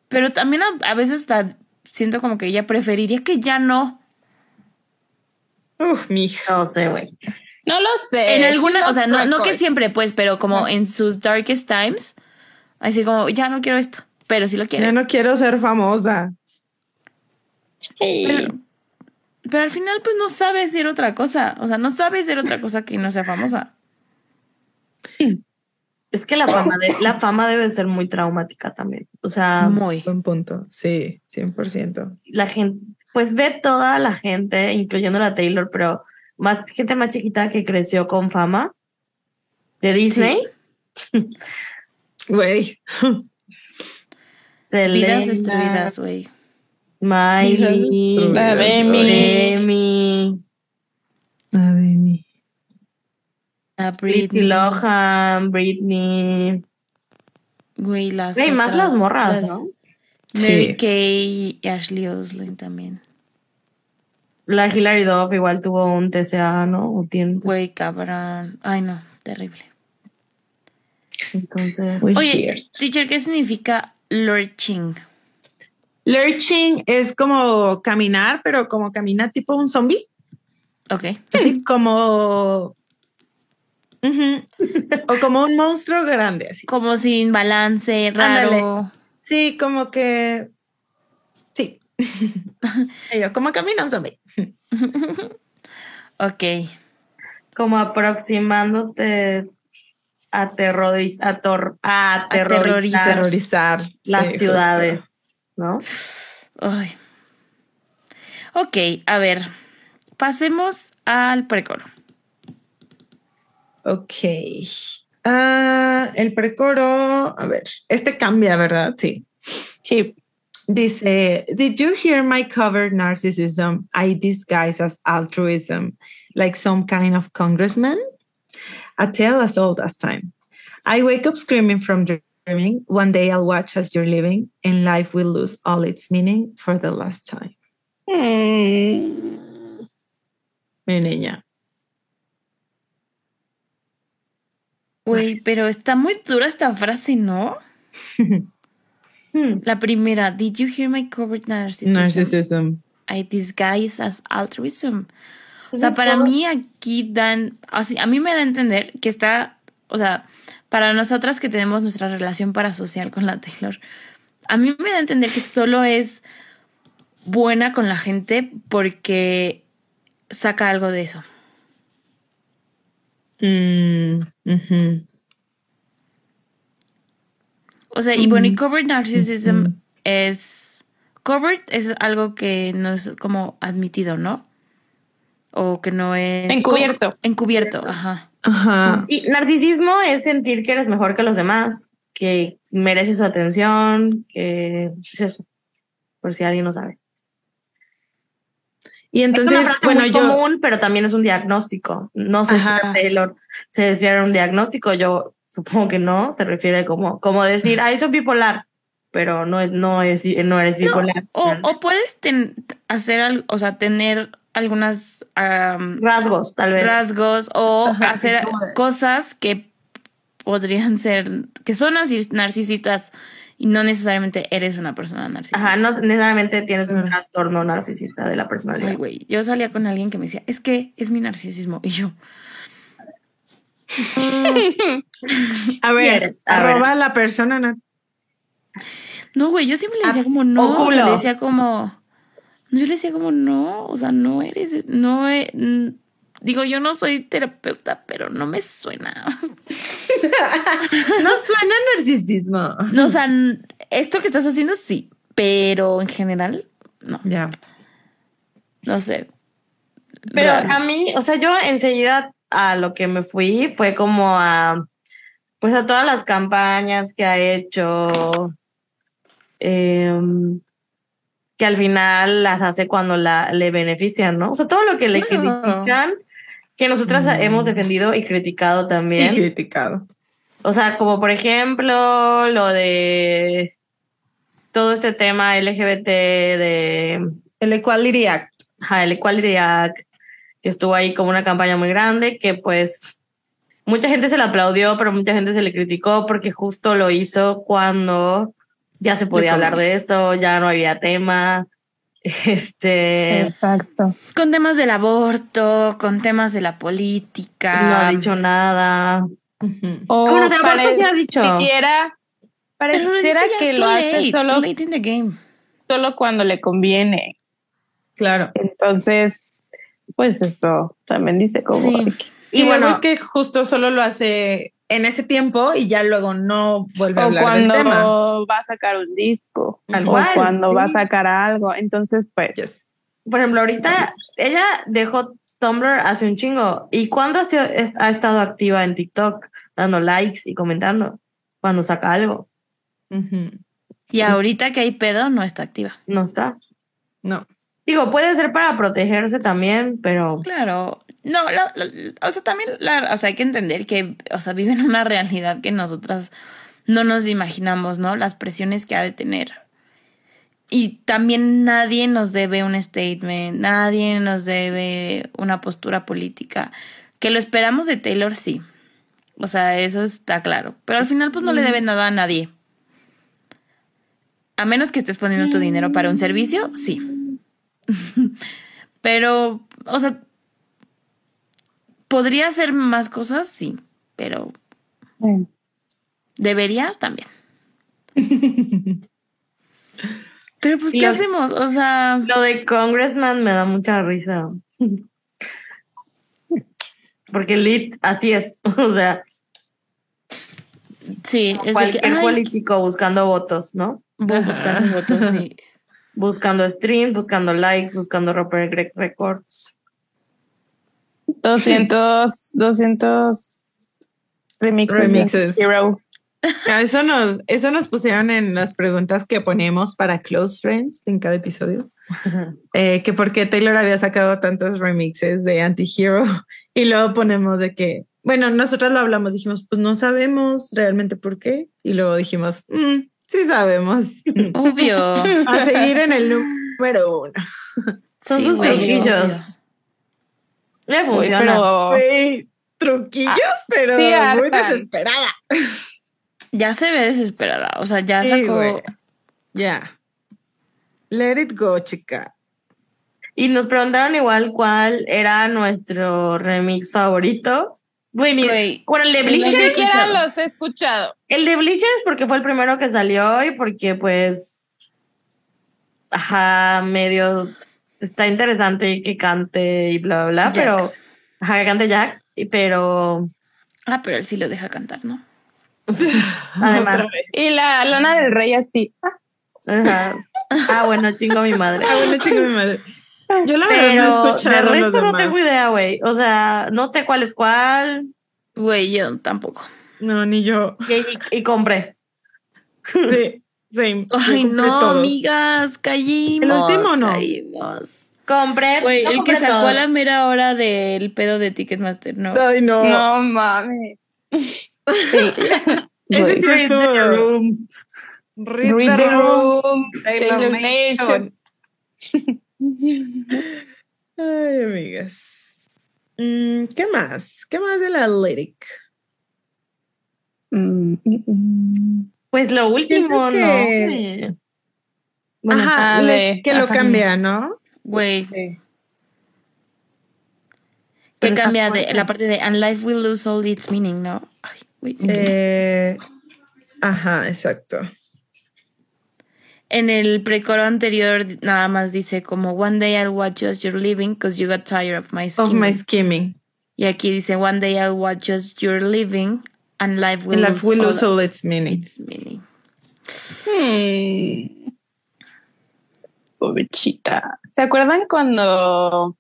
Speaker 2: pero también a, a veces hasta siento como que ella preferiría que ya no.
Speaker 3: Uf, mija.
Speaker 5: No sé, güey.
Speaker 4: No lo sé.
Speaker 2: En
Speaker 4: She
Speaker 2: alguna, o sea, no, no que siempre, pues, pero como en sus darkest times, así como, ya no quiero esto, pero sí lo quiero.
Speaker 3: Ya no quiero ser famosa.
Speaker 4: Sí.
Speaker 2: Pero, pero al final, pues, no sabe ser otra cosa. O sea, no sabe ser otra cosa que no sea famosa.
Speaker 5: Es que la fama, de, la fama debe ser muy traumática también. O sea,
Speaker 2: Muy.
Speaker 3: Buen punto. Sí, 100%.
Speaker 5: la gente, pues ve toda la gente, incluyendo la Taylor, pero más gente más chiquita que creció con fama de Disney.
Speaker 3: Güey.
Speaker 2: Vidas destruidas, güey.
Speaker 5: Miley,
Speaker 4: La. Demi.
Speaker 5: Demi,
Speaker 3: Nada de mí.
Speaker 2: A
Speaker 5: Britney. Lohan, Britney.
Speaker 2: Güey, las.
Speaker 5: Güey, más las morras,
Speaker 2: las-
Speaker 5: ¿no?
Speaker 2: Mary
Speaker 3: Sí.
Speaker 2: Kay y Ashley Oslin también.
Speaker 5: La Hilary Duff igual tuvo un TCA, ¿no? O tiene.
Speaker 2: Güey, cabrón. Ay, no, terrible.
Speaker 5: Entonces.
Speaker 2: Oye,
Speaker 3: cierto.
Speaker 2: teacher, ¿qué significa lurching?
Speaker 3: Lurching es como caminar, pero como camina tipo un zombie.
Speaker 2: Ok.
Speaker 3: Así como. O como un monstruo grande, así.
Speaker 2: Como sin balance, raro.
Speaker 3: Sí, como que Sí. yo, como camino un zombie.
Speaker 2: Ok.
Speaker 5: Como aproximándote a, terroriz- a, tor- a
Speaker 2: Aterrorizar.
Speaker 5: aterrorizar
Speaker 3: Terrorizar.
Speaker 5: las
Speaker 3: Sí,
Speaker 5: ciudades, ¿no?
Speaker 2: Ay. Ok, a ver. Pasemos al precoro.
Speaker 3: Ok. Ah, el precoro, a ver, este cambia, ¿verdad? Sí.
Speaker 4: Sí.
Speaker 3: Dice, did you hear my covered narcissism I disguise as altruism, like some kind of congressman? A tale as old as time. I wake up screaming from dreaming. One day I'll watch as you're living, and life will lose all its meaning for the last time.
Speaker 4: Mm.
Speaker 3: Mi niña.
Speaker 2: Güey, pero está muy dura esta frase, ¿no? La primera, did you hear my covered narcissism?
Speaker 3: Narcissism.
Speaker 2: I disguise as altruism. O sea, para
Speaker 5: todo-
Speaker 2: mí aquí dan, así, a mí me da a entender que está, o sea, para nosotras que tenemos nuestra relación parasocial con la Taylor, a mí me da a entender que solo es buena con la gente porque saca algo de eso.
Speaker 3: Mm.
Speaker 2: O sea, y bueno, y covered
Speaker 3: Mm,
Speaker 2: narcissism es, covered es algo que no es como admitido, ¿no? O que no es...
Speaker 4: Encubierto.
Speaker 2: Encubierto, ajá.
Speaker 3: Ajá.
Speaker 5: Y narcisismo es sentir que eres mejor que los demás, que mereces su atención, que es eso, por si alguien no sabe.
Speaker 3: Y
Speaker 5: es
Speaker 3: entonces,
Speaker 5: una frase
Speaker 3: bueno,
Speaker 5: muy
Speaker 3: yo.
Speaker 5: común, pero también es un diagnóstico. No sé
Speaker 3: Ajá.
Speaker 5: si Taylor se refiere a un diagnóstico, yo supongo que no, se refiere como, como decir, ay, soy bipolar, pero no, es- no, es, no eres
Speaker 2: No,
Speaker 5: bipolar.
Speaker 2: o, o puedes ten- hacer algo, o sea, tener algunas
Speaker 5: Rasgos, tal vez.
Speaker 2: rasgos o
Speaker 3: Ajá,
Speaker 2: hacer cosas que podrían ser, que son narcis- narcisistas y no necesariamente eres una persona narcisista.
Speaker 5: Ajá, no necesariamente tienes un trastorno narcisista de la personalidad.
Speaker 2: Ay, güey, yo salía con alguien que me decía, es que es mi narcisismo. Y yo,
Speaker 3: A ver?
Speaker 5: A ver.
Speaker 3: arroba la persona. na-
Speaker 2: no, güey, yo siempre le
Speaker 3: Ah,
Speaker 2: decía como no, o sea, le decía como, no, yo le decía como no, o sea, no eres, no, e- mm, digo, yo no soy terapeuta, pero no me suena.
Speaker 3: No suena narcisismo.
Speaker 2: No, o sea, esto que estás haciendo sí, pero en general, no,
Speaker 3: Ya.
Speaker 2: no sé.
Speaker 5: Pero a mí, o sea, yo enseguida a lo que me fui fue como a, pues a todas las campañas que ha hecho, em, que al final las hace cuando la, le benefician, ¿no? O sea, todo lo que le
Speaker 2: Claro.
Speaker 5: critican, que nosotras
Speaker 3: Mm.
Speaker 5: hemos defendido y criticado
Speaker 3: Y
Speaker 5: también.
Speaker 3: criticado.
Speaker 5: O sea, como por ejemplo lo de todo este tema LGBT de
Speaker 3: El Equality Act.
Speaker 5: ajá, el Equality Act, que estuvo ahí como una campaña muy grande, que pues mucha gente se le aplaudió, pero mucha gente se le criticó porque justo lo hizo cuando ya se podía
Speaker 2: Ya
Speaker 5: hablar de eso, ya no había tema. Este
Speaker 4: Exacto.
Speaker 2: Con temas del aborto, con temas de la política.
Speaker 5: no ha dicho nada.
Speaker 3: Ujú.
Speaker 4: O
Speaker 5: Ah, bueno, de aborto sí ha dicho.
Speaker 4: Pareciera
Speaker 2: ya
Speaker 4: que lo hace
Speaker 2: late,
Speaker 4: solo,
Speaker 2: late in the game.
Speaker 4: solo cuando le conviene.
Speaker 3: Claro.
Speaker 4: Entonces, pues eso también dice como
Speaker 2: Sí.
Speaker 3: Y, bueno- es que justo solo lo hace en ese tiempo y ya luego no vuelve a
Speaker 4: o
Speaker 3: hablar
Speaker 4: cuando
Speaker 3: del tema.
Speaker 4: va a sacar un disco
Speaker 5: Tal
Speaker 4: o
Speaker 5: cual,
Speaker 4: cuando
Speaker 5: sí.
Speaker 4: va a sacar algo. Entonces, pues
Speaker 3: Yes.
Speaker 5: Por ejemplo, ahorita ella dejó Tumblr hace un chingo. ¿Y cuándo ha, sido- es- ha estado activa en TikTok? Dando likes y comentando. Cuando saca algo.
Speaker 2: Y ahorita que hay pedo, no está activa.
Speaker 5: No está.
Speaker 3: No.
Speaker 5: Digo, puede ser para protegerse también, pero
Speaker 2: Claro. No, la- la- o sea, también la- o sea, hay que entender que, o sea, viven una realidad que nosotras no nos imaginamos, ¿no? Las presiones que ha de tener. Y también nadie nos debe un statement, nadie nos debe una postura política. Que lo esperamos de Taylor, sí. O sea, eso está claro. Pero al final, pues no le debe nada a nadie. A menos que estés poniendo tu dinero para un servicio, sí. Pero, o sea, podría hacer más cosas, sí. Pero
Speaker 4: mm,
Speaker 2: debería también. Pero pues, ¿qué hacemos? O sea,
Speaker 5: Lo de Congressman me da mucha risa. Porque Lit, así es. O sea,
Speaker 2: sí, es que,
Speaker 5: cualquier político buscando votos, ¿no?
Speaker 2: buscando votos, sí.
Speaker 5: Buscando streams, buscando likes, buscando romper records.
Speaker 4: 200, 200 remixes.
Speaker 3: Remixes.
Speaker 4: Hero.
Speaker 3: Ah, Eso nos, eso nos pusieron en las preguntas que ponemos para Close Friends en cada episodio. Eh, que por qué Taylor había sacado tantos remixes de Anti-Hero. Y luego ponemos de que, bueno, nosotros lo hablamos, dijimos, pues no sabemos realmente por qué. Y luego dijimos, "Mm, sí sabemos.
Speaker 2: Obvio.
Speaker 3: A seguir en el número uno.
Speaker 5: Son
Speaker 2: Sí,
Speaker 5: sus
Speaker 2: güey,
Speaker 5: truquillos. Le
Speaker 4: Güey,
Speaker 5: funciona.
Speaker 4: pero
Speaker 3: Güey, truquillos, pero
Speaker 4: sí,
Speaker 3: muy desesperada.
Speaker 2: Ya se ve desesperada. O sea, ya
Speaker 3: Sí,
Speaker 2: sacó.
Speaker 3: Ya. Let it go, chica.
Speaker 5: Y nos preguntaron igual cuál era nuestro remix favorito. Güey, bueno, el de
Speaker 2: ni
Speaker 4: Ni
Speaker 5: Bleachers.
Speaker 2: siquiera
Speaker 4: los he escuchado.
Speaker 5: El de Bleachers porque fue el primero que salió y porque pues ajá, medio está interesante que cante y bla bla bla,
Speaker 2: Jack.
Speaker 5: pero ajá, que cante Jack, y pero
Speaker 2: Ah, pero él sí lo deja cantar, ¿no?
Speaker 5: además.
Speaker 4: Y la Lana del Rey así. Ah,
Speaker 5: ajá. Ah, bueno, chingo mi madre.
Speaker 3: Ah, bueno, chica, mi madre. Yo la verdad no he
Speaker 5: Pero de resto no
Speaker 3: demás.
Speaker 5: tengo idea, güey. O sea, no sé cuál es cuál
Speaker 2: Güey, yo tampoco.
Speaker 3: No, ni yo.
Speaker 5: y, y- y compré.
Speaker 3: Sí, sí.
Speaker 2: Ay, no,
Speaker 3: todos.
Speaker 2: amigas, callimos.
Speaker 3: El último no.
Speaker 2: Caímos.
Speaker 5: Compré.
Speaker 2: Güey,
Speaker 5: no
Speaker 2: el que sacó a
Speaker 5: todos.
Speaker 2: la mera hora del pedo de Ticketmaster, ¿no?
Speaker 3: Ay, no.
Speaker 4: No mames. Sí.
Speaker 3: Ese sí
Speaker 5: Read the room.
Speaker 3: Read,
Speaker 4: Read
Speaker 3: the
Speaker 4: the
Speaker 3: room.
Speaker 4: room.
Speaker 3: Taylor
Speaker 4: Taylor
Speaker 3: Nation.
Speaker 4: Nation.
Speaker 3: Ay, amigas. Mm, ¿Qué más? ¿Qué más de la lyric?
Speaker 4: Mm.
Speaker 5: Pues lo último,
Speaker 3: que-
Speaker 5: ¿no? Bueno,
Speaker 3: Ajá, le- que lo
Speaker 4: ajá.
Speaker 3: cambia, ¿no?
Speaker 2: Güey,
Speaker 4: Sí.
Speaker 2: que cambia de la parte de And life will lose all its meaning, ¿no? Ay, güey.
Speaker 3: Eh, ajá, exacto.
Speaker 2: En el precoro anterior nada más dice como One day I'll watch you as you're living because you got tired of my skin.
Speaker 3: Of my skimming.
Speaker 2: Y aquí dice One day I'll watch you as you're living and life will
Speaker 3: And
Speaker 2: lose
Speaker 3: life will
Speaker 2: all
Speaker 3: lose all its meaning.
Speaker 2: its meaning.
Speaker 4: Hmm. Pobrecita. ¿Se acuerdan cuando...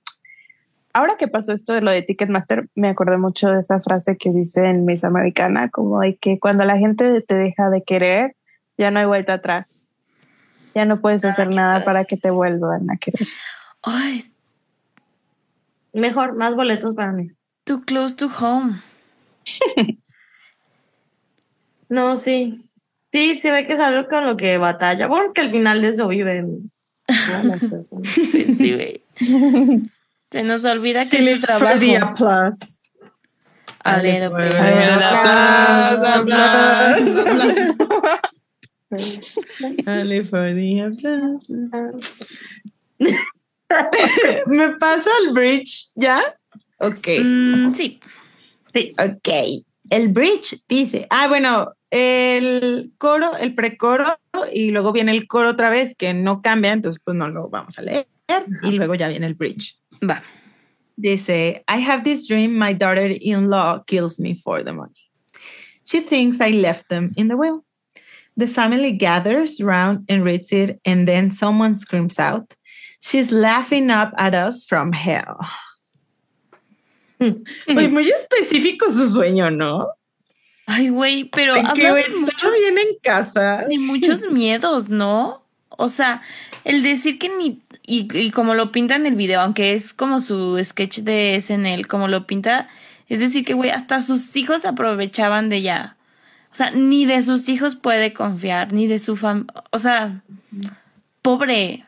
Speaker 4: Ahora que pasó esto de lo de Ticketmaster, me acordé mucho de esa frase que dice en Miss Americana, como de que cuando la gente te deja de querer, ya no hay vuelta atrás. Ya no puedes hacer nada para que te vuelvan a querer.
Speaker 2: Ay,
Speaker 5: mejor, más boletos para mí.
Speaker 2: too close to home.
Speaker 5: No, sí. Sí, se ve que es algo con lo que batalla. Bueno, es que al final de eso viven todas las personas.
Speaker 2: Sí, güey. Se nos olvida que es su
Speaker 3: the
Speaker 2: trabajo.
Speaker 3: applause.
Speaker 2: A little bit.
Speaker 3: the applause,
Speaker 4: Applause,
Speaker 3: applause. Only for the applause. ¿Me pasa el bridge ya? Ok.
Speaker 2: Mm, sí.
Speaker 5: Sí.
Speaker 3: Ok. El bridge dice, ah, bueno, el coro, el precoro y luego viene el coro otra vez que no cambia, entonces pues no lo vamos a leer y luego ya viene el bridge.
Speaker 2: Va.
Speaker 3: Dice, I have this dream my daughter-in-law kills me for the money. She thinks I left them in the will. The family gathers round and reads it, and then someone screams out, She's laughing up at us from hell. Oye, muy específico su sueño, ¿no?
Speaker 2: Ay, güey, pero
Speaker 3: que,
Speaker 2: habla de muchos,
Speaker 3: bien en casa.
Speaker 2: de muchos miedos, ¿no? O sea, el decir que ni. Y, y como lo pinta en el video, aunque es como su sketch de SNL, como lo pinta, es decir, que, güey, hasta sus hijos aprovechaban de ella. O sea, ni de sus hijos puede confiar, ni de su familia. O sea, pobre.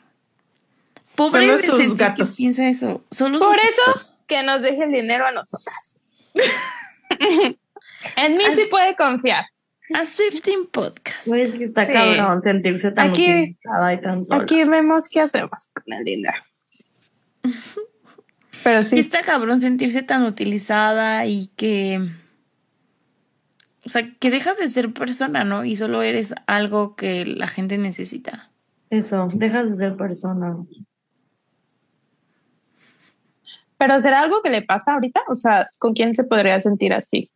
Speaker 2: Pobre
Speaker 3: Solo
Speaker 2: de
Speaker 3: sus
Speaker 2: que
Speaker 3: gatos.
Speaker 2: piensa eso. Solo
Speaker 4: Por
Speaker 2: sus
Speaker 4: eso,
Speaker 2: gatos.
Speaker 4: que nos deje el dinero a nosotras. en mí sí puede confiar.
Speaker 2: A Swifting Podcast.
Speaker 5: Güey, es que está
Speaker 4: Sí.
Speaker 5: cabrón sentirse tan
Speaker 4: Aquí-
Speaker 5: utilizada y tan sola.
Speaker 4: Aquí vemos qué hacemos con el dinero. Pero
Speaker 2: Sí
Speaker 4: sí,
Speaker 2: está cabrón sentirse tan utilizada y que. O sea, que dejas de ser persona, ¿no? Y solo eres algo que la gente necesita.
Speaker 5: Eso, dejas de ser persona.
Speaker 4: Pero ¿será algo que le pasa ahorita? O sea, ¿con quién se podría sentir así?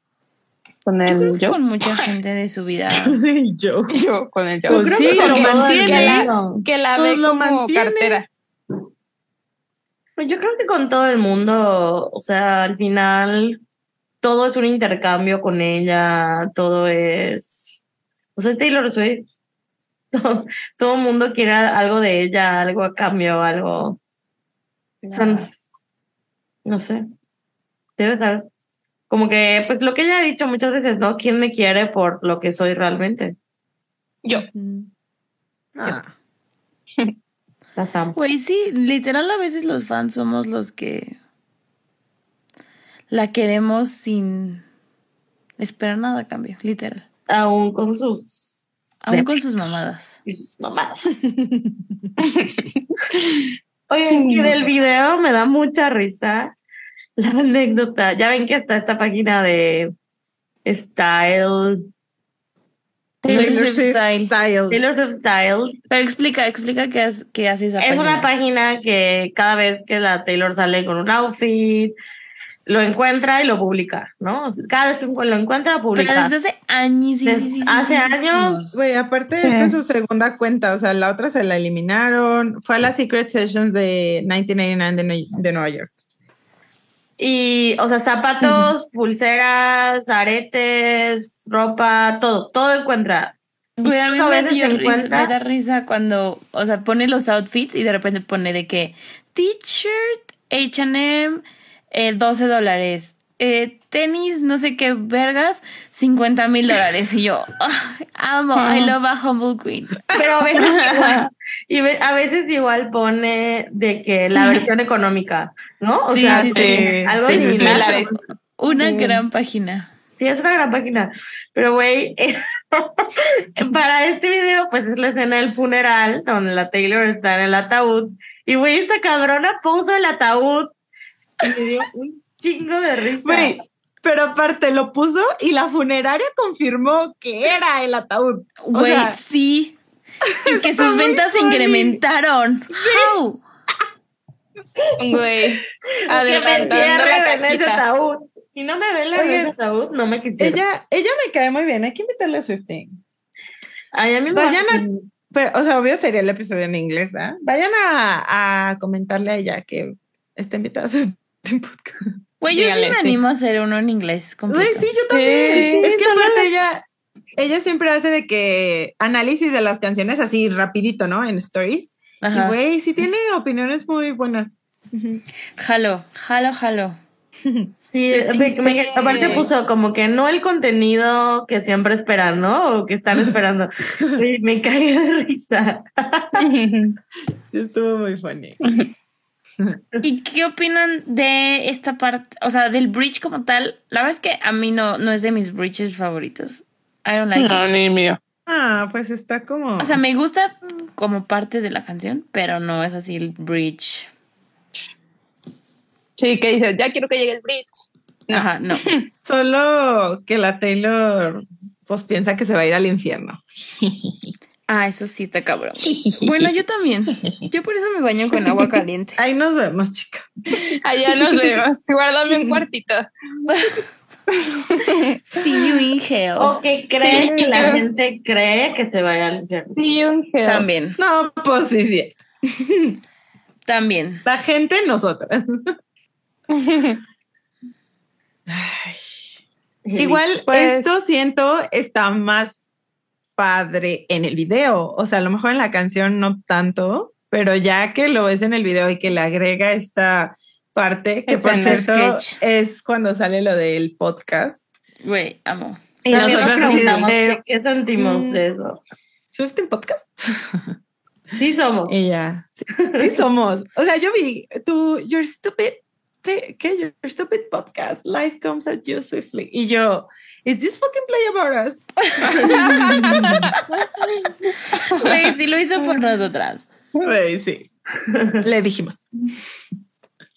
Speaker 4: ¿Con
Speaker 2: Yo creo
Speaker 4: el
Speaker 2: que
Speaker 4: yo?
Speaker 2: con mucha gente de su vida.
Speaker 3: Sí, yo.
Speaker 4: Yo, con el yo.
Speaker 3: Pues
Speaker 4: Creo
Speaker 3: sí,
Speaker 4: que
Speaker 3: lo
Speaker 4: con todo el
Speaker 3: mantiene.
Speaker 4: que la, que la
Speaker 3: Pues
Speaker 4: ve
Speaker 3: lo
Speaker 4: como
Speaker 3: mantiene.
Speaker 4: cartera.
Speaker 5: Pues yo creo que con todo el mundo, o sea, al final todo es un intercambio con ella, todo es, o sea, es Taylor Swift. Todo, todo el mundo quiere algo de ella, algo a cambio, algo. Son, no sé. Debe saber. Como que, pues lo que ella ha dicho muchas veces, ¿no? ¿Quién me quiere por lo que soy realmente?
Speaker 4: Yo.
Speaker 3: Ah.
Speaker 5: La Sam.
Speaker 2: Güey, sí, literal a veces los fans somos los que la queremos sin esperar nada a cambio, literal.
Speaker 5: Aún con sus,
Speaker 2: Aún con sus mamadas.
Speaker 5: y sus mamadas. Oye, que del video me da mucha risa la anécdota. Ya ven que está esta página de Style,
Speaker 2: Taylor Swift Style.
Speaker 5: Taylor Swift Style.
Speaker 2: Pero explica, explica qué, hace- qué hace esa
Speaker 5: Es
Speaker 2: página.
Speaker 5: una página que cada vez que la Taylor sale con un outfit, lo encuentra y lo publica, ¿no? Cada vez que lo encuentra,
Speaker 2: Pero
Speaker 5: publica.
Speaker 2: desde hace años, sí, sí,
Speaker 5: Desde
Speaker 2: sí, sí,
Speaker 5: hace
Speaker 2: sí, sí,
Speaker 5: años.
Speaker 3: Güey, aparte esta es su segunda cuenta, o sea, la otra se la eliminaron, fue a las Secret Sessions de 1999 de, de Nueva York.
Speaker 5: Y, o sea, zapatos, pulseras, aretes, ropa, todo, todo encuentra.
Speaker 2: Güey, a mí
Speaker 5: A
Speaker 2: me, dio risa- me da risa cuando, o sea, pone los outfits y de repente pone de que t-shirt, H&M, eh, 12 dólares, eh, tenis, no sé qué vergas, 50 mil dólares. Y yo, amo, I love a humble queen.
Speaker 5: Pero a veces igual, y a veces igual pone de que la versión económica, ¿no? O
Speaker 2: Sí,
Speaker 5: sea,
Speaker 2: sí,
Speaker 3: sí.
Speaker 5: algo similar.
Speaker 2: Una gran página.
Speaker 5: Sí, es una gran página. Pero, güey, para este video, pues es la escena del funeral, donde la Taylor está en el ataúd. Y, güey, esta cabrona puso el ataúd. Y me dio un chingo de risa.
Speaker 3: Güey, pero aparte lo puso y la funeraria confirmó que era el ataúd. O
Speaker 2: Güey,
Speaker 3: sea,
Speaker 2: sí. Y que sus ventas se incrementaron. How?
Speaker 4: Güey. Adelantando la cajita.
Speaker 5: ataúd. Si no me ven en
Speaker 3: Oigan,
Speaker 5: ese ataúd, no me quisieron.
Speaker 3: ella, ella me cae muy bien, hay que invitarle a Swifting.
Speaker 5: Ay, a mí me
Speaker 3: Vayan
Speaker 5: va-
Speaker 3: a- Pero, o sea, obvio sería el episodio en inglés, ¿verdad? Vayan a, a comentarle a ella que está invitada a Swifting Podcast.
Speaker 2: Güey, yo sí me
Speaker 3: sí.
Speaker 2: animo a hacer uno en inglés
Speaker 3: Güey,
Speaker 2: completo.
Speaker 3: sí, yo también.
Speaker 4: Sí,
Speaker 3: es que aparte ella, ella siempre hace de que análisis de las canciones así rapidito, ¿no? En stories. Y güey, sí tiene opiniones muy buenas.
Speaker 2: Jalo, jalo, jalo.
Speaker 5: Sí,
Speaker 4: Sí,
Speaker 5: me-
Speaker 4: sí.
Speaker 5: me- aparte puso como que no el contenido que siempre esperan, ¿no? O que están esperando. Güey, me caí de risa.
Speaker 3: Sí, estuvo muy funny.
Speaker 2: ¿Y qué opinan de esta parte? O sea, del bridge como tal. La verdad es que a mí no, no es de mis bridges favoritos. I don't like
Speaker 4: No,
Speaker 2: it.
Speaker 4: ni mío.
Speaker 3: Ah, pues está como.
Speaker 2: O sea, me gusta como parte de la canción, pero no es así el bridge.
Speaker 4: Sí, que dices, ya quiero que llegue el bridge.
Speaker 2: Ajá, no.
Speaker 3: Solo que la Taylor pues piensa que se va a ir al infierno.
Speaker 2: Ah, eso sí está cabrón. Bueno, yo también. Yo por eso me baño con agua caliente.
Speaker 3: Ahí nos vemos, chica.
Speaker 4: Allá nos vemos. Guárdame un cuartito.
Speaker 2: See you in hell.
Speaker 5: O que creen que la gente cree que se vaya al infierno.
Speaker 4: Sí, un gel.
Speaker 2: También,
Speaker 3: No, pues sí, sí.
Speaker 2: también.
Speaker 3: La gente, nosotras. Ay. Igual
Speaker 4: Pues-
Speaker 3: esto siento está más padre en el video. O sea, a lo mejor en la canción no tanto, pero ya que lo ves en el video y que le agrega esta parte, que por
Speaker 2: Escena,
Speaker 3: cierto
Speaker 2: sketch.
Speaker 3: es cuando sale lo del podcast.
Speaker 2: Güey, amo.
Speaker 5: Y
Speaker 3: También
Speaker 5: nosotros
Speaker 3: nos
Speaker 5: preguntamos
Speaker 3: preguntamos
Speaker 5: qué, sentimos
Speaker 3: Mm.
Speaker 5: de eso.
Speaker 3: ¿Swifting Podcast?
Speaker 5: Sí somos.
Speaker 3: Ella. Sí, sí somos. O sea, yo vi tu Your Stupid, ¿qué? ¿Qué? Your Stupid Podcast. Life comes at you swiftly. Y yo, ¿Is this fucking play about us?
Speaker 2: Güey, sí lo hizo por nosotras.
Speaker 3: Güey, sí. Le dijimos.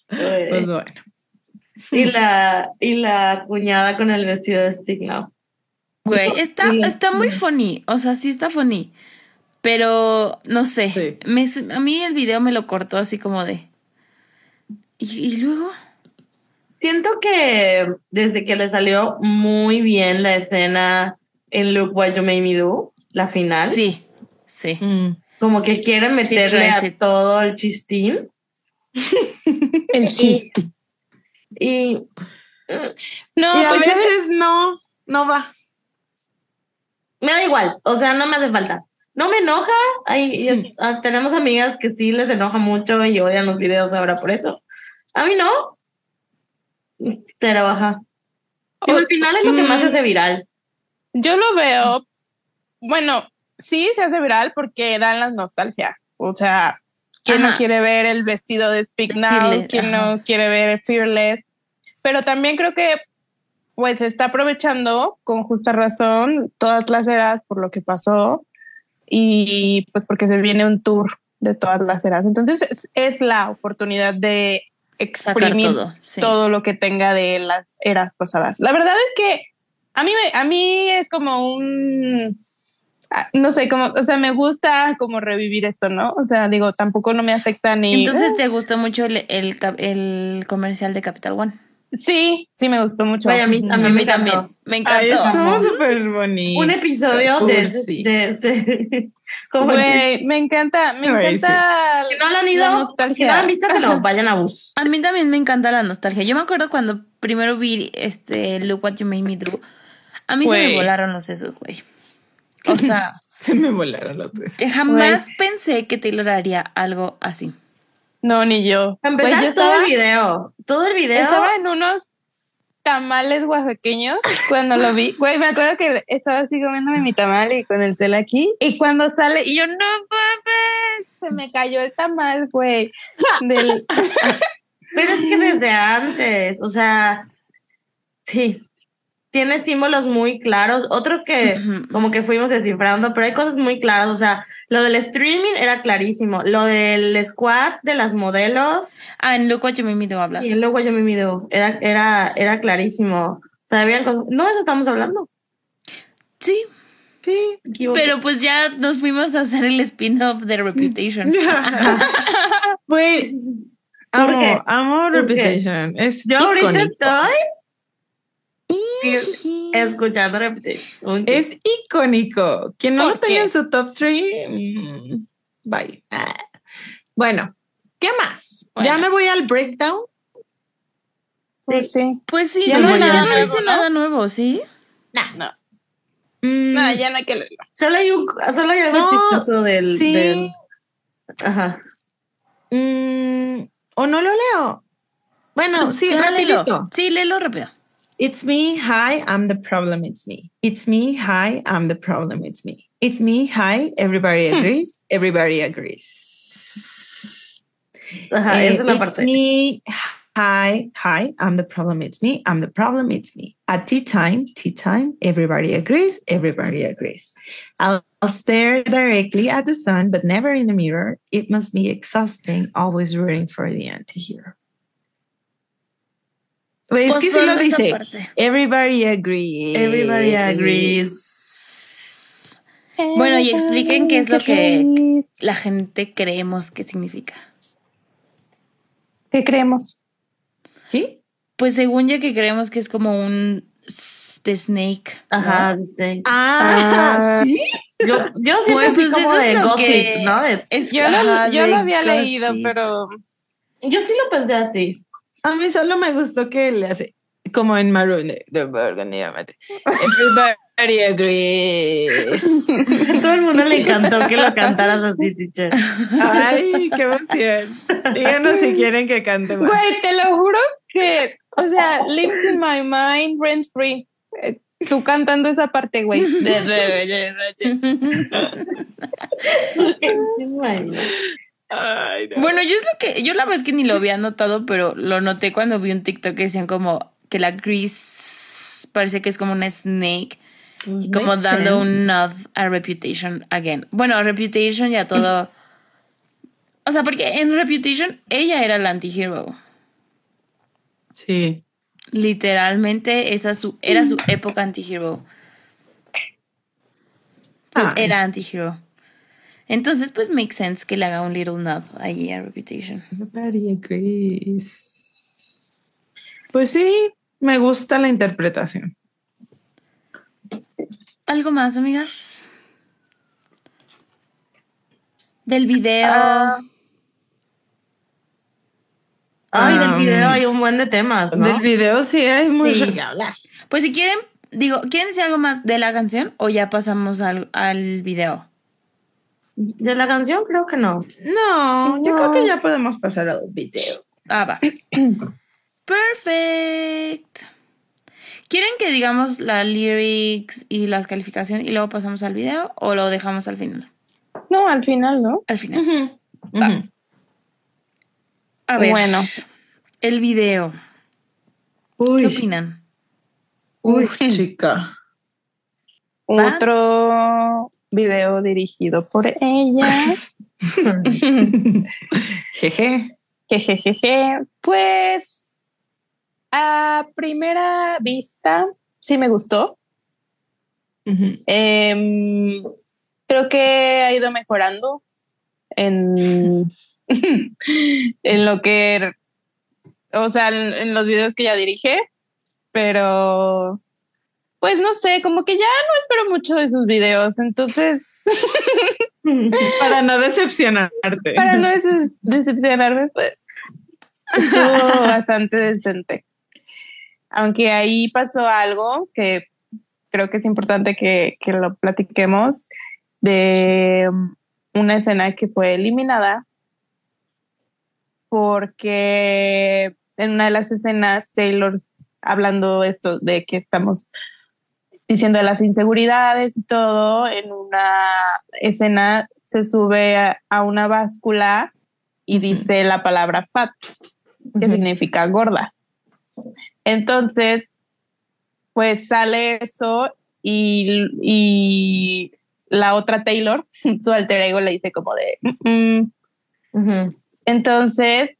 Speaker 3: Pues bueno.
Speaker 5: Y la, y la cuñada con el vestido de Speak Now.
Speaker 2: Güey, está, está muy funny. O sea, sí está funny. Pero no sé.
Speaker 3: Sí.
Speaker 2: Me, a mí el video me lo cortó así como de. ¿Y, y luego?
Speaker 5: Siento que desde que le salió muy bien la escena en Look What You Made Me Do, la final,
Speaker 2: Sí, sí.
Speaker 3: Mm.
Speaker 5: como que quieren meterle a todo el chistín.
Speaker 4: El chiste.
Speaker 5: Y
Speaker 4: No,
Speaker 3: y a
Speaker 4: pues
Speaker 3: veces no, no va.
Speaker 5: me da igual, o sea, no me hace falta. No me enoja. Hay, y es- ah, tenemos amigas que sí les enoja mucho y odian los videos ahora por eso. A mí no. Baja. Digo, al final es lo que más
Speaker 4: Mm.
Speaker 5: hace viral.
Speaker 4: yo lo veo, bueno, sí se hace viral porque dan la nostalgia. O sea, ¿quién no
Speaker 2: Ajá.
Speaker 4: quiere ver el vestido de Speak Now?
Speaker 2: Fearless,
Speaker 4: ¿Quién
Speaker 2: ajá.
Speaker 4: no quiere ver Fearless? Pero también creo que pues se está aprovechando con justa razón todas las eras por lo que pasó y pues porque se viene un tour de todas las eras. Entonces es, es la oportunidad de exprimir
Speaker 2: todo. Sí.
Speaker 4: todo lo que tenga de las eras pasadas. La verdad es que a mí me, a mí es como un ah, no sé, como, o sea, me gusta como revivir esto, ¿no? O sea, digo, tampoco no me afecta ni.
Speaker 2: Entonces, ¿te gustó mucho el, el comercial de Capital One?
Speaker 4: Sí, sí me gustó mucho.
Speaker 5: Vaya, a mí, a mí
Speaker 2: A
Speaker 5: me
Speaker 2: mí
Speaker 5: encantó.
Speaker 2: también. Me
Speaker 3: Ay,
Speaker 2: encantó.
Speaker 3: estuvo súper bonito.
Speaker 5: Un episodio de,
Speaker 3: Cursi.
Speaker 5: de este.
Speaker 4: Güey, me encanta, me encanta.
Speaker 5: que no lo han
Speaker 4: la
Speaker 5: ido, si
Speaker 4: nostalgia.
Speaker 5: no han visto, que lo vayan a bus.
Speaker 2: A mí también me encanta la nostalgia. Yo me acuerdo cuando primero vi este Look What You Made Me Do. A mí se me volaron los sesos, güey. O sea,
Speaker 3: Se me volaron los tres.
Speaker 2: que jamás pensé que Taylor haría algo así.
Speaker 4: No, ni yo.
Speaker 5: Para empezar,
Speaker 4: yo
Speaker 5: todo
Speaker 4: estaba,
Speaker 5: el video. Todo el video.
Speaker 4: estaba en unos tamales oaxaqueños cuando lo vi. Güey, me acuerdo que estaba así comiéndome mi tamal y con el cel aquí. Y cuando sale, y yo, no mames, se me cayó el tamal, güey. Del,
Speaker 5: Pero es que desde antes, o sea, sí, tiene símbolos muy claros, otros que como que fuimos descifrando, pero hay cosas muy claras, o sea, lo del streaming era clarísimo, lo del squad de las modelos
Speaker 2: Ah, en Look What You Made Me Do hablas.
Speaker 5: y el logo yo me mido, era, era, era clarísimo. O sea, habían cosas, no, eso estamos hablando.
Speaker 2: Sí,
Speaker 3: Sí.
Speaker 2: Pero pues ya nos fuimos a hacer el spin-off de Reputation.
Speaker 3: Pues,
Speaker 5: ¿Por
Speaker 3: amo, amo. Reputation. Es
Speaker 5: yo ahorita estoy escuchando Reputation. Un
Speaker 3: Es icónico. Quien no
Speaker 4: ¿Por
Speaker 3: lo tenga en su top 3, bye. Ah. Bueno, ¿qué más?
Speaker 4: Bueno.
Speaker 3: Ya me voy al breakdown.
Speaker 4: Pues sí.
Speaker 2: Pues sí,
Speaker 4: Ya
Speaker 2: no,
Speaker 3: no
Speaker 2: ya dice
Speaker 4: ¿no?
Speaker 2: nada nuevo, ¿sí?
Speaker 4: No,
Speaker 3: Mm,
Speaker 4: no, ya no hay que leerlo.
Speaker 5: Solo hay un, solo hay algo
Speaker 3: No,
Speaker 5: chistoso del,
Speaker 3: sí.
Speaker 5: del- ajá.
Speaker 3: mm, ¿O no lo leo? Bueno,
Speaker 2: Pues
Speaker 3: sí,
Speaker 2: ya léelo.
Speaker 3: rapidito.
Speaker 2: Sí, léelo rápido.
Speaker 3: It's me, hi, I'm the problem, it's me. It's me, hi, I'm the problem, it's me. It's me, hi, everybody agrees, everybody agrees.
Speaker 5: Ajá,
Speaker 3: Eh,
Speaker 5: esa es la
Speaker 3: it's
Speaker 5: parte.
Speaker 3: me, hi, hi, I'm the problem, it's me. I'm the problem, it's me. At tea time, tea time, everybody agrees, everybody agrees. I'll, I'll stare directly at the sun, but never in the mirror. It must be exhausting, always rooting for the anti-hero. Pues, es que sí
Speaker 2: solo
Speaker 3: lo dice.
Speaker 2: parte.
Speaker 3: Everybody agrees.
Speaker 5: Everybody agrees.
Speaker 2: Bueno, y expliquen qué es lo que la gente creemos que significa.
Speaker 4: ¿Qué creemos?
Speaker 3: ¿Qué?
Speaker 2: Pues según ya que creemos que es como un de Snake. ¿no?
Speaker 5: Ajá, viste.
Speaker 3: Ah,
Speaker 4: Ah.
Speaker 3: ¿sí?
Speaker 5: Yo, yo siento así
Speaker 2: pues
Speaker 5: como
Speaker 2: eso es
Speaker 5: de
Speaker 2: lo
Speaker 5: gossip,
Speaker 2: que
Speaker 5: ¿no? De-
Speaker 2: es-
Speaker 4: Yo, lo, yo había leído, pero
Speaker 5: yo sí lo pensé así.
Speaker 3: A mí solo me gustó que le hace como en Maroon de, Burgundy. Everybody agrees.
Speaker 5: A todo el mundo le encantó que lo cantaras así, teacher.
Speaker 3: Ay, qué emoción. Díganos si quieren que cante más.
Speaker 4: Güey, te lo juro que, o sea, lives in my mind rent free. Eh, Tú cantando esa parte, güey.
Speaker 3: Ay, no.
Speaker 2: Bueno, yo es lo que, yo la verdad es que ni lo había notado, pero lo noté cuando vi un TikTok que decían como que la Grease parece que es como una snake y como dando
Speaker 3: sense.
Speaker 2: un nod a Reputation again. Bueno, a Reputation y a todo. O sea, porque en Reputation ella era la antihero.
Speaker 3: Sí.
Speaker 2: Literalmente esa su, era su época antihero.
Speaker 3: Ah,
Speaker 2: Era antihero. Entonces, pues makes sense que le haga un little nod ahí a Reputation.
Speaker 3: Everybody agrees. Pues sí, me gusta la interpretación.
Speaker 2: ¿Algo más, amigas? Del video.
Speaker 5: Ah. Ay, del
Speaker 3: Um,
Speaker 5: video hay un buen de temas, ¿no?
Speaker 3: Del video sí hay mucho
Speaker 2: Sí.
Speaker 3: que hablar.
Speaker 2: Pues si quieren, digo, ¿quieren decir algo más de la canción o ya pasamos al, al video?
Speaker 5: De la canción creo que no.
Speaker 3: No, yo creo que ya podemos pasar al video.
Speaker 2: Ah, va. Perfect. ¿Quieren que digamos la lyrics y las calificación y luego pasamos al video o lo dejamos al final?
Speaker 4: No, al final, ¿no?
Speaker 2: Al final. Va. A ver,
Speaker 4: Bueno.
Speaker 2: el video.
Speaker 3: Uy,
Speaker 2: ¿Qué opinan?
Speaker 3: uy, chica.
Speaker 2: ¿Va?
Speaker 4: Otro video dirigido por ella.
Speaker 3: Jeje.
Speaker 4: Jejejeje. Pues a primera vista sí me gustó. Em, creo que ha ido mejorando en, en lo que, o sea, en, en los videos que ya dirige, pero pues no sé, como que ya no espero mucho de sus videos, entonces
Speaker 3: Para no decepcionarte.
Speaker 4: para no decepcionarme, pues estuvo bastante decente. Aunque ahí pasó algo que creo que es importante que, que lo platiquemos de una escena que fue eliminada porque en una de las escenas Taylor hablando esto de que estamos diciendo las inseguridades y todo, en una escena se sube a, a una báscula y dice la palabra fat, que significa gorda. Entonces, pues sale eso y, y la otra Taylor, su alter ego, le dice como de... "Mm, mm". Entonces,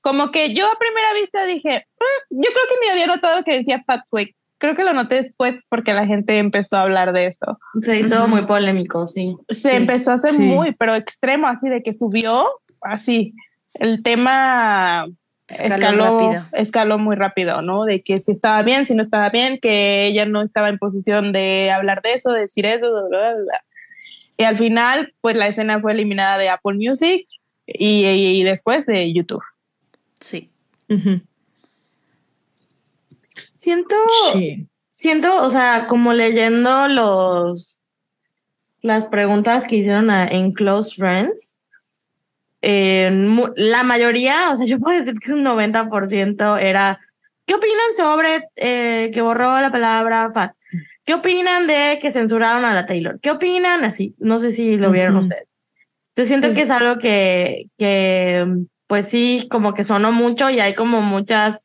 Speaker 4: como que yo a primera vista dije, "Mm, yo creo que ni había notado que decía fat quick. Creo que lo noté después porque la gente empezó a hablar de eso.
Speaker 5: Se hizo muy polémico, sí.
Speaker 4: Se
Speaker 2: Sí,
Speaker 4: empezó a hacer
Speaker 3: sí.
Speaker 4: muy, pero extremo, así de que subió, así. El tema
Speaker 2: Escaló
Speaker 4: escaló, muy rápido, ¿no? De que si estaba bien, si no estaba bien, que ella no estaba en posición de hablar de eso, de decir eso, bla, bla, bla. Y al final, pues la escena fue eliminada de Apple Music y, y después de YouTube.
Speaker 2: Sí.
Speaker 3: Ujú.
Speaker 5: Siento,
Speaker 3: Sí.
Speaker 5: siento, o sea, como leyendo los las preguntas que hicieron a- en Close Friends, eh, la mayoría, o sea, yo puedo decir que un 90% era, ¿qué opinan sobre eh, que borró la palabra fat? ¿Qué opinan de que censuraron a la Taylor? ¿Qué opinan? Así, no sé si lo vieron ustedes. Yo siento
Speaker 3: Sí.
Speaker 5: que es algo que, que, pues sí, como que sonó mucho y hay como muchas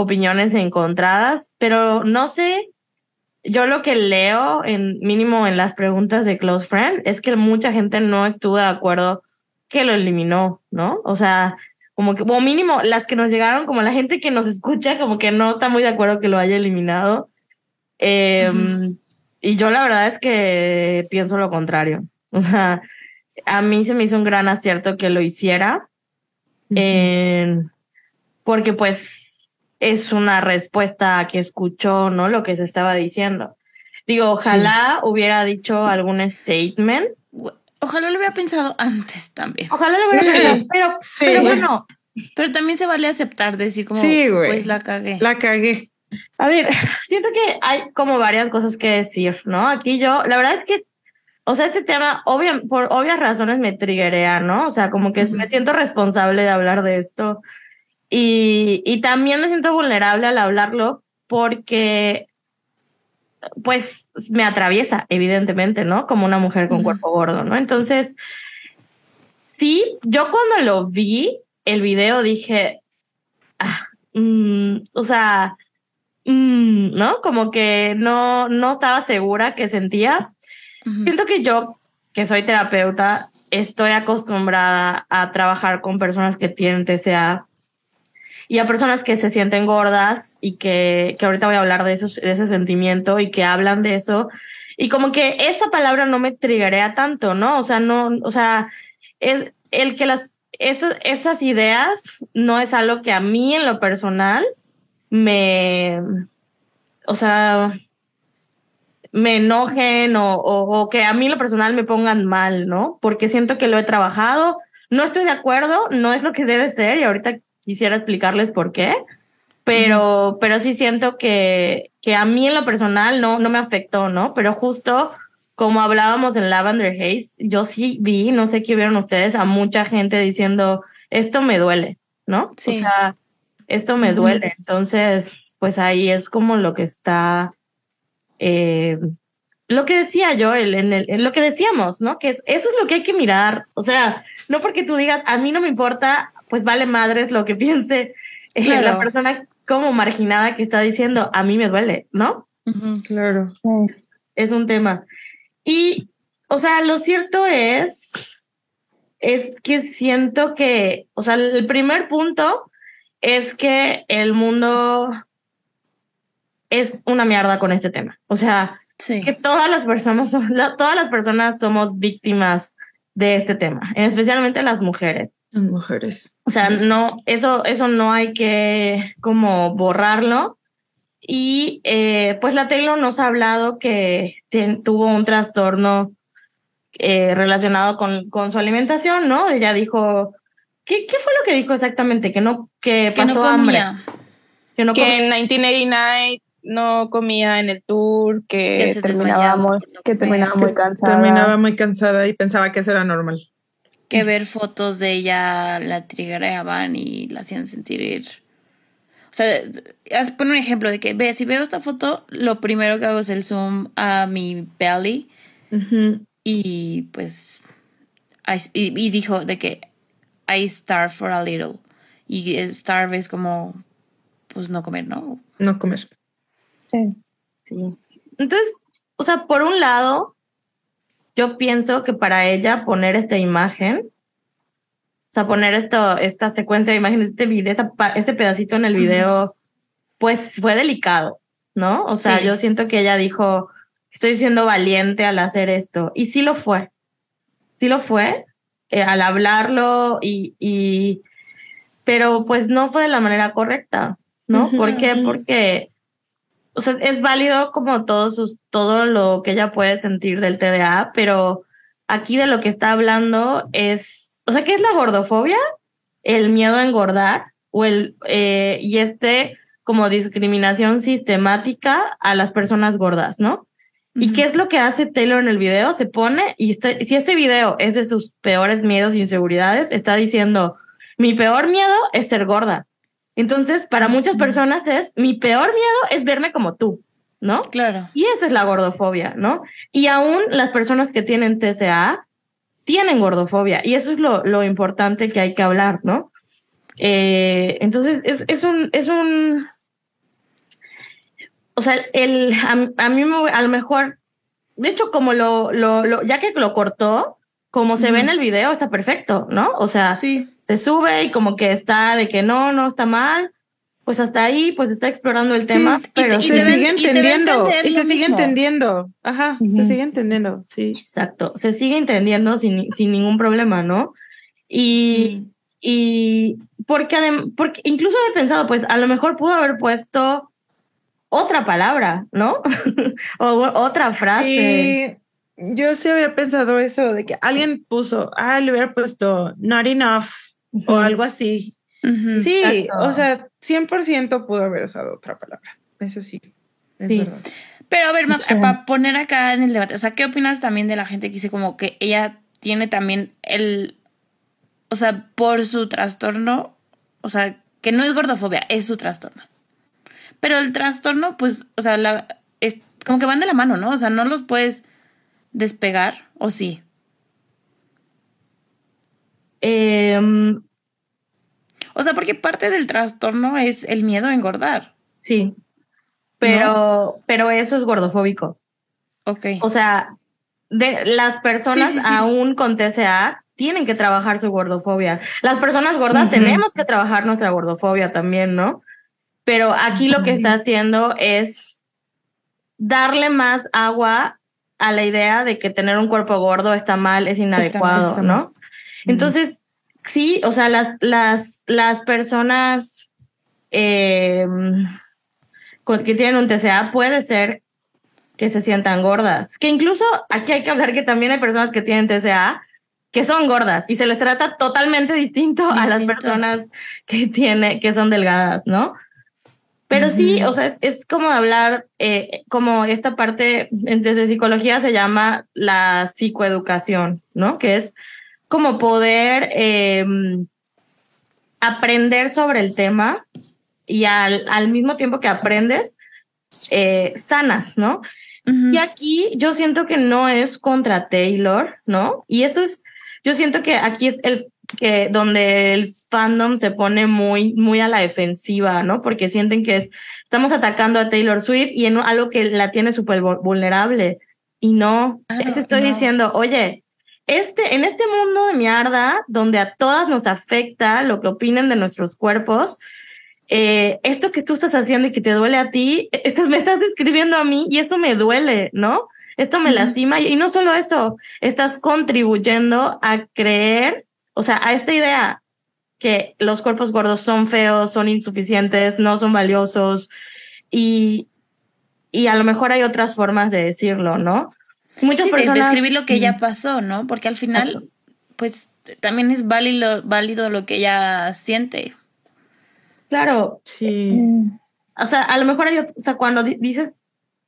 Speaker 5: opiniones encontradas, pero no sé, yo lo que leo en mínimo en las preguntas de Close Friend es que mucha gente no estuvo de acuerdo que lo eliminó, ¿no? O sea, como que, o mínimo las que nos llegaron, como la gente que nos escucha, como que no está muy de acuerdo que lo haya eliminado. Eh, Y yo la verdad es que pienso lo contrario. O sea, a mí se me hizo un gran acierto que lo hiciera. Eh, porque pues es una respuesta que escuchó, ¿no? Lo que se estaba diciendo. Digo, ojalá hubiera dicho algún statement.
Speaker 2: Ojalá lo hubiera pensado antes también.
Speaker 5: Ojalá lo hubiera
Speaker 3: Sí.
Speaker 5: pedido, pero,
Speaker 3: Sí.
Speaker 5: pero bueno,
Speaker 2: Pero también se vale aceptar, decir como,
Speaker 3: Sí, güey.
Speaker 2: pues la cagué.
Speaker 3: La cagué.
Speaker 5: a ver, siento que hay como varias cosas que decir, ¿no? Aquí yo, la verdad es que, o sea, este tema, obvia, por obvias razones me triguea, ¿no? O sea, como que me siento responsable de hablar de esto. Y, y también me siento vulnerable al hablarlo porque, pues, me atraviesa, evidentemente, ¿no? Como una mujer con cuerpo gordo, ¿no? Entonces, sí, yo cuando lo vi, el video, dije, ah, mm, o sea, mm, ¿no? Como que no, no estaba segura que sentía. Siento que yo, que soy terapeuta, estoy acostumbrada a trabajar con personas que tienen TCA y a personas que se sienten gordas y que, que ahorita voy a hablar de, esos, de ese sentimiento y que hablan de eso. y como que esa palabra no me triggerea tanto, ¿no? O sea, no, o sea, es el que las, esas, esas ideas no es algo que a mí en lo personal me, o sea, me enojen o, o, o, que a mí en lo personal me pongan mal, ¿no? Porque siento que lo he trabajado, no estoy de acuerdo, no es lo que debe ser y ahorita quisiera explicarles por qué, pero, pero sí siento que, que a mí en lo personal no, no me afectó, ¿no? Pero justo como hablábamos en Lavender Haze, yo sí vi, no sé qué vieron ustedes, a mucha gente diciendo, esto me duele, ¿no? Sí. O sea, esto me duele. Entonces, pues ahí es como lo que está, eh, lo que decía yo, el, en, el, en lo que decíamos, ¿no? Que es, eso es lo que hay que mirar. O sea, no porque tú digas, a mí no me importa, pues vale madres lo que piense eh, claro. la persona como marginada que está diciendo, a mí me duele, ¿no?
Speaker 3: Uh -huh, claro.
Speaker 5: Es, es un tema. Y, o sea, lo cierto es, es que siento que, o sea, el primer punto es que el mundo es una mierda con este tema. O sea, sí. que todas las personas, son, todas las personas somos víctimas de este tema, especialmente las mujeres.
Speaker 3: Las mujeres.
Speaker 5: O sea, no, eso, eso no hay que como borrarlo. Y eh, pues la Taylor nos ha hablado que ten, tuvo un trastorno eh, relacionado con, con su alimentación, ¿no? Ella dijo, ¿qué, ¿qué fue lo que dijo exactamente? Que no, que pasó
Speaker 2: que no
Speaker 5: hambre.
Speaker 4: Que, no que en 1989 no comía en el tour, que, que terminaba, muy, que terminaba muy cansada.
Speaker 3: Terminaba muy cansada y pensaba que eso era normal.
Speaker 2: Que ver fotos de ella la triggereaban y la hacían sentir. O sea, pon un ejemplo de que, ve, si veo esta foto, lo primero que hago es el zoom a mi belly. Uh -huh. Y pues. I, y, y dijo de que I starve for a little. Y starve es como, pues no comer, ¿no?
Speaker 3: No comer.
Speaker 5: Sí. sí. Entonces, o sea, por un lado, yo pienso que para ella poner esta imagen, o sea, poner esto, esta secuencia de imágenes, este video, este pedacito en el video, uh -huh. pues fue delicado, ¿no? O sea, sí. yo siento que ella dijo, estoy siendo valiente al hacer esto. Y sí lo fue. Sí lo fue eh, al hablarlo y, y, pero pues no fue de la manera correcta, ¿no? Uh -huh. ¿Por qué? Porque o sea, es válido como todo, sus, todo lo que ella puede sentir del TDA, pero aquí de lo que está hablando es, o sea, ¿qué es la gordofobia? El miedo a engordar o el, eh, y este como discriminación sistemática a las personas gordas, ¿no? Uh -huh. ¿Y qué es lo que hace Taylor en el video? Se pone, y este, si este video es de sus peores miedos e inseguridades, está diciendo, mi peor miedo es ser gorda. Entonces, para muchas personas es mi peor miedo es verme como tú, ¿no?
Speaker 2: Claro.
Speaker 5: Y esa es la gordofobia, ¿no? Y aún las personas que tienen TCA tienen gordofobia y eso es lo, lo importante que hay que hablar, ¿no? Eh, entonces, es, es un, es un, o sea, el, a, a mí me, a lo mejor, de hecho, como lo, lo, lo ya que lo cortó, como se ve en el video, está perfecto, ¿no? O sea,
Speaker 2: sí
Speaker 5: se sube y como que está de que no, no está mal, pues hasta ahí pues está explorando el tema,
Speaker 3: sí,
Speaker 5: pero
Speaker 3: y, y se sigue entendiendo y, se sigue entendiendo, ajá, uh -huh. se sigue entendiendo, sí.
Speaker 5: Exacto, se sigue entendiendo sin, sin ningún problema, ¿no? Y, mm. y porque, porque incluso he pensado, pues a lo mejor pudo haber puesto otra palabra, ¿no? o otra frase.
Speaker 3: Sí. Yo sí había pensado eso, de que alguien puso, ah, le hubiera puesto not enough uh -huh. o algo así. Uh -huh. Sí, Exacto. o sea, 100% pudo haber usado otra palabra. Eso sí. Es sí. Verdad.
Speaker 2: Pero a ver, sí. para poner acá en el debate, o sea, ¿qué opinas también de la gente que dice como que ella tiene también el, o sea, por su trastorno, o sea, que no es gordofobia, es su trastorno. Pero el trastorno, pues, o sea, la, es como que van de la mano, ¿no? O sea, no los puedes despegar, ¿o sí?
Speaker 5: Eh,
Speaker 2: o sea, porque parte del trastorno es el miedo a engordar.
Speaker 5: Sí. Pero, ¿No? pero eso es gordofóbico.
Speaker 2: Ok.
Speaker 5: O sea, de las personas sí, sí, sí. aún con TCA tienen que trabajar su gordofobia. Las personas gordas uh -huh. tenemos que trabajar nuestra gordofobia también, ¿no? Pero aquí lo que está haciendo es darle más agua a la idea de que tener un cuerpo gordo está mal, es inadecuado,
Speaker 3: está
Speaker 5: ¿no?
Speaker 3: mal.
Speaker 5: Entonces, sí, o sea, las, las, las personas eh, con- que tienen un TCA puede ser que se sientan gordas. Que incluso aquí hay que hablar que también hay personas que tienen TCA que son gordas y se les trata totalmente distinto, a las personas que tiene, que son delgadas, ¿no? Pero sí, o sea, es, es como hablar, eh, como esta parte desde psicología se llama la psicoeducación, ¿no? Que es como poder eh, aprender sobre el tema y al, al mismo tiempo que aprendes, eh, sanas, ¿no? Y aquí yo siento que no es contra Taylor, ¿no? Y eso es, yo siento que aquí es el que donde el fandom se pone muy, muy a la defensiva, ¿no? Porque sienten que es, estamos atacando a Taylor Swift y en algo que la tiene súper vul- vulnerable. Y no,
Speaker 2: Claro,
Speaker 5: es que estoy
Speaker 2: no.
Speaker 5: diciendo, oye, este, en este mundo de mierda, donde a todas nos afecta lo que opinen de nuestros cuerpos, eh, esto que tú estás haciendo y que te duele a ti, estás, me estás describiendo a mí y eso me duele, ¿no? Esto me lastima y, y no solo eso, estás contribuyendo a creer, o sea, a esta idea que los cuerpos gordos son feos, son insuficientes, no son valiosos y, y a lo mejor hay otras formas de decirlo, ¿no? Muchas
Speaker 2: Sí, de-
Speaker 5: personas...
Speaker 2: describir lo que ya pasó, ¿no? Porque al final,
Speaker 5: Exacto.
Speaker 2: pues también es válido, válido lo que ella siente.
Speaker 5: Claro,
Speaker 3: Sí.
Speaker 5: o sea, a lo mejor hay, o sea, cuando di- dices,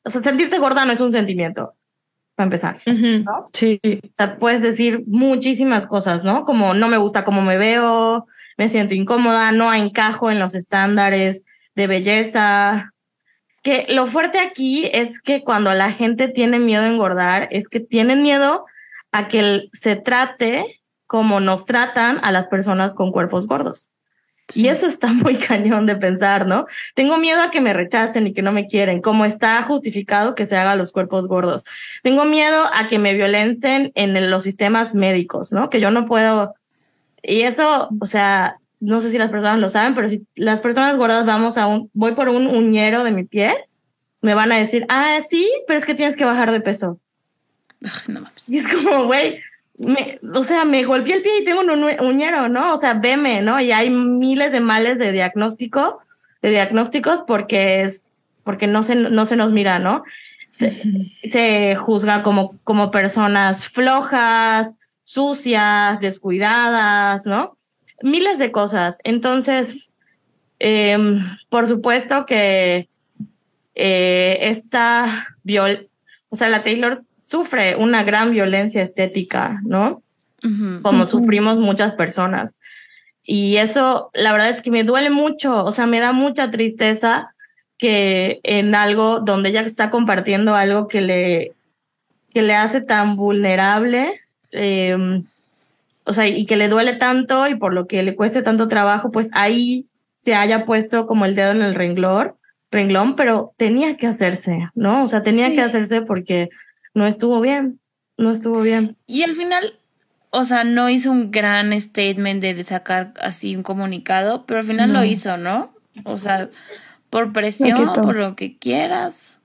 Speaker 5: o sea, sentirte gorda no es un sentimiento, para empezar.
Speaker 3: Sí.
Speaker 5: O sea, puedes decir muchísimas cosas, ¿no? Como no me gusta cómo me veo, me siento incómoda, no encajo en los estándares de belleza. Que lo fuerte aquí es que cuando la gente tiene miedo a engordar, es que tienen miedo a que se trate como nos tratan a las personas con cuerpos gordos. Y eso está muy cañón de pensar, ¿no? Tengo miedo a que me rechacen y que no me quieren, como está justificado que se haga los cuerpos gordos. Tengo miedo a que me violenten en los sistemas médicos, ¿no? Que yo no puedo. Y eso, o sea, no sé si las personas lo saben, pero si las personas gordas vamos a un, voy por un uñero de mi pie, me van a decir, ah, sí, pero es que tienes que bajar de peso.
Speaker 2: No mames.
Speaker 5: Y es como, güey, me, o sea, me golpeé el pie y tengo un uñero, ¿no? O sea, veme, ¿no? Y hay miles de males de diagnóstico, de diagnósticos porque es, porque no se, no se nos mira, ¿no? Se, se juzga como, como personas flojas, sucias, descuidadas, ¿no? Miles de cosas. Entonces, em, por supuesto que eh, esta viol, o sea, la Taylor sufre una gran violencia estética, ¿no? Como sufrimos muchas personas. Y eso, la verdad es que me duele mucho, o sea, me da mucha tristeza que en algo donde ella está compartiendo algo que le, que le hace tan vulnerable, eh, o sea, y que le duele tanto y por lo que le cueste tanto trabajo, pues ahí se haya puesto como el dedo en el renglón, renglón, pero tenía que hacerse, ¿no? O sea, tenía
Speaker 2: Sí.
Speaker 5: que hacerse porque no estuvo bien, no estuvo bien.
Speaker 2: Y al final, o sea, no hizo un gran statement de, de sacar así un comunicado, pero al final
Speaker 3: No.
Speaker 2: lo hizo, ¿no? O sea, por presión,
Speaker 3: quitó.
Speaker 2: por lo que quieras.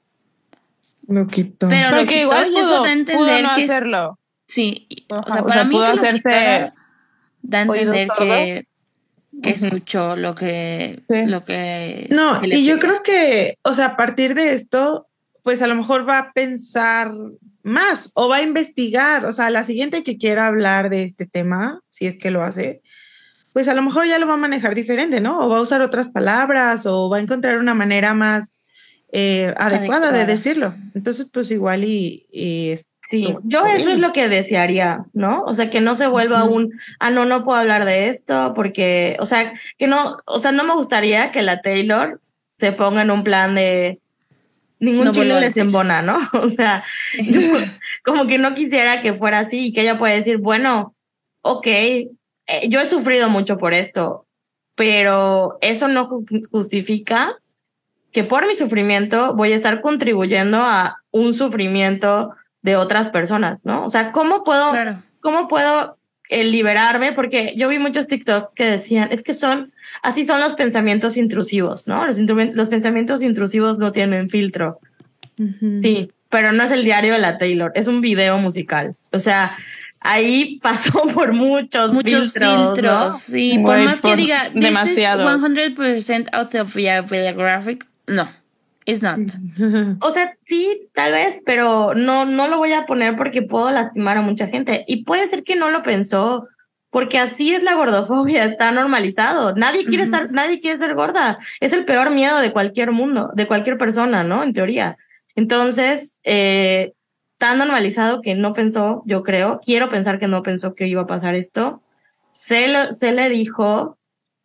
Speaker 3: Lo quito.
Speaker 2: Pero lo quitó
Speaker 4: igual
Speaker 2: y
Speaker 4: pudo,
Speaker 2: eso da a
Speaker 4: pudo
Speaker 2: entender
Speaker 4: no
Speaker 2: que
Speaker 4: hacerlo.
Speaker 2: Sí, o sea,
Speaker 4: o
Speaker 2: para
Speaker 4: sea,
Speaker 2: mí
Speaker 4: pudo
Speaker 2: que lo
Speaker 4: hacerse
Speaker 2: quitara da a entender que, que
Speaker 4: Ujú.
Speaker 2: escuchó lo que
Speaker 4: Sí.
Speaker 2: lo que
Speaker 3: No,
Speaker 2: que
Speaker 3: y yo creo que, o sea, a partir de esto, pues a lo mejor va a pensar más o va a investigar, o sea, la siguiente que quiera hablar de este tema, si es que lo hace, pues a lo mejor ya lo va a manejar diferente, ¿no? O va a usar otras palabras o va a encontrar una manera más eh, adecuada, de decirlo. Entonces, pues igual y,
Speaker 5: Sí, yo eso es lo que desearía, ¿no? O sea, que no se vuelva un, ah, no, no puedo hablar de esto, porque, o sea, que no, o sea, no me gustaría que la Taylor se ponga en un plan de ningún
Speaker 2: No
Speaker 5: chile les embona, ¿no? O sea, como que no quisiera que fuera así y que ella pueda decir, bueno, ok, eh, yo he sufrido mucho por esto, pero eso no ju- justifica que por mi sufrimiento voy a estar contribuyendo a un sufrimiento de otras personas, ¿no? O sea, ¿cómo puedo,
Speaker 2: Claro.
Speaker 5: cómo puedo eh, liberarme? Porque yo vi muchos TikTok que decían, es que son, así son los pensamientos intrusivos, ¿no? Los, los pensamientos intrusivos no tienen filtro. Sí, pero no es el diario de la Taylor, es un video musical. O sea, ahí pasó por muchos,
Speaker 2: Muchos
Speaker 5: filtros.
Speaker 2: filtros.
Speaker 5: ¿no?
Speaker 2: Sí, por más que diga. This is 100% autobiographic. No, it's not.
Speaker 5: O sea, sí, tal vez, pero no, no lo voy a poner porque puedo lastimar a mucha gente. Y puede ser que no lo pensó, porque así es la gordofobia, está normalizado. Nadie quiere estar, nadie quiere ser gorda. Es el peor miedo de cualquier mundo, de cualquier persona, ¿no? En teoría. Entonces, eh, tan normalizado que no pensó, yo creo, quiero pensar que no pensó que iba a pasar esto. Se, lo, se le dijo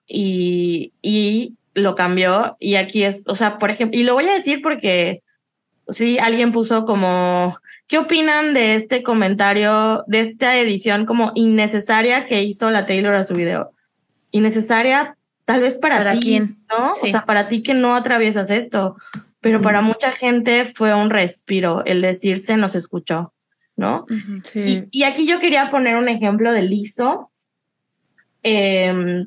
Speaker 5: y, y lo cambió. Y aquí es, o sea, por ejemplo, y lo voy a decir porque sí, alguien puso como, ¿qué opinan de este comentario, de esta edición como innecesaria que hizo la Taylor a su video? Innecesaria, tal vez para,
Speaker 2: ¿Para
Speaker 5: ti,
Speaker 2: quién?
Speaker 5: ¿no?
Speaker 2: Sí.
Speaker 5: O sea, para ti que no atraviesas esto, pero para mucha gente fue un respiro el decirse nos escuchó, ¿no?
Speaker 3: Sí.
Speaker 5: Y, y aquí yo quería poner un ejemplo de Lizo. Eh,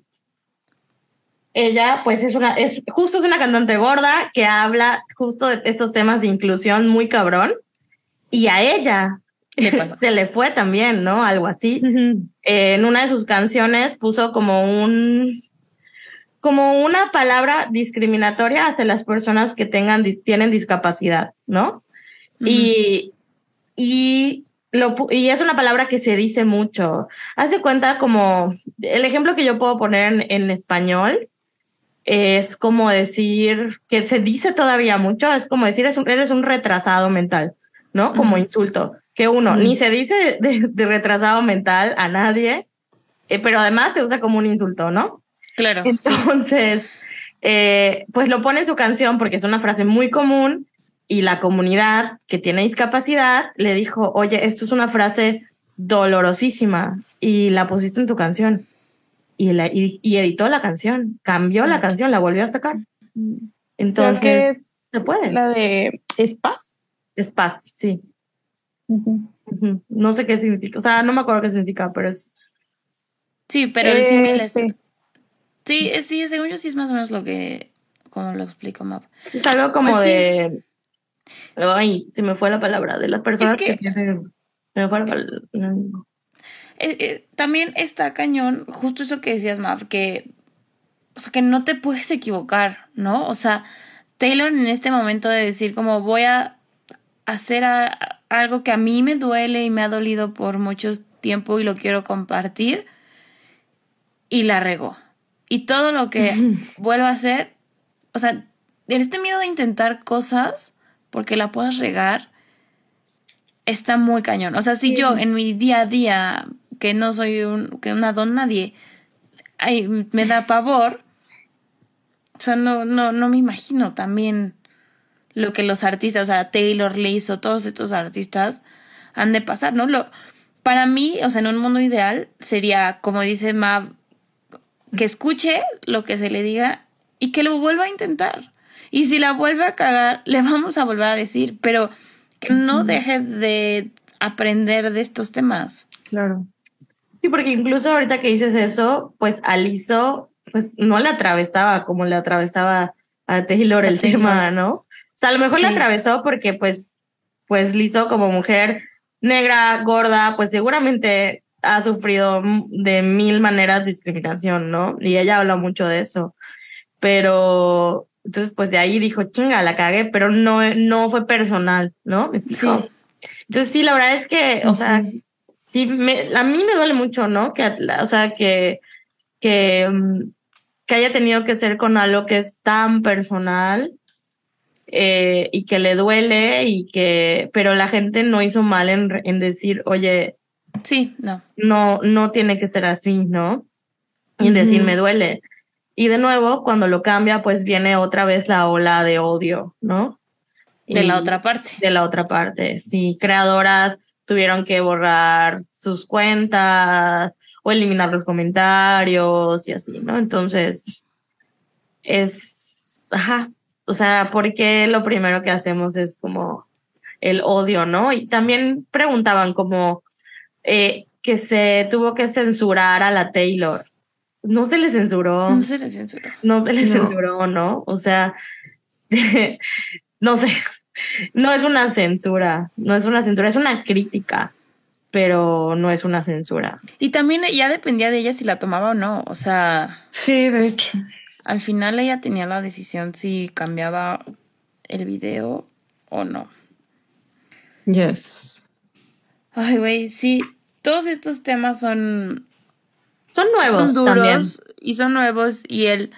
Speaker 5: ella, pues, es una, es, justo es una cantante gorda que habla justo de estos temas de inclusión muy cabrón. Y a ella
Speaker 2: Le pasó.
Speaker 5: se le fue también, ¿no? Algo así. Eh, en una de sus canciones puso como un, como una palabra discriminatoria hacia las personas que tengan, tienen discapacidad, ¿no? Y, y, lo, y es una palabra que se dice mucho. Haz de cuenta como el ejemplo que yo puedo poner en, en español es como decir que se dice todavía mucho, es como decir es un- eres un retrasado mental, ¿no? Como insulto. Que uno ni se dice de, de retrasado mental a nadie, eh, pero además se usa como un insulto, ¿no?
Speaker 2: Claro. sí.
Speaker 5: Entonces, eh, pues lo pone en su canción porque es una frase muy común y la comunidad que tiene discapacidad le dijo, oye, esto es una frase dolorosísima y la pusiste en tu canción. Y, la, y, y editó la canción, cambió la canción, la volvió a sacar.
Speaker 4: Creo
Speaker 5: Entonces,
Speaker 4: que es
Speaker 5: se puede.
Speaker 4: la de Spaz.
Speaker 5: Es paz, sí. No sé qué significa, o sea, no me acuerdo qué significa, pero es...
Speaker 2: Sí, pero
Speaker 4: Este,
Speaker 2: Sí, es- sí, según yo sí es más o menos lo que, como lo explico, Map.
Speaker 5: Es algo como
Speaker 2: Pues sí.
Speaker 5: de. Ay, se me fue la palabra. De las personas
Speaker 2: que-
Speaker 5: que, tienen. Se me fue la palabra.
Speaker 2: Eh, eh, también está cañón, justo eso que decías, Mav, que, o sea, que no te puedes equivocar, ¿no? O sea, Taylor en este momento de decir como voy a hacer a- algo que a mí me duele y me ha dolido por mucho tiempo y lo quiero compartir y la regó. Y todo lo que vuelva a hacer, o sea, en este miedo de intentar cosas porque la puedas regar, está muy cañón. O sea, si yo en mi día a día, que no soy un, que una don nadie, ay, me da pavor, o sea, no, no, no me imagino también lo que los artistas, o sea, Taylor, Liz o todos estos artistas han de pasar, ¿no? Lo, para mí, o sea, en un mundo ideal sería, como dice Mav, que escuche lo que se le diga y que lo vuelva a intentar. Y si la vuelve a cagar, le vamos a volver a decir, pero que no deje de aprender de estos temas.
Speaker 5: Claro. Sí, porque incluso ahorita que dices eso, pues a Lizzo, pues no le atravesaba como le atravesaba a Taylor el tema, ¿no? O sea, a lo mejor le
Speaker 2: Sí.
Speaker 5: atravesó porque, pues, pues Lizzo como mujer negra, gorda, pues seguramente ha sufrido de mil maneras discriminación, ¿no? Y ella habla mucho de eso. Pero, entonces, pues de ahí dijo, chinga, la cagué, pero no, no fue personal, ¿no? Entonces, sí, la verdad es que, o sea, sí, me, a mí me duele mucho, ¿no? Que, o sea, que, que, mm, que haya tenido que ser con algo que es tan personal eh, y que le duele y que, pero la gente no hizo mal en, en decir, oye,
Speaker 2: Sí, no.
Speaker 5: no, no tiene que ser así, ¿no? Y en decir, me duele. Y de nuevo, cuando lo cambia, pues viene otra vez la ola de odio, ¿no?
Speaker 2: De
Speaker 5: Y-
Speaker 2: la otra parte.
Speaker 5: de la otra parte. Sí, creadoras tuvieron que borrar sus cuentas o eliminar los comentarios y así, ¿no? Entonces, es, ajá, o sea, porque lo primero que hacemos es como el odio, ¿no? Y también preguntaban como eh, que se tuvo que censurar a la Taylor. No se le censuró
Speaker 2: No se le censuró.
Speaker 5: no se le
Speaker 3: No.
Speaker 5: censuró, ¿no? O sea, no sé, no es una censura, no es una censura, es una crítica, pero no es una censura.
Speaker 2: Y también ya dependía de ella si la tomaba o no. O sea,
Speaker 3: Sí, de hecho.
Speaker 2: al final ella tenía la decisión si cambiaba el video o no.
Speaker 3: Yes.
Speaker 2: Ay, güey, sí. Todos estos temas son,
Speaker 5: Son nuevos
Speaker 2: son
Speaker 5: también.
Speaker 2: duros y son nuevos y el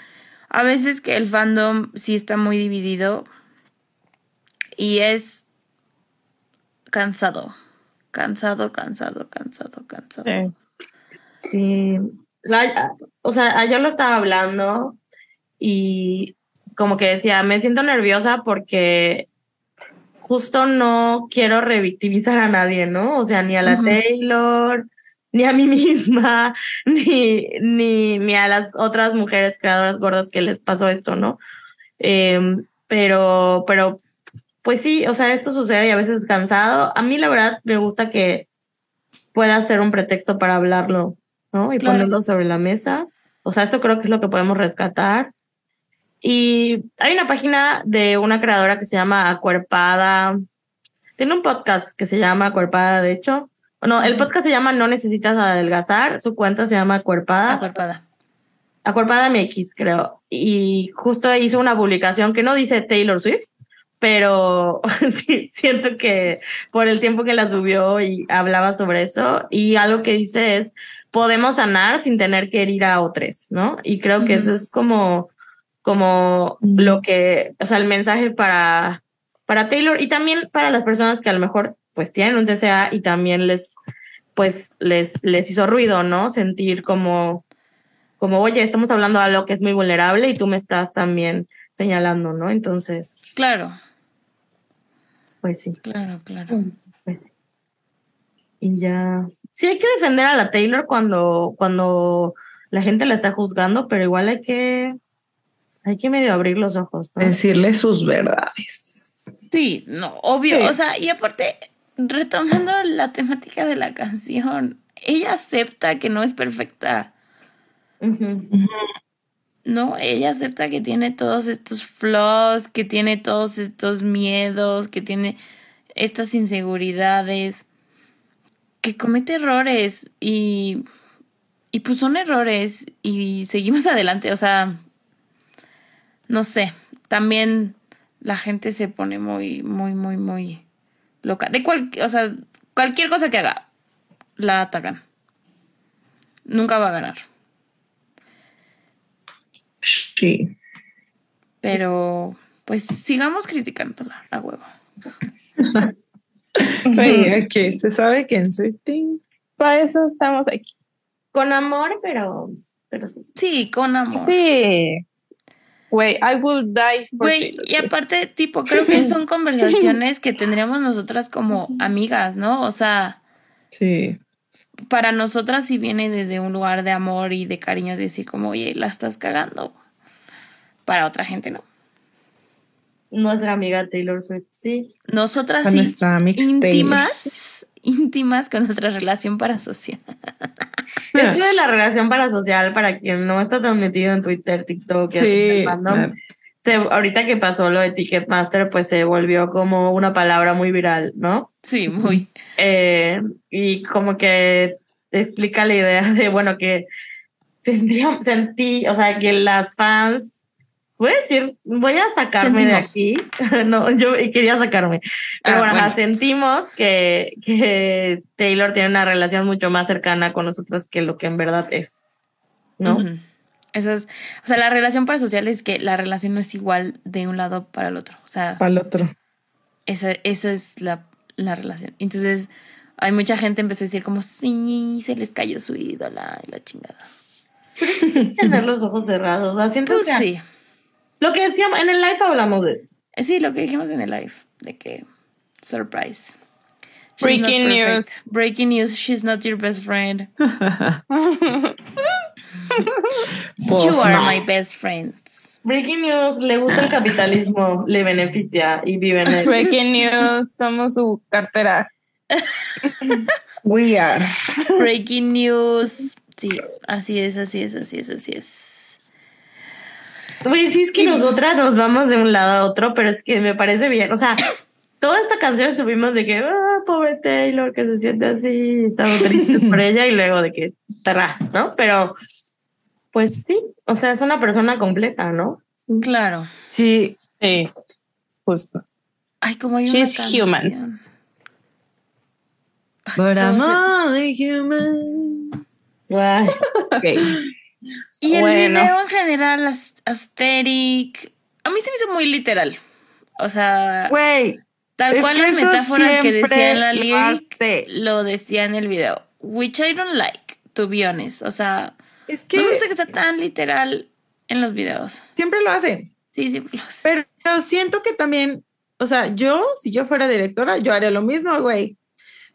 Speaker 2: a veces que el fandom sí está muy dividido y es cansado. Cansado, cansado, cansado, cansado.
Speaker 5: Sí, La- o sea, ayer lo estaba hablando y como que decía, me siento nerviosa porque justo no quiero revictimizar a nadie, ¿no? O sea, ni a la. Taylor, ni a mí misma, ni, ni, ni a las otras mujeres creadoras gordas que les pasó esto, ¿no? Em, pero, pero, pues sí, o sea, esto sucede y a veces es cansado. A mí la verdad me gusta que pueda ser un pretexto para hablarlo, ¿no? Y
Speaker 2: Claro.
Speaker 5: ponerlo sobre la mesa. O sea, eso creo que es lo que podemos rescatar. Y hay una página de una creadora que se llama Acuerpada. Tiene un podcast que se llama Acuerpada, de hecho. No, el podcast se llama No Necesitas Adelgazar. Su cuenta se llama Acuerpada.
Speaker 2: Acuerpada.
Speaker 5: Acuerpada MX, creo. Y justo hizo una publicación que no dice Taylor Swift, pero sí, siento que por el tiempo que la subió y hablaba sobre eso, y algo que dice es, podemos sanar sin tener que herir a otros, ¿no? Y creo que eso es como, como
Speaker 3: Ujú.
Speaker 5: lo que, o sea, el mensaje para, para Taylor y también para las personas que a lo mejor pues tienen un TCA y también les, pues les, les hizo ruido, ¿no? Sentir como, como, oye, estamos hablando de algo que es muy vulnerable y tú me estás también señalando, ¿no? Entonces,
Speaker 2: Claro,
Speaker 5: pues sí,
Speaker 2: claro, claro.
Speaker 5: pues sí. Y ya. Sí, hay que defender a la Taylor cuando, cuando la gente la está juzgando, pero igual hay que, hay que medio abrir los ojos, ¿no?
Speaker 3: Decirle sus verdades.
Speaker 2: Sí, no, obvio.
Speaker 4: Sí.
Speaker 2: O sea, y aparte, retomando la temática de la canción, ella acepta que no es perfecta. No, ella acepta que tiene todos estos flaws, que tiene todos estos miedos, que tiene estas inseguridades, que comete errores y, y pues son errores y seguimos adelante. O sea, no sé, también la gente se pone muy, muy, muy, muy loca. De cual, o sea, cualquier cosa que haga, la atacan. Nunca va a ganar.
Speaker 3: Sí.
Speaker 2: Pero, pues sigamos criticándola, a huevo.
Speaker 3: Oye, aquí se sabe que en Swifting
Speaker 4: Para eso estamos aquí.
Speaker 5: Con amor, pero, pero sí.
Speaker 2: Sí, con amor.
Speaker 4: Sí. Güey, I will die.
Speaker 2: Güey, y aparte, tipo, creo que son conversaciones que tendríamos nosotras como amigas, ¿no? O sea,
Speaker 3: Sí.
Speaker 2: Para nosotras sí viene desde un lugar de amor y de cariño decir como, oye, la estás cagando. Para otra gente, ¿no?
Speaker 5: Nuestra amiga Taylor Swift, sí.
Speaker 2: Nosotras
Speaker 3: Con
Speaker 2: sí, íntimas, íntimas con nuestra relación parasocial.
Speaker 5: Esto de la relación parasocial, para quien no está tan metido en Twitter, TikTok, y así
Speaker 3: Sí.
Speaker 5: fandom, se- ahorita que pasó lo de Ticketmaster, pues se volvió como una palabra muy viral, ¿no?
Speaker 2: Sí, muy.
Speaker 5: Eh, y como que explica la idea de, bueno, que sentí, sentí, o sea, que las fans, voy a decir, voy a sacarme de aquí, no, yo quería sacarme, pero
Speaker 2: Ah,
Speaker 5: bueno,
Speaker 2: bueno.
Speaker 5: sentimos que, que Taylor tiene una relación mucho más cercana con nosotros que lo que en verdad es, ¿no?
Speaker 2: Eso es, o sea, la relación parasocial es que la relación no es igual de un lado para el otro. O sea,
Speaker 3: Para el otro.
Speaker 2: esa, esa es la, la relación. Entonces, hay mucha gente empezó a decir como, sí, se les cayó su ídola y la chingada.
Speaker 5: Tener los ojos cerrados, o sea, siento
Speaker 2: Pues
Speaker 5: que
Speaker 2: sí.
Speaker 5: lo que decíamos, en el live hablamos de esto.
Speaker 2: Sí, lo que dijimos en el live, de que, surprise. She's
Speaker 4: Breaking news.
Speaker 2: Breaking news, she's not your best friend.
Speaker 3: Pues
Speaker 2: you are
Speaker 3: no.
Speaker 2: my best friends.
Speaker 5: Breaking news, le gusta el capitalismo, le beneficia y vive en él.
Speaker 4: Breaking news, somos su cartera.
Speaker 3: We are.
Speaker 2: Breaking news. Sí, así es, así es, así es, así es.
Speaker 5: Güey, sí es que nosotras nos vamos de un lado a otro, pero es que me parece bien. O sea, toda esta canción estuvimos de que, ah, pobre Taylor, que se siente así, estamos tristes por ella, y luego de que tras, ¿no? Pero, pues sí, o sea, es una persona completa, ¿no?
Speaker 2: Claro.
Speaker 3: Sí,
Speaker 4: Sí, justo.
Speaker 2: Ay, como hay
Speaker 4: She's
Speaker 2: una
Speaker 4: human.
Speaker 3: but I'm only human.
Speaker 5: Guay. Ok.
Speaker 2: Y el
Speaker 4: Bueno.
Speaker 2: video en general, as- aesthetic, a mí se me hizo muy literal. O sea, tal cual las metáforas que decía en la
Speaker 3: lo
Speaker 2: lyric lo decía en el video. Which I don't like, to be honest. O sea,
Speaker 3: es que
Speaker 2: no me gusta que sea tan literal en los videos.
Speaker 3: siempre lo hacen.
Speaker 2: Sí, sí, lo sé.
Speaker 3: Pero siento que también, o sea, yo, si yo fuera directora, yo haría lo mismo, güey.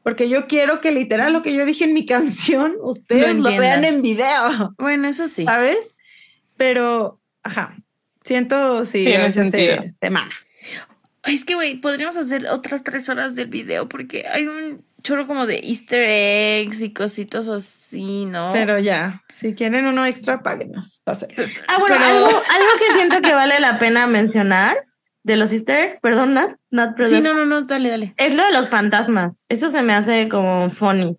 Speaker 3: Porque yo quiero que literal lo que yo dije en mi canción, ustedes lo, vean en video,
Speaker 2: Bueno, eso sí.
Speaker 3: ¿sabes? Pero, ajá, siento, sí,
Speaker 4: Tiene
Speaker 3: a veces se-
Speaker 4: sentido.
Speaker 3: se mama.
Speaker 2: Ay, Es que, güey, podríamos hacer otras tres horas del video porque hay un chorro como de easter eggs y cositas así, ¿no?
Speaker 3: Pero ya, si quieren uno extra, páguenos.
Speaker 5: Ah, bueno,
Speaker 2: Pero-
Speaker 5: algo, algo que siento que vale la pena mencionar de los easter eggs, perdón, Nat, Nat, pero
Speaker 2: sí, no, no, no, dale, dale.
Speaker 5: es lo de los fantasmas. Eso se me hace como funny.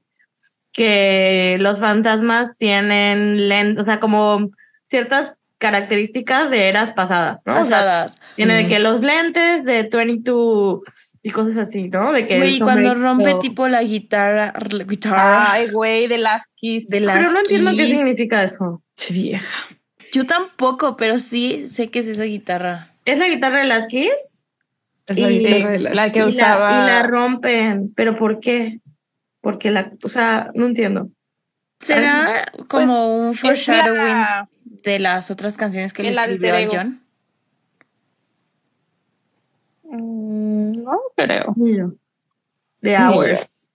Speaker 5: Que los fantasmas tienen lentes, o sea, como ciertas características de eras pasadas, ¿no? O sea,
Speaker 2: Pasadas.
Speaker 5: tiene de
Speaker 3: Mm.
Speaker 5: que los lentes de 22 y cosas así, ¿no? De que
Speaker 2: Güey, cuando rompe tipo la guitarra, la guitarra
Speaker 4: Ay, güey, de las Kiss.
Speaker 2: de las
Speaker 5: Pero no entiendo qué
Speaker 2: keys.
Speaker 5: significa eso.
Speaker 3: Che, vieja.
Speaker 2: Yo tampoco, pero sí sé que es esa guitarra.
Speaker 5: ¿Es la guitarra de las?
Speaker 3: Es la
Speaker 5: Y
Speaker 3: guitarra de las
Speaker 4: la que
Speaker 5: y, la,
Speaker 4: usaba-
Speaker 5: y la rompen. ¿Pero por qué? Porque la, o sea, no entiendo.
Speaker 2: ¿Será como un
Speaker 4: Es
Speaker 2: foreshadowing
Speaker 4: la-
Speaker 2: de las otras canciones que le
Speaker 4: el
Speaker 2: escribió a. John?
Speaker 4: Mm, No creo.
Speaker 5: De Hours.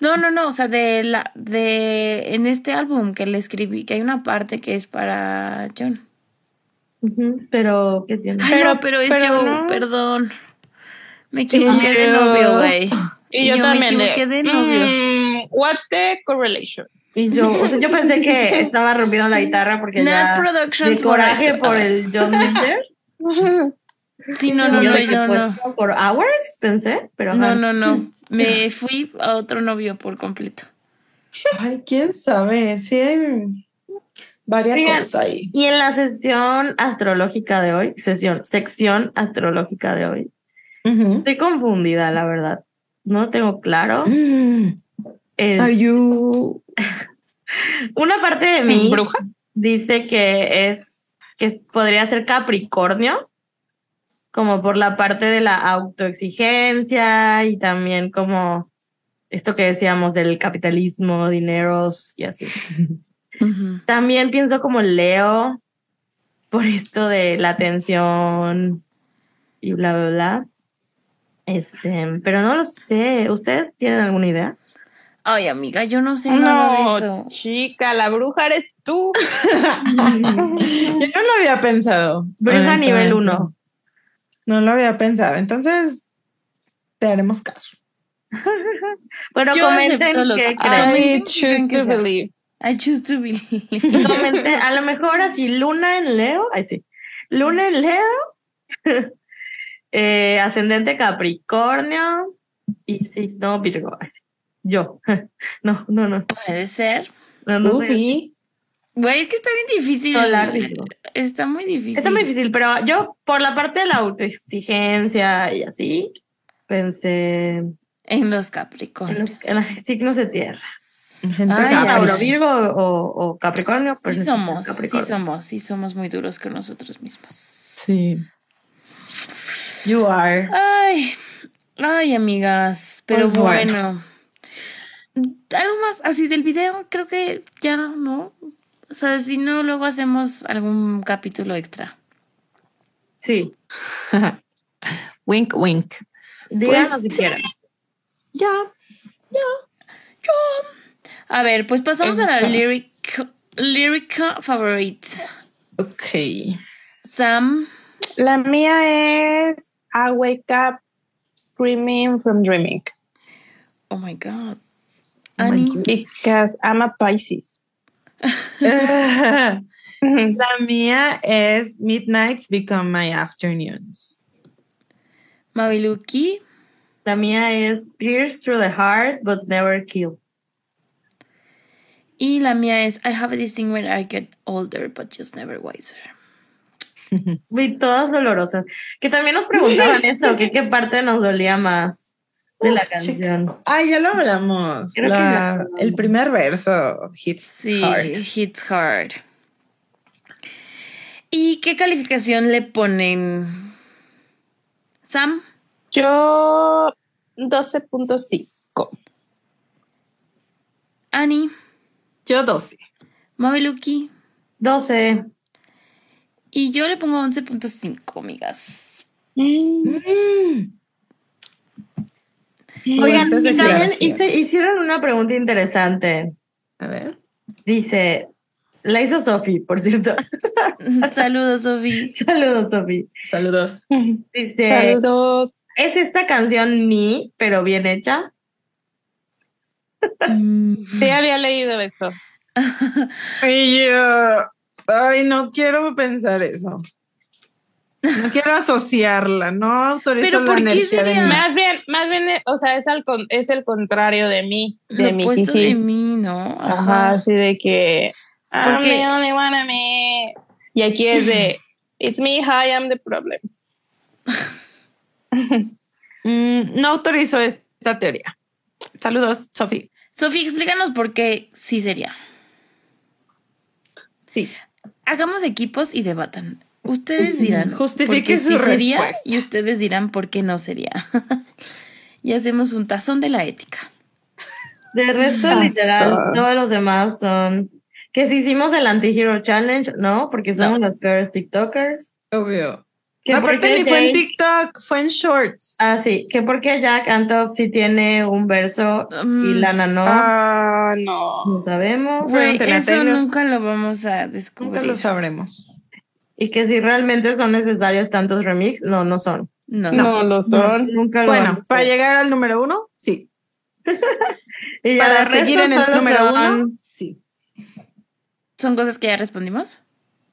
Speaker 2: No, no, no, o sea, de la de en este álbum que le escribí, que hay una parte que es para John.
Speaker 5: Pero, ¿qué tiene?
Speaker 2: Ay,
Speaker 4: Pero-
Speaker 2: no, pero es
Speaker 4: pero no.
Speaker 2: perdón. Me equivoqué de novio, güey.
Speaker 4: Y yo,
Speaker 2: Yo me
Speaker 4: también.
Speaker 2: equivoqué de novio.
Speaker 4: mm, what's the correlation?
Speaker 5: Y yo, o sea, yo pensé que estaba rompiendo la guitarra porque
Speaker 2: Nat
Speaker 5: ya
Speaker 2: Productions
Speaker 5: de coraje
Speaker 2: por
Speaker 5: el John Winter.
Speaker 2: Sí, no, no, no,
Speaker 5: que,
Speaker 2: yo
Speaker 5: pues,
Speaker 2: no.
Speaker 5: Por Hours, pensé, pero
Speaker 2: No, no, no. Me fui a otro novio por completo.
Speaker 3: Ay, quién sabe, sí hay varias
Speaker 5: Oigan,
Speaker 3: cosas ahí.
Speaker 5: Y en la sesión astrológica de hoy, sesión, sección astrológica de hoy, estoy confundida, la verdad. No tengo claro.
Speaker 3: Mm.
Speaker 5: Es-
Speaker 3: Are you
Speaker 5: una parte de mí
Speaker 4: ¿Bruja?
Speaker 5: dice que es que podría ser Capricornio, como por la parte de la autoexigencia y también como esto que decíamos del capitalismo, dineros y así. También pienso como Leo por esto de la atención y bla, bla, bla. Este, pero no lo sé. ¿Ustedes tienen alguna idea?
Speaker 2: Ay, amiga, yo no sé nada de
Speaker 4: No,
Speaker 2: eso.
Speaker 4: chica, la bruja eres tú.
Speaker 3: Yo no lo había pensado.
Speaker 5: Bruja nivel
Speaker 3: honestamente.
Speaker 5: 1.
Speaker 3: No lo había pensado. Entonces, te haremos caso.
Speaker 5: Bueno,
Speaker 2: Yo
Speaker 5: comenten
Speaker 2: lo
Speaker 5: qué
Speaker 2: que-
Speaker 5: creen.
Speaker 4: I choose to believe.
Speaker 2: I choose to believe.
Speaker 5: Comenten, a lo mejor así, Luna en Leo. Ay, sí. Luna en Leo. eh, ascendente Capricornio. Y sí, no, Virgo. Ay, sí. Yo. no, no, no.
Speaker 2: Puede ser.
Speaker 5: No, no sé.
Speaker 2: Güey, es que está bien difícil.
Speaker 5: Solar.
Speaker 2: Está muy difícil.
Speaker 5: Está muy difícil, pero yo, por la parte de la autoexigencia y así, pensé
Speaker 2: En los
Speaker 5: en
Speaker 2: Capricornios.
Speaker 5: los, en los signos de tierra.
Speaker 3: Gente.
Speaker 5: Tauro, Virgo o, o Capricornio. pues
Speaker 2: Sí somos, sí
Speaker 5: Capricornio.
Speaker 2: somos, sí somos muy duros con nosotros mismos.
Speaker 3: Sí. You are.
Speaker 2: Ay, ay, amigas, pero
Speaker 3: Pues bueno.
Speaker 2: bueno. Algo más así del video, creo que ya no. O sea, si no, luego hacemos algún capítulo extra.
Speaker 5: Sí,
Speaker 3: wink, wink.
Speaker 5: díganos
Speaker 2: Pues,
Speaker 5: si quieren.
Speaker 3: Ya.
Speaker 2: A ver, pues pasamos a la lyric, lyric favorite.
Speaker 3: Ok.
Speaker 2: Sam,
Speaker 4: La mía es I wake up screaming from dreaming
Speaker 2: oh my god.
Speaker 3: Oh
Speaker 2: Annie,
Speaker 4: because I'm a Pisces.
Speaker 3: La mía es Midnights Become My Afternoons.
Speaker 2: Maviluki.
Speaker 5: La mía es Pierce through the heart, but never kill.
Speaker 2: Y la mía es I have this thing when I get older, but just never wiser.
Speaker 5: Vi todas dolorosas. Que también nos preguntaban eso, que qué parte nos dolía más de la canción.
Speaker 3: Ay, ya lo hablamos.
Speaker 5: Creo que
Speaker 3: La-
Speaker 5: ya hablamos.
Speaker 3: el primer verso, hits
Speaker 2: Sí,
Speaker 3: hard.
Speaker 2: hits hard. ¿Y qué calificación le ponen? Sam,
Speaker 4: Yo 12.5.
Speaker 2: Annie,
Speaker 3: Yo 12.
Speaker 2: Maviluki.
Speaker 5: 12.
Speaker 2: Y yo le pongo 11.5, amigas.
Speaker 3: Mm.
Speaker 5: Oigan, y también hicieron una pregunta interesante.
Speaker 3: A ver.
Speaker 5: Dice, la hizo Sofi, por cierto.
Speaker 2: Saludos, Sofi.
Speaker 5: Saludos, Sofi.
Speaker 3: Saludos.
Speaker 5: Dice,
Speaker 4: Saludos.
Speaker 5: ¿es esta canción mi, pero bien hecha?
Speaker 2: Mm,
Speaker 4: Sí, había leído eso.
Speaker 3: Y yo, ay, no quiero pensar eso. No quiero asociarla, no autorizo
Speaker 2: Pero
Speaker 3: la
Speaker 2: ¿por qué
Speaker 3: energía de
Speaker 2: sería?
Speaker 3: mí.
Speaker 4: Más bien, más bien, o sea, es, al con- es el contrario de mí, de
Speaker 2: lo
Speaker 4: mi
Speaker 2: opuesto
Speaker 4: jiji.
Speaker 2: de mí, ¿no?
Speaker 4: Ajá, así de que I'm
Speaker 2: Porque-
Speaker 4: the only one of me. Y aquí es de It's me, hi, I'm the problem.
Speaker 3: Mm, no autorizo esta teoría. Saludos, Sofi.
Speaker 2: Sofi, explícanos por qué sí sería.
Speaker 3: Sí.
Speaker 2: Hagamos equipos y debatan. Ustedes dirán
Speaker 3: Justifique su
Speaker 2: sí sería
Speaker 3: respuesta.
Speaker 2: y ustedes dirán por qué no sería. y hacemos un tazón de la ética.
Speaker 5: De resto, literal, todos los demás son... Que si hicimos el Anti-Hero Challenge, ¿no? Porque somos los peores TikTokers.
Speaker 3: Obvio.
Speaker 5: Que
Speaker 3: Aparte ni fue en TikTok, fue en Shorts.
Speaker 5: Ah, sí. Que porque Jack Antoff sí tiene un verso y
Speaker 2: Mm.
Speaker 5: Lana no.
Speaker 4: Ah, no.
Speaker 5: No sabemos.
Speaker 2: Eso nunca lo vamos a
Speaker 3: Nunca
Speaker 2: descubrir.
Speaker 3: lo sabremos.
Speaker 5: Y que si realmente son necesarios tantos remix, no, no son.
Speaker 2: No,
Speaker 4: No, lo son.
Speaker 5: Nunca lo
Speaker 3: Bueno, para llegar al número uno, sí.
Speaker 5: Y ya
Speaker 3: Para seguir en el número
Speaker 5: son-
Speaker 3: uno, sí.
Speaker 2: son cosas que ya respondimos.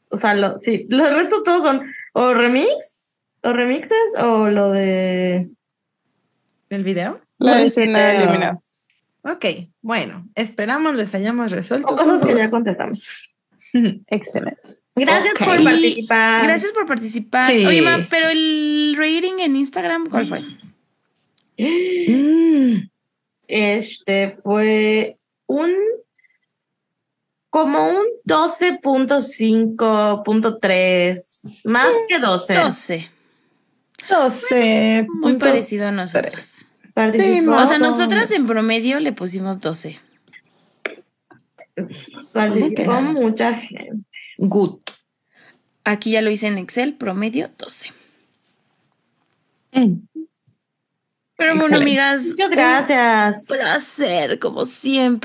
Speaker 5: O sea, lo, sí, los restos todos son o remix, o remixes, o lo de...
Speaker 3: ¿El video?
Speaker 4: La escena eliminada.
Speaker 3: Ok, bueno, esperamos les hayamos resuelto.
Speaker 5: O cosas que ya contestamos.
Speaker 4: Excelente.
Speaker 5: Gracias
Speaker 3: Ok.
Speaker 5: por
Speaker 2: Y
Speaker 5: participar.
Speaker 2: Gracias por participar.
Speaker 3: Sí.
Speaker 2: Oye, ma, pero el rating en Instagram, ¿cuál fue?
Speaker 3: Mm,
Speaker 5: Este fue un como un 12.5.3, más que 12.
Speaker 2: 12.
Speaker 3: 12.
Speaker 2: Muy parecido a nosotras.
Speaker 5: Participó,
Speaker 3: Sí,
Speaker 2: O sea, nosotras en promedio le pusimos 12.
Speaker 5: participó mucha gente.
Speaker 3: Good.
Speaker 2: Aquí ya lo hice en Excel, promedio 12.
Speaker 4: Mm.
Speaker 2: Pero bueno, amigas,
Speaker 5: Muchas gracias.
Speaker 2: un placer, como siempre.